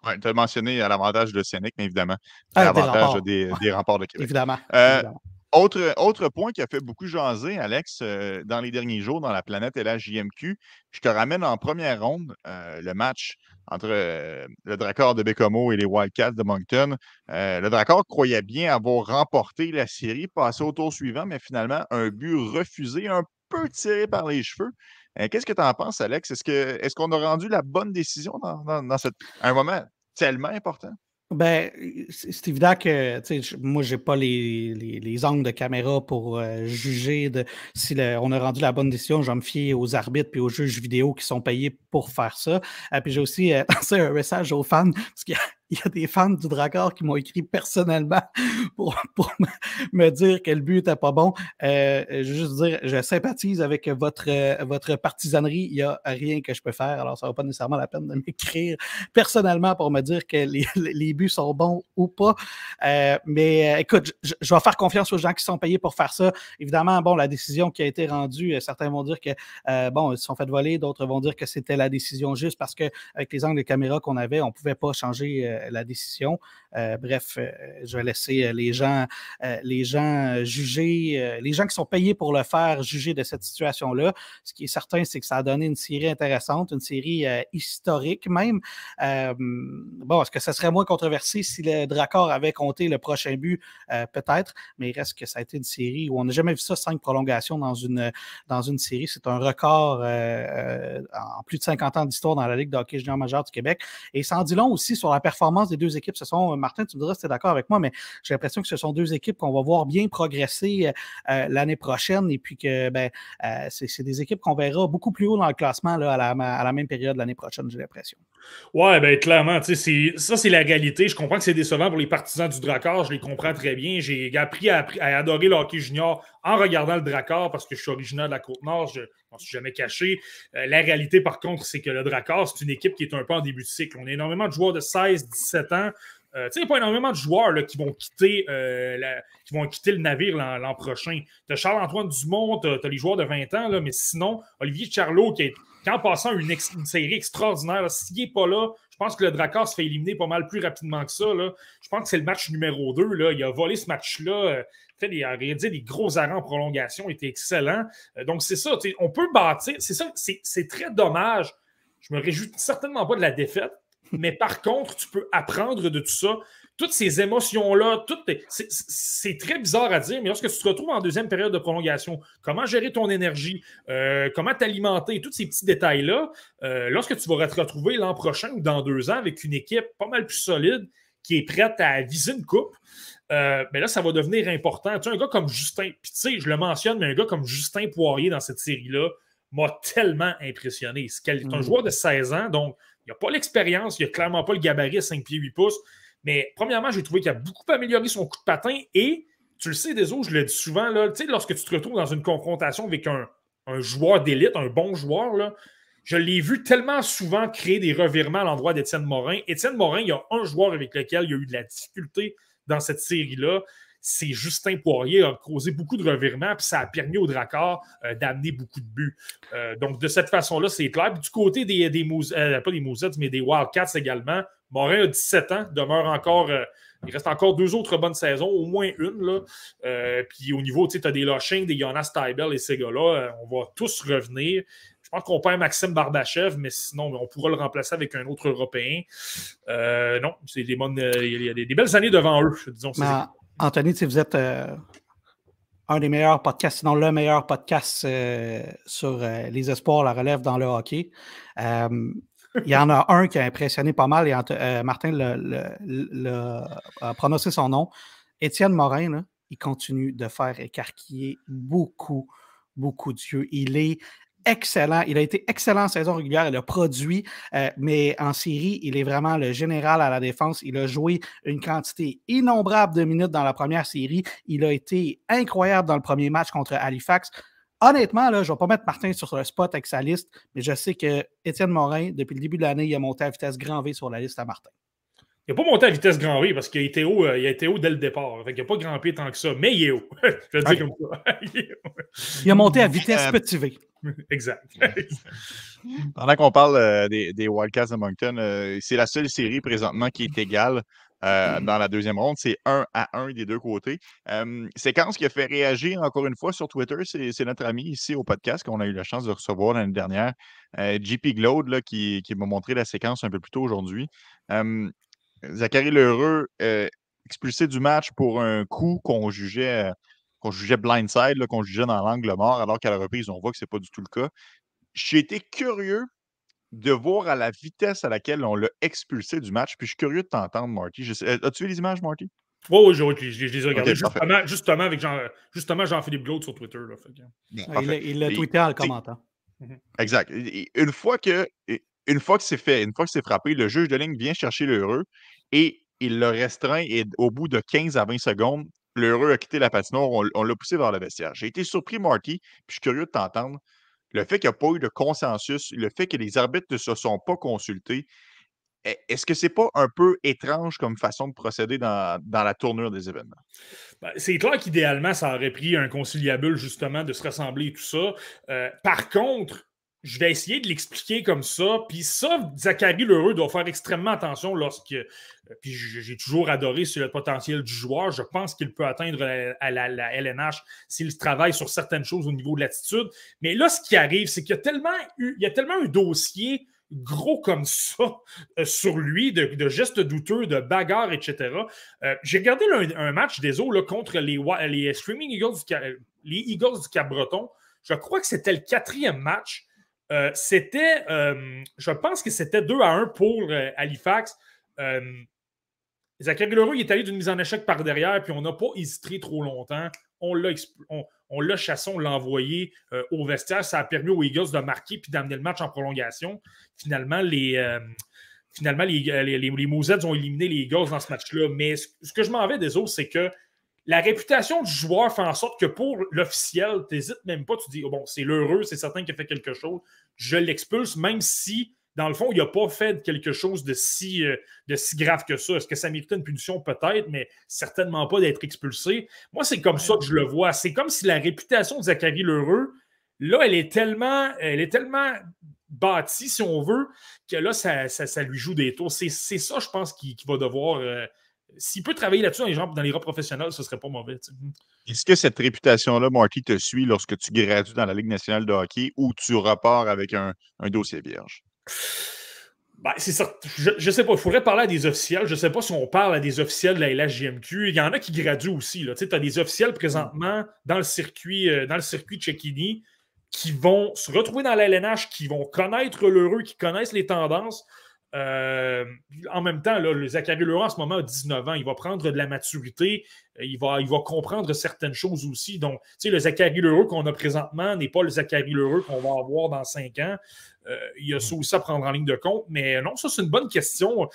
Oui, tu as mentionné l'avantage de l'Océanique, mais évidemment, ah, l'avantage des, des, remparts de Québec. évidemment. Autre, autre point qui a fait beaucoup jaser, Alex, euh, dans les derniers jours dans la planète LHJMQ, je te ramène en première ronde euh, le match entre euh, le Dracor de Bécomo et les Wildcats de Moncton. le Dracor croyait bien avoir remporté la série, passé au tour suivant, mais finalement, un but refusé, un peu tiré par les cheveux. Qu'est-ce que tu en penses, Alex? Est-ce qu'on est a rendu la bonne décision dans, dans, un moment tellement important? Ben, c'est évident que moi, je n'ai pas les, les, angles de caméra pour euh, juger de si on a rendu la bonne décision. Je vais me fier aux arbitres et aux juges vidéo qui sont payés pour faire ça. Euh, puis j'ai aussi euh, un message aux fans parce qu'il il y a des fans du Dracor qui m'ont écrit personnellement pour, me dire que le but n'était pas bon. Euh, je veux juste dire, je sympathise avec votre, votre partisanerie. Il n'y a rien que je peux faire. Alors, ça ne vaut pas nécessairement la peine de m'écrire personnellement pour me dire que les, buts sont bons ou pas. Euh, mais euh, écoute, je, vais faire confiance aux gens qui sont payés pour faire ça. Évidemment, bon, la décision qui a été rendue, certains vont dire que, bon, ils se sont fait voler, d'autres vont dire que c'était la décision juste parce qu'avec les angles de caméra qu'on avait, on ne pouvait pas changer la décision. Euh, bref, euh, je vais laisser euh, les gens, les gens juger, les gens qui sont payés pour le faire juger de cette situation-là. Ce qui est certain, c'est que ça a donné une série intéressante, une série historique même. bon, est-ce que ça serait moins controversé si le Dracor avait compté le prochain but? Peut-être, mais il reste que ça a été une série où on n'a jamais vu ça, cinq prolongations dans une, dans une série. C'est un record en plus de 50 ans d'histoire dans la Ligue de hockey junior majeur du Québec. Et ça en dit long aussi sur la performance des deux équipes. Ce sont Martin, tu me diras si tu es d'accord avec moi, mais j'ai l'impression que ce sont deux équipes qu'on va voir bien progresser euh, euh, l'année prochaine et puis que ben, euh, c'est des équipes qu'on verra beaucoup plus haut dans le classement là, à, la, même période l'année prochaine, j'ai l'impression. Ouais, ben clairement, ça c'est la réalité. Je comprends que c'est décevant pour les partisans du Drakkar, je les comprends très bien. J'ai appris à, adorer le hockey junior en regardant le Drakkar parce que je suis originaire de la Côte-Nord, je m'en suis jamais caché. la réalité, par contre, c'est que le Drakkar, c'est une équipe qui est un peu en début de cycle. On a énormément de joueurs de 16, 17 ans. Euh, il n'y a pas énormément de joueurs là, qui, vont quitter, euh, qui vont quitter le navire l'an prochain. Tu Charles-Antoine Dumont, tu as, les joueurs de 20 ans, là, mais sinon, Olivier Charlot, qui est en passant une, série extraordinaire, s'il n'est pas là, je pense que le Drakkar se fait éliminer pas mal plus rapidement que ça. Là. Je pense que c'est le match numéro 2. Là. Il a volé ce match-là. Euh, il a réalisé des gros arrêts en prolongation. Il était excellent. donc, c'est ça. On peut bâtir. C'est ça. C'est très dommage. Je me réjouis certainement pas de la défaite mais par contre, tu peux apprendre de tout ça. Toutes ces émotions-là, c'est très bizarre à dire, mais lorsque tu te retrouves en deuxième période de prolongation, comment gérer ton énergie, euh, comment t'alimenter, tous ces petits détails-là, euh, lorsque tu vas te retrouver l'an prochain ou dans deux ans avec une équipe pas mal plus solide qui est prête à viser une coupe, euh, ben là, ça va devenir important. Tu sais, un gars comme Justin, puis tu sais, je le mentionne, mais un gars comme Justin Poirier dans cette série-là m'a tellement impressionné. C'est un mm. joueur de 16 ans, donc il n'a pas l'expérience, il n'a clairement pas le gabarit à 5 pieds 8 pouces. Mais premièrement, j'ai trouvé qu'il a beaucoup amélioré son coup de patin et tu le sais, Deso, je le dis souvent, là, lorsque tu te retrouves dans une confrontation avec un, joueur d'élite, un bon joueur, je l'ai vu tellement souvent créer des revirements à l'endroit d'Étienne Morin. Étienne Morin, il y a un joueur avec lequel il y a eu de la difficulté dans cette série-là c'est Justin Poirier a causé beaucoup de revirements, puis ça a permis au Drakkar euh, d'amener beaucoup de buts. Euh, donc, de cette façon-là, c'est clair. du côté des, des euh, pas des Mousettes, mais des Wildcats également, Morin a 17 ans, demeure encore. il reste encore deux autres bonnes saisons, au moins une. Là. puis au niveau, tu sais, as des Lushing, des Jonas Tybel et ces gars-là, on va tous revenir. Je pense qu'on perd Maxime Barbachev, mais sinon, on pourra le remplacer avec un autre Européen. non, c'est des bonnes. Il y a des, belles années devant eux, disons. Anthony, vous êtes euh, un des meilleurs podcasts, sinon le meilleur podcast euh, sur euh, les espoirs, la relève dans le hockey. il y en a un qui a impressionné pas mal et Martin a prononcé son nom. Étienne Morin, il continue de faire écarquiller beaucoup, beaucoup d'yeux. Il est excellent. Il a été excellent en saison régulière. Il a produit, euh, mais en série, il est vraiment le général à la défense. Il a joué une quantité innombrable de minutes dans la première série. Il a été incroyable dans le premier match contre Halifax. Honnêtement, là, je ne vais pas mettre Martin sur le spot avec sa liste, mais je sais que Étienne Morin, depuis le début de l'année, il a monté à vitesse grand V sur la liste à Martin. Il n'a pas monté à vitesse grand V parce qu'il a été haut, euh, il a été haut dès le départ. il n'a pas grand P tant que ça, mais il est haut. je le dis comme ça. il, a monté à vitesse petit V. exact. Pendant qu'on parle euh, des, Wildcats de Moncton, euh, c'est la seule série présentement qui est égale. dans la deuxième ronde, c'est 1 à 1 des deux côtés. séquence qui a fait réagir encore une fois sur Twitter, c'est notre ami ici au podcast qu'on a eu la chance de recevoir l'année dernière, JP Glode, là, qui, qui m'a montré la séquence un peu plus tôt aujourd'hui. Zachary Lheureux, expulsé du match pour un coup qu'on jugeait, qu'on jugeait blindside, qu'on jugeait dans l'angle mort, alors qu'à la reprise, on voit que ce n'est pas du tout le cas. J'ai été curieux de voir à la vitesse à laquelle on l'a expulsé du match. Puis je suis curieux de t'entendre, Marty. As-tu vu les images, Marty? Oui, oui, je, je, les ai regardées justement, avec Jean, justement Jean-Philippe Glaude sur Twitter. il l'a tweeté en le commentant. Mhm. Exact. Une fois que une fois que c'est fait, une fois que c'est frappé, le juge de ligne vient chercher l'heureux et il le restreint et au bout de 15 à 20 secondes, l'heureux a quitté la patinoire, on, l'a poussé vers le vestiaire. J'ai été surpris, Marty, puis je suis curieux de t'entendre. Le fait qu'il n'y a pas eu de consensus, le fait que les arbitres ne se sont pas consultés, e, est-ce que c'est pas un peu étrange comme façon de procéder dans, la tournure des événements? Ben, c'est clair qu'idéalement, ça aurait pris un conciliable justement de se rassembler et tout ça. Euh, par contre, je vais essayer de l'expliquer comme ça. Puis ça, Zachary Lheureux doit faire extrêmement attention lorsque. Euh, puis j'ai toujours adoré sur le potentiel du joueur. Je pense qu'il peut atteindre la, LNH s'il travaille sur certaines choses au niveau de l'attitude. Mais là, ce qui arrive, c'est qu'il y a tellement il y a tellement un dossier gros comme ça euh, sur lui, de, gestes douteux, de bagarres, etc. Euh, j'ai regardé un, match des eaux contre les, les Streaming Eagles du, les Eagles du Cap-Breton. Je crois que c'était le quatrième match. Euh, c'était, euh, je pense que c'était 2 à 1 pour euh, Halifax. Zachary Leroux, il est allé d'une mise en échec par derrière, puis on n'a pas hésité trop longtemps. On l'a, on, l'a chassé, on l'a envoyé au vestiaire. Ça a permis aux Eagles de marquer puis d'amener le match en prolongation. Finalement, les, finalement, les, les, les, ont éliminé les Eagles dans ce match-là. Mais ce, que je m'en vais des autres, c'est que la réputation du joueur fait en sorte que pour l'officiel, tu n'hésites même pas, tu dis oh, bon, c'est l'heureux, c'est certain qu'il a fait quelque chose, je l'expulse, même si, dans le fond, il n'a pas fait quelque chose de si, euh, de si grave que ça. Est-ce que ça méritait une punition? Peut-être, mais certainement pas d'être expulsé. Moi, c'est comme ça que je le vois. C'est comme si la réputation de Zachary Lheureux, là, elle est tellement, elle est tellement bâtie, si on veut, que là, ça, ça, lui joue des tours. C'est ça, je pense, qu'il va devoir. Euh, s'il peut travailler là-dessus dans les, dans les rangs professionnels, ce serait pas mauvais. Est-ce que cette réputation-là, Marty, te suit lorsque tu gradues dans la Ligue nationale de hockey ou tu repars avec un, dossier vierge? Ben, c'est. Je, ne sais pas. Il faudrait parler à des officiels. Je ne sais pas si on parle à des officiels de la LHJMQ. Il y en a qui graduent aussi. Tu as des officiels présentement dans le circuit, euh, dans le circuit Cecchini qui vont se retrouver dans la LNH, qui vont connaître l'heureux, qui connaissent les tendances. Euh, en même temps, le Zachary Leroy en ce moment a 19 ans. Il va prendre de la maturité. Euh, il va, il va comprendre certaines choses aussi. Donc, tu sais, le Zachary Leroy qu'on a présentement n'est pas le Zachary Leroy qu'on va avoir dans 5 ans. Euh, il y a ça aussi à prendre en ligne de compte. Mais non, ça, c'est une bonne question.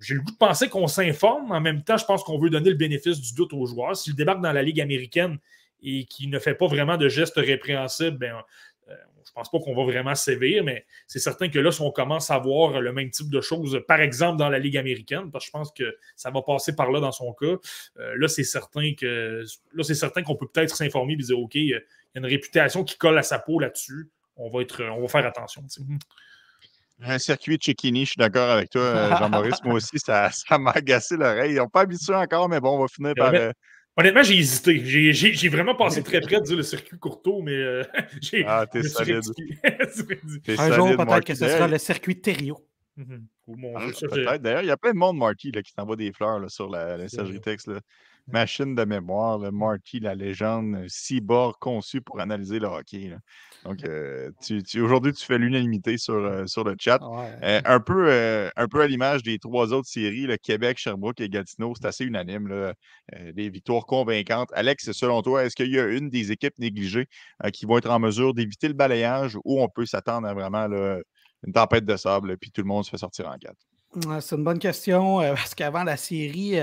J'ai le goût de penser qu'on s'informe. En même temps, je pense qu'on veut donner le bénéfice du doute aux joueurs. S'il débarque dans la Ligue américaine et qu'il ne fait pas vraiment de gestes répréhensibles, ben, pense pas qu'on va vraiment sévir, mais c'est certain que là, si on commence à voir le même type de choses, par exemple dans la Ligue américaine, parce que je pense que ça va passer par là dans son cas, euh, là, c'est certain que là, c'est certain qu'on peut peut-être s'informer et dire OK, il y a une réputation qui colle à sa peau là-dessus. On va être, on va faire attention. Un circuit de Chekini, je suis d'accord avec toi, euh, Jean-Maurice. Moi aussi, ça, m'a agacé l'oreille. Ils n'ont pas habitué encore, mais bon, on va finir par. Euh, Honnêtement, j'ai hésité. J'ai vraiment passé très près de dire le circuit Courteau, mais euh, j'ai. Ah, t'es solide. Un jour, peut-être que ce sera le circuit Thériault. Mhm. Ah, peut-être. D'ailleurs, il y a plein de monde, Marty, là, qui t'envoie des fleurs là, sur la messagerie texte. Là. Machine de mémoire, le Marty, la légende, cyborg conçu pour analyser le hockey. Donc, euh, aujourd'hui, tu fais l'unanimité sur, euh, sur le chat. Euh, un, peu, un peu à l'image des trois autres séries, le Québec, Sherbrooke et Gatineau, c'est assez unanime. des victoires convaincantes. Alex, selon toi, est-ce qu'il y a une des équipes négligées qui vont être en mesure d'éviter le balayage ou on peut s'attendre à vraiment une tempête de sable puis tout le monde se fait sortir en quatre? C'est une bonne question parce qu'avant la série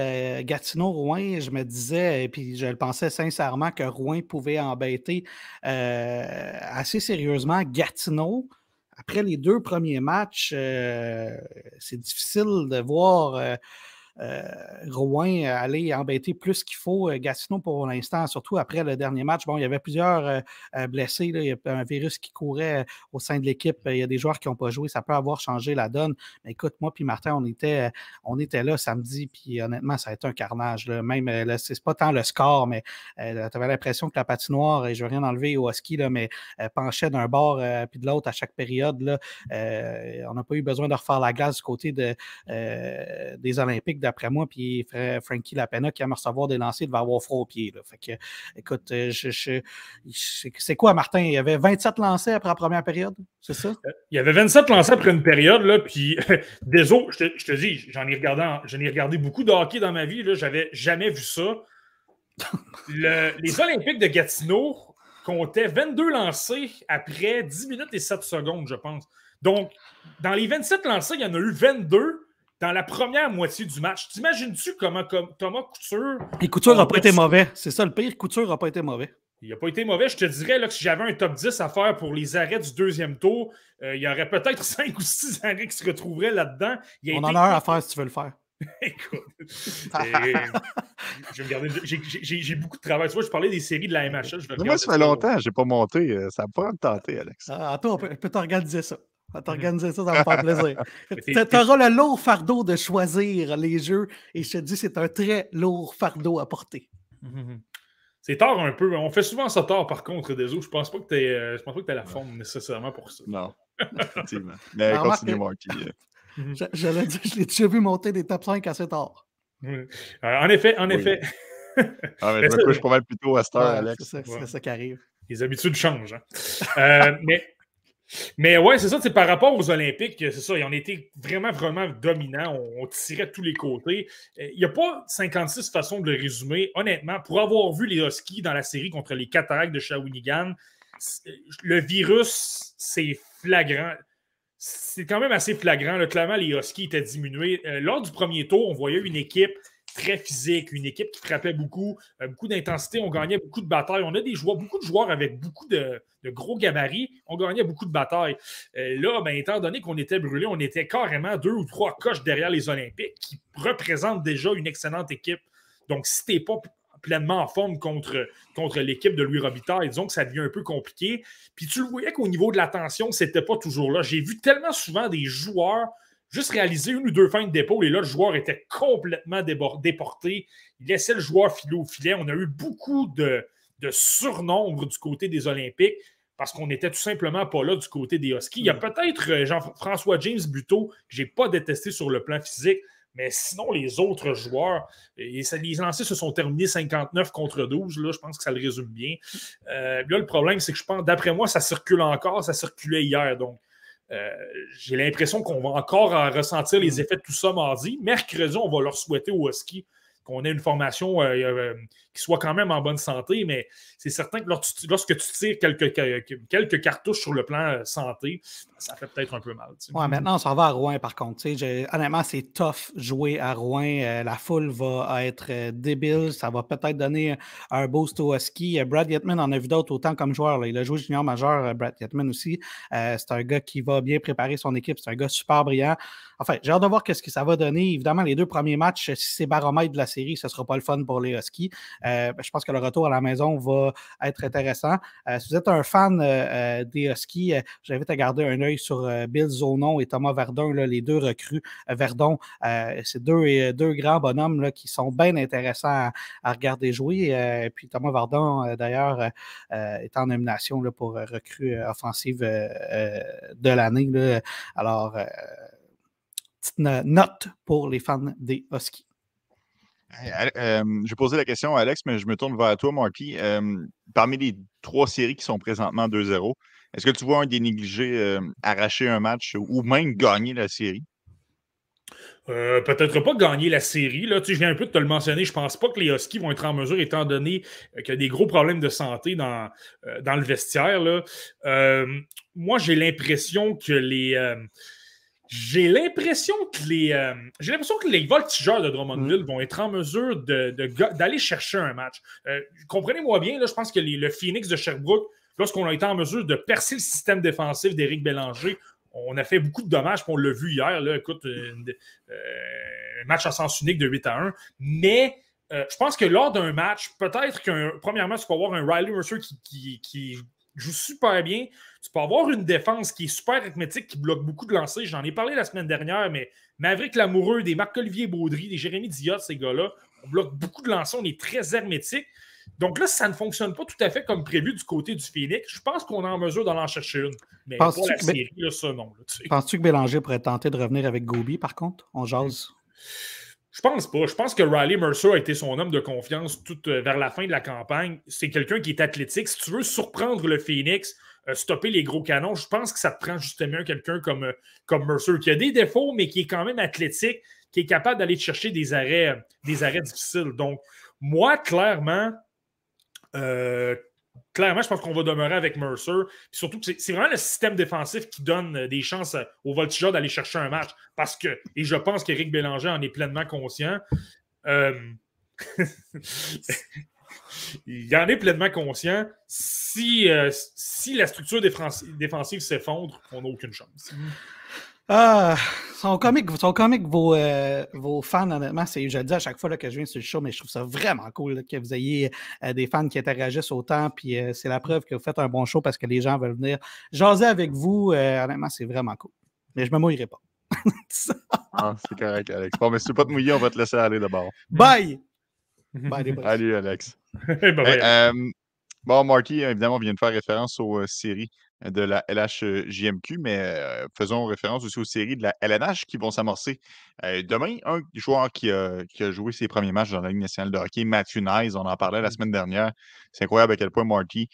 Gatineau-Rouen, je me disais, et puis je le pensais sincèrement que Rouen pouvait embêter assez sérieusement Gatineau. Après les deux premiers matchs, c'est difficile de voir euh, Rouen aller embêter plus qu'il faut euh, Gatineau pour l'instant, surtout après le dernier match. Bon, il y avait plusieurs euh, blessés. Il y a un virus qui courait au sein de l'équipe. Il y a des joueurs qui n'ont pas joué. Ça peut avoir changé la donne. Mais écoute, moi puis Martin, on était, on était là samedi. Puis honnêtement, ça a été un carnage. Même, c'est pas tant le score, mais tu avais l'impression que la patinoire, et je veux rien enlever au ski, là, mais penchait d'un bord puis de l'autre à chaque période. Là. on n'a pas eu besoin de refaire la glace du côté de, des Olympiques d'après moi, puis Frankie Lapena qui aime recevoir des lancers, il va avoir froid au pied. Fait que, écoute, euh, c'est quoi, Martin? Il y avait 27 lancers après la première période, c'est ça? Euh, il y avait 27 lancers après une période, là, puis désolé, je te, je te dis, j'en ai regardé, ai regardé beaucoup de hockey dans ma vie, là, j'avais jamais vu ça. les Olympiques de Gatineau comptaient 22 lancers après 10 minutes et 7 secondes, je pense. Donc, dans les 27 lancers, il y en a eu 22 dans la première moitié du match. T'imagines-tu comment comme Thomas Couture. Et Couture n'a pas été mauvais. C'est ça le pire. Couture n'a pas été mauvais. Il n'a pas été mauvais. Je te dirais là, que si j'avais un top 10 à faire pour les arrêts du deuxième tour, euh, il y aurait peut-être 5 ou 6 arrêts qui se retrouveraient là-dedans. On en a un à faire si tu veux le faire. Écoute, j'ai beaucoup de travail. Tu vois, je parlais des séries de la MHL. moi, ça fait longtemps, je n'ai pas monté. Euh, ça me tenter, Alex. Ah, on peut, peut t'organiser ça. On va t'organiser ça, ça va me faire plaisir. tu auras le lourd fardeau de choisir les jeux et je te dis, c'est un très lourd fardeau à porter. C'est tard un peu. On fait souvent ça tard, par contre, des autres. Je pense pas que tu euh, je pense pas que tu la forme nécessairement pour ça. Non, effectivement. Mais continue, Marky. Euh. Mhm. je, je l'ai dit, je l'ai déjà vu monter des top 5 assez tard. Euh, en effet, en effet. ah, mais je me couche pas mal plus tôt à cette heure, Alex. C'est ça, ça, qui arrive. Les habitudes changent. Hein. mais mais ouais, c'est ça, c'est par rapport aux Olympiques, c'est ça, ils ont été vraiment, vraiment dominants. On, tirait de tous les côtés. Euh, il n'y a pas 56 façons de le résumer. Honnêtement, pour avoir vu les Huskies dans la série contre les Cataractes de Shawinigan, le virus, c'est flagrant. C'est quand même assez flagrant. Clairement, les Huskies étaient diminués. Euh, lors du premier tour, on voyait une équipe très physique, une équipe qui frappait beaucoup, euh, beaucoup d'intensité, on gagnait beaucoup de batailles. On a des joueurs, beaucoup de joueurs avec beaucoup de, gros gabarits, on gagnait beaucoup de batailles. Euh, là, ben, étant donné qu'on était brûlés, on était carrément deux ou trois coches derrière les Olympiques qui représentent déjà une excellente équipe. Donc, si tu n'es pas pleinement en forme contre, contre l'équipe de Louis Robitaille. Disons que ça devient un peu compliqué. Puis tu le voyais qu'au niveau de l'attention, c'était pas toujours là. J'ai vu tellement souvent des joueurs juste réaliser une ou deux feintes d'épaule et là, le joueur était complètement déporté. Il laissait le joueur filer au filet. On a eu beaucoup de, surnombre du côté des Olympiques parce qu'on n'était tout simplement pas là du côté des Huskies. Il y a mm. peut-être euh, Jean-François James Buteau que je n'ai pas détesté sur le plan physique, mais sinon, les autres joueurs, et ça, les lancers se sont terminés 59 contre 12. Là, je pense que ça le résume bien. Euh, là, le problème, c'est que je pense, d'après moi, ça circule encore. Ça circulait hier. Donc, j'ai l'impression qu'on va encore ressentir les mm. effets de tout ça mardi. Mercredi, on va leur souhaiter au Husky qu'on ait une formation euh, euh, qui soit quand même en bonne santé, mais c'est certain que lorsque tu tires quelques, quelques cartouches sur le plan euh, santé, ça fait peut-être un peu mal. Maintenant, on s'en va à Rouen, par contre. Honnêtement, c'est tough jouer à Rouen. la foule va être débile. Ça va peut-être donner un boost au ski. Brad Yetman en a vu d'autres autant comme joueur. Il a joué junior majeur, Brad Yetman aussi. c'est un gars qui va bien préparer son équipe. C'est un gars super brillant. Enfin, j'ai hâte de voir ce que ça va donner. Évidemment, les deux premiers matchs, si c'est baromètre de la série, ce ne sera pas le fun pour les Huskies. Euh, ben, je pense que le retour à la maison va être intéressant. Euh, si vous êtes un fan euh, des Huskies, j'invite à garder un œil sur Bill Zonon et Thomas Verdun, les deux recrues. Verdon, c'est deux, grands bonhommes qui sont bien intéressants à, regarder jouer. puis Thomas Verdun, d'ailleurs, est en nomination pour recrue offensive de l'année. Alors, petite note pour les fans des Huskies. Je vais poser la question à Alex, mais je me tourne vers toi, Marty. parmi les trois séries qui sont présentement 2-0, est-ce que tu vois un des négligés arracher un match ou même gagner la série? Euh, peut-être pas gagner la série. Là. Tu je viens un peu de te le mentionner. Je pense pas que les Huskies vont être en mesure, étant donné qu'il y a des gros problèmes de santé dans, euh, dans le vestiaire. Là. Euh, moi, j'ai l'impression que les. J'ai l'impression que les. j'ai l'impression que les voltigeurs de Drummondville mm. vont être en mesure d'aller de, chercher un match. Comprenez-moi bien, là, je pense que le Phoenix de Sherbrooke, lorsqu'on a été en mesure de percer le système défensif d'Éric Bélanger, on a fait beaucoup de dommages, on l'a vu hier. Là, écoute, euh, un match à sens unique de 8 à 1. Mais euh, je pense que lors d'un match, peut-être qu'un premièrement, tu peux avoir un Riley Mercer qui, joue super bien. Tu peux avoir une défense qui est super arithmétique, qui bloque beaucoup de lancers. J'en ai parlé la semaine dernière, mais Maverick Lamoureux, des Marc-Olivier Baudry, des Jérémy Diot, ces gars-là, on bloque beaucoup de lancers, on est très hermétique. Donc là, ça ne fonctionne pas tout à fait comme prévu du côté du Phoenix. Je pense qu'on est en mesure d'en chercher une. Mais pour la série, là, ça, non. Penses-tu que Bélanger pourrait tenter de revenir avec Gobi, par contre? On jase? Je pense pas. Je pense que Riley Mercer a été son homme de confiance tout euh, vers la fin de la campagne. C'est quelqu'un qui est athlétique. Si tu veux surprendre le Phoenix, stopper les gros canons, je pense que ça te prend justement quelqu'un comme, euh, comme Mercer, qui a des défauts, mais qui est quand même athlétique, qui est capable d'aller chercher des arrêts, des arrêts difficiles. Donc, moi, clairement, euh, clairement, je pense qu'on va demeurer avec Mercer. surtout c'est vraiment le système défensif qui donne euh, des chances euh, aux voltigeurs d'aller chercher un match. Parce que, et je pense qu'Éric Bélanger en est pleinement conscient. il en est pleinement conscient. Si, si la structure défensive s'effondre, on n'a aucune chance. Ah, sont comiques, sont comiques vos, euh, vos fans, honnêtement. Je le dis à chaque fois que je viens sur le show, mais je trouve ça vraiment cool que vous ayez euh, des fans qui interagissent autant. Puis euh, c'est la preuve que vous faites un bon show parce que les gens veulent venir jaser avec vous. honnêtement, c'est vraiment cool. Mais je me mouillerai pas. ah, c'est correct, Alex. Bon, mais si tu veux pas te mouiller, on va te laisser aller d'abord. Bye! Salut, Alex. bye, bon, Marty, évidemment, on vient de faire référence aux séries de la LHJMQ, mais faisons référence aussi aux séries de la LNH qui vont s'amorcer demain. Un joueur qui a, joué ses premiers matchs dans la Ligue nationale de hockey, Matthew Nyes, on en parlait la mmh. semaine dernière. C'est incroyable à quel point Marty,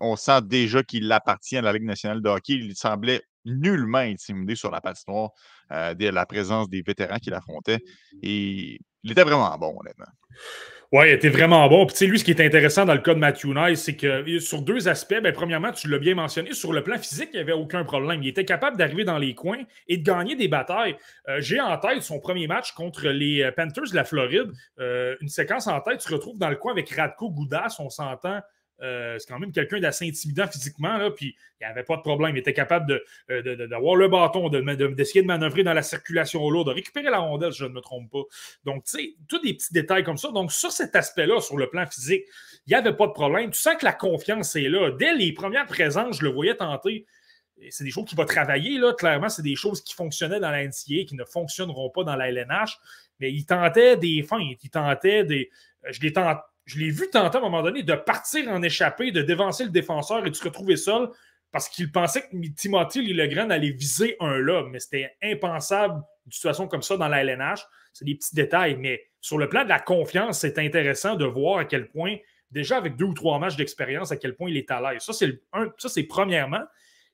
on sent déjà qu'il appartient à la Ligue nationale de hockey. Il semblait nullement intimidé sur la patinoire de la présence des vétérans qu'il affrontait. Et il était vraiment bon, honnêtement. Oui, il était vraiment bon. Puis, tu sais, lui, ce qui est intéressant dans le cas de Matthew Nice, c'est que sur deux aspects, ben, premièrement, tu l'as bien mentionné, sur le plan physique, il n'y avait aucun problème. Il était capable d'arriver dans les coins et de gagner des batailles. Euh, j'ai en tête son premier match contre les euh, Panthers de la Floride. Euh, une séquence en tête, tu retrouves dans le coin avec Radko Goudas, on s'entend euh, c'est quand même quelqu'un d'assez intimidant physiquement, là, puis il n'y avait pas de problème. Il était capable euh, d'avoir le bâton, d'essayer de, manœuvrer dans la circulation lourde, de récupérer la rondelle, si je ne me trompe pas. Donc, tu sais, tous des petits détails comme ça. Donc, sur cet aspect-là, sur le plan physique, il n'y avait pas de problème. Tu sens que la confiance est là. Dès les premières présences, je le voyais tenter. C'est des choses qu'il va travailler, là. Clairement, c'est des choses qui fonctionnaient dans la NCA, qui ne fonctionneront pas dans la LNH. Mais il tentait des feintes, il tentait des. Je les tentais je l'ai vu tenter à un moment donné de partir en échappée, de dévancer le défenseur et de se retrouver seul parce qu'il pensait que Timothy Lillegren allait viser un là, mais c'était impensable une situation comme ça dans la LNH. C'est des petits détails, mais sur le plan de la confiance, c'est intéressant de voir à quel point, déjà avec deux ou trois matchs d'expérience, à quel point il est à l'aise. Ça, c'est, premièrement.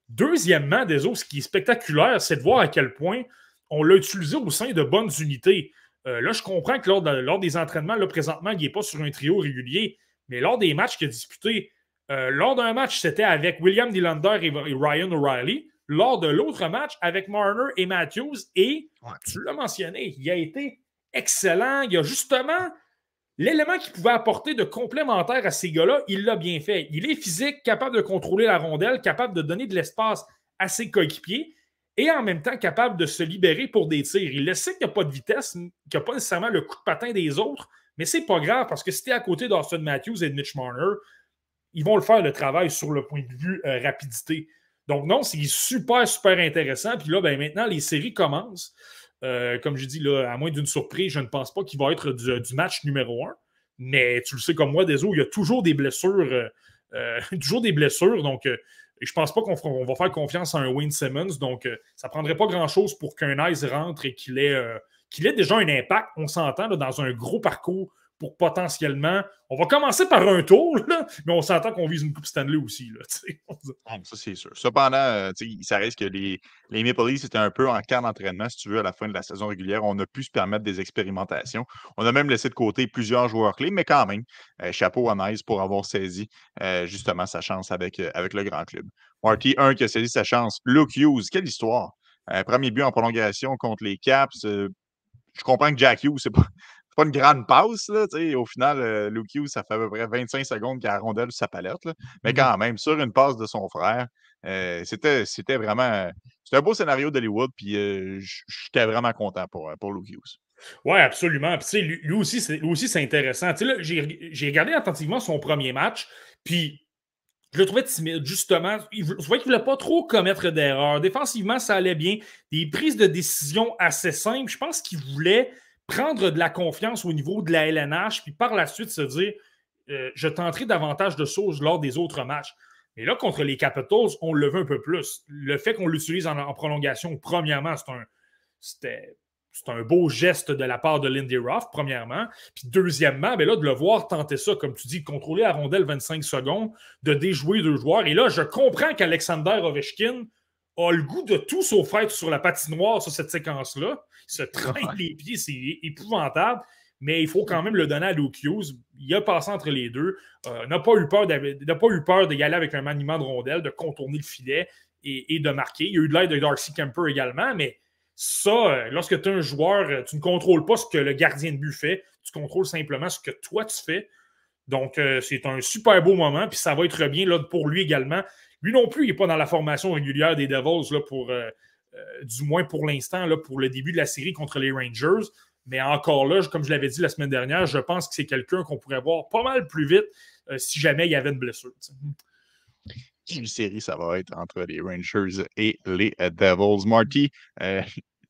Deuxièmement, des autres, ce qui est spectaculaire, c'est de voir à quel point on l'a utilisé au sein de bonnes unités. Euh, là, je comprends que lors, des entraînements, là, présentement, il n'est pas sur un trio régulier, mais lors des matchs qu'il a disputés, euh, lors d'un match, c'était avec William Nylander et, Ryan O'Reilly. Lors de l'autre match, avec Marner et Matthews. Et tu l'as mentionné, il a été excellent. Il a justement l'élément qu'il pouvait apporter de complémentaire à ces gars-là, il l'a bien fait. Il est physique, capable de contrôler la rondelle, capable de donner de l'espace à ses coéquipiers et en même temps capable de se libérer pour des tirs. Il le sait qu'il n'y a pas de vitesse, qu'il n'y a pas nécessairement le coup de patin des autres, mais c'est pas grave parce que si tu es à côté d'Austin Matthews et de Mitch Marner, ils vont le faire le travail sur le point de vue euh, rapidité. Donc, non, c'est super, super intéressant. Puis là, ben, maintenant, les séries commencent. Euh, comme je dis, là, à moins d'une surprise, je ne pense pas qu'il va être du, match numéro un. Mais tu le sais comme moi, désolé, il y a toujours des blessures. Euh, toujours des blessures. Donc, et je pense pas qu'on va faire confiance à un Wayne Simmons. Donc, euh, ça prendrait pas grand-chose pour qu'un Ice rentre et qu'il ait, euh, qu'il ait déjà un impact, on s'entend dans un gros parcours potentiellement. On va commencer par un tour, mais on s'entend qu'on vise une Coupe Stanley aussi. Ah, ça, c'est sûr. Cependant, euh, ça reste que les, les Maple Leafs étaient un peu en quart d'entraînement, si tu veux, à la fin de la saison régulière. On a pu se permettre des expérimentations. On a même laissé de côté plusieurs joueurs clés, mais quand même, euh, chapeau à Nice pour avoir saisi euh, justement sa chance avec, avec le grand club. Marty, un qui a saisi sa chance. Luke Hughes, quelle histoire! premier but en prolongation contre les Caps. je comprends que Jack Hughes, c'est pas, pas une grande passe. Là, au final, euh, Luke Hughes, ça fait à peu près 25 secondes qu'il a rondelle sur sa palette. Là. Mais mmh quand même, sur une passe de son frère, euh, c'était, c'était vraiment. C'était un beau scénario d'Hollywood, puis euh, j'étais vraiment content pour, pour Luke Hughes. Oui, absolument. Puis, lui, lui, aussi, c'est, lui aussi, c'est intéressant. J'ai, regardé attentivement son premier match, puis je le trouvais timide, justement. Je voyais qu'il ne voulait pas trop commettre d'erreurs. Défensivement, ça allait bien. Des prises de décision assez simples. Je pense qu'il voulait prendre de la confiance au niveau de la LNH, puis par la suite se dire euh, je tenterai davantage de choses lors des autres matchs. Mais là, contre les Capitals, on le veut un peu plus. Le fait qu'on l'utilise en, prolongation, premièrement, c'est un, c'est un beau geste de la part de Lindy Ruff, premièrement. Puis deuxièmement, ben là, de le voir tenter ça, comme tu dis, de contrôler la rondelle 25 secondes, de déjouer deux joueurs. Et là, je comprends qu'Alexander Ovechkin a le goût de tout sauf être sur la patinoire sur cette séquence-là. Il se traîne les pieds, c'est épouvantable. Mais il faut quand même le donner à Luke Hughes. Il a passé entre les deux. Euh, n'a pas eu peur d'y aller avec un maniement de rondelle, de contourner le filet et, de marquer. Il y a eu de l'aide de Darcy Kemper également, mais ça, euh, lorsque tu es un joueur, euh, tu ne contrôles pas ce que le gardien de but fait, tu contrôles simplement ce que toi tu fais. Donc, c'est un super beau moment, puis ça va être bien là, pour lui également. Lui non plus, il n'est pas dans la formation régulière des Devils, là, pour, euh, euh, du moins pour l'instant, pour le début de la série contre les Rangers. Mais encore là, comme je l'avais dit la semaine dernière, je pense que c'est quelqu'un qu'on pourrait voir pas mal plus vite euh, si jamais il y avait une blessure. Une série, ça va être entre les Rangers et les Devils. Marty,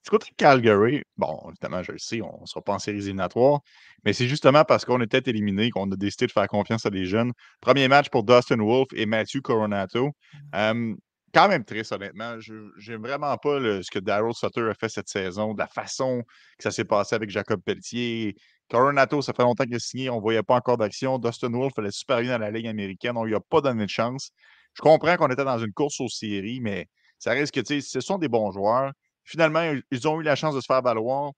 du côté de Calgary, bon, évidemment, je le sais, on ne sera pas en séries éliminatoires, mais c'est justement parce qu'on était éliminé qu'on a décidé de faire confiance à des jeunes. Premier match pour Dustin Wolf et Matthew Coronato. Mmh. Quand même triste, honnêtement. Je n'aime vraiment pas ce que Daryl Sutter a fait cette saison, de la façon que ça s'est passé avec Jacob Pelletier. Coronato, ça fait longtemps qu'il a signé, on ne voyait pas encore d'action. Dustin Wolf allait super bien dans la Ligue américaine, on lui a pas donné de chance. Je comprends qu'on était dans une course aux séries, mais ça reste que, ce sont des bons joueurs. Finalement, ils ont eu la chance de se faire valoir.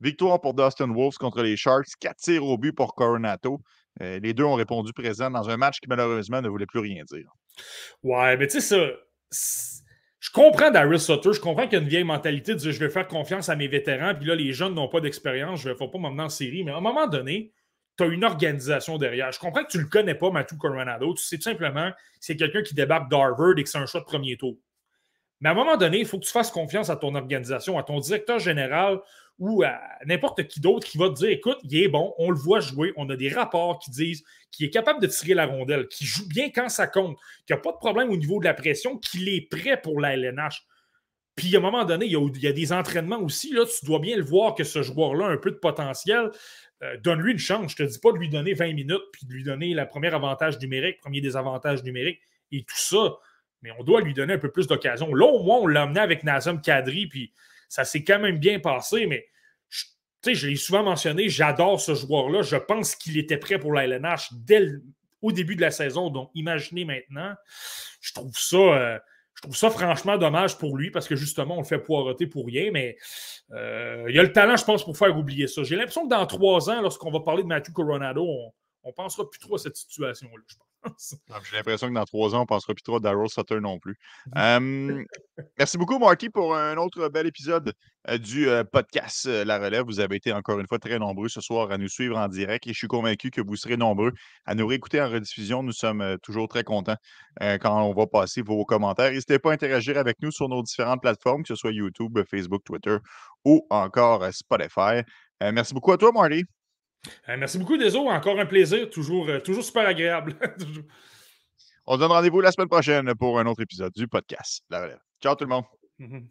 Victoire pour Dustin Wolves contre les Sharks. Quatre tirs au but pour Coronato. Euh, les deux ont répondu présent dans un match qui malheureusement ne voulait plus rien dire. Ouais, mais tu sais, ça. Je comprends Darius Sutter, je comprends qu'il y a une vieille mentalité de dire je vais faire confiance à mes vétérans, puis là, les jeunes n'ont pas d'expérience, je ne vais pas m'emmener en série. Mais à un moment donné, tu as une organisation derrière. Je comprends que tu ne le connais pas, Matthew Coronado. Tu sais tout simplement c'est quelqu'un qui débarque d'Harvard et que c'est un choix de premier tour. Mais à un moment donné, il faut que tu fasses confiance à ton organisation, à ton directeur général ou n'importe qui d'autre qui va te dire écoute, il est bon, on le voit jouer, on a des rapports qui disent qu'il est capable de tirer la rondelle, qu'il joue bien quand ça compte, qu'il n'y a pas de problème au niveau de la pression, qu'il est prêt pour la LNH. Puis à un moment donné, il y, a, des entraînements aussi, là, tu dois bien le voir que ce joueur-là a un peu de potentiel. Euh, donne-lui une chance. Je ne te dis pas de lui donner 20 minutes puis de lui donner le premier avantage numérique, premier désavantage numérique et tout ça mais on doit lui donner un peu plus d'occasion. Là, au moins, on l'a amené avec Nazem Kadri, puis ça s'est quand même bien passé, mais sais, je l'ai souvent mentionné, j'adore ce joueur-là. Je pense qu'il était prêt pour la LNH dès au début de la saison. Donc, imaginez maintenant. Je trouve ça. Euh, je trouve ça franchement dommage pour lui parce que justement, on le fait poireauter pour rien, mais euh, il a le talent, je pense, pour faire oublier ça. J'ai l'impression que dans trois ans, lorsqu'on va parler de Matthew Coronado, on ne pensera plus trop à cette situation-là, je pense. J'ai l'impression que dans trois ans, on ne pensera plus trop à Daryl Sutter non plus. merci beaucoup, Marty, pour un autre bel épisode euh, du euh, podcast euh, La Relève. Vous avez été encore une fois très nombreux ce soir à nous suivre en direct et je suis convaincu que vous serez nombreux à nous réécouter en rediffusion. Nous sommes toujours très contents quand on va passer vos commentaires. N'hésitez pas à interagir avec nous sur nos différentes plateformes, que ce soit YouTube, Facebook, Twitter ou encore Spotify. merci beaucoup à toi, Marty. Euh, merci beaucoup, Deso. Encore un plaisir. Toujours, euh, toujours super agréable. On se donne rendez-vous la semaine prochaine pour un autre épisode du podcast La Relève. Ciao tout le monde. Mm-hmm.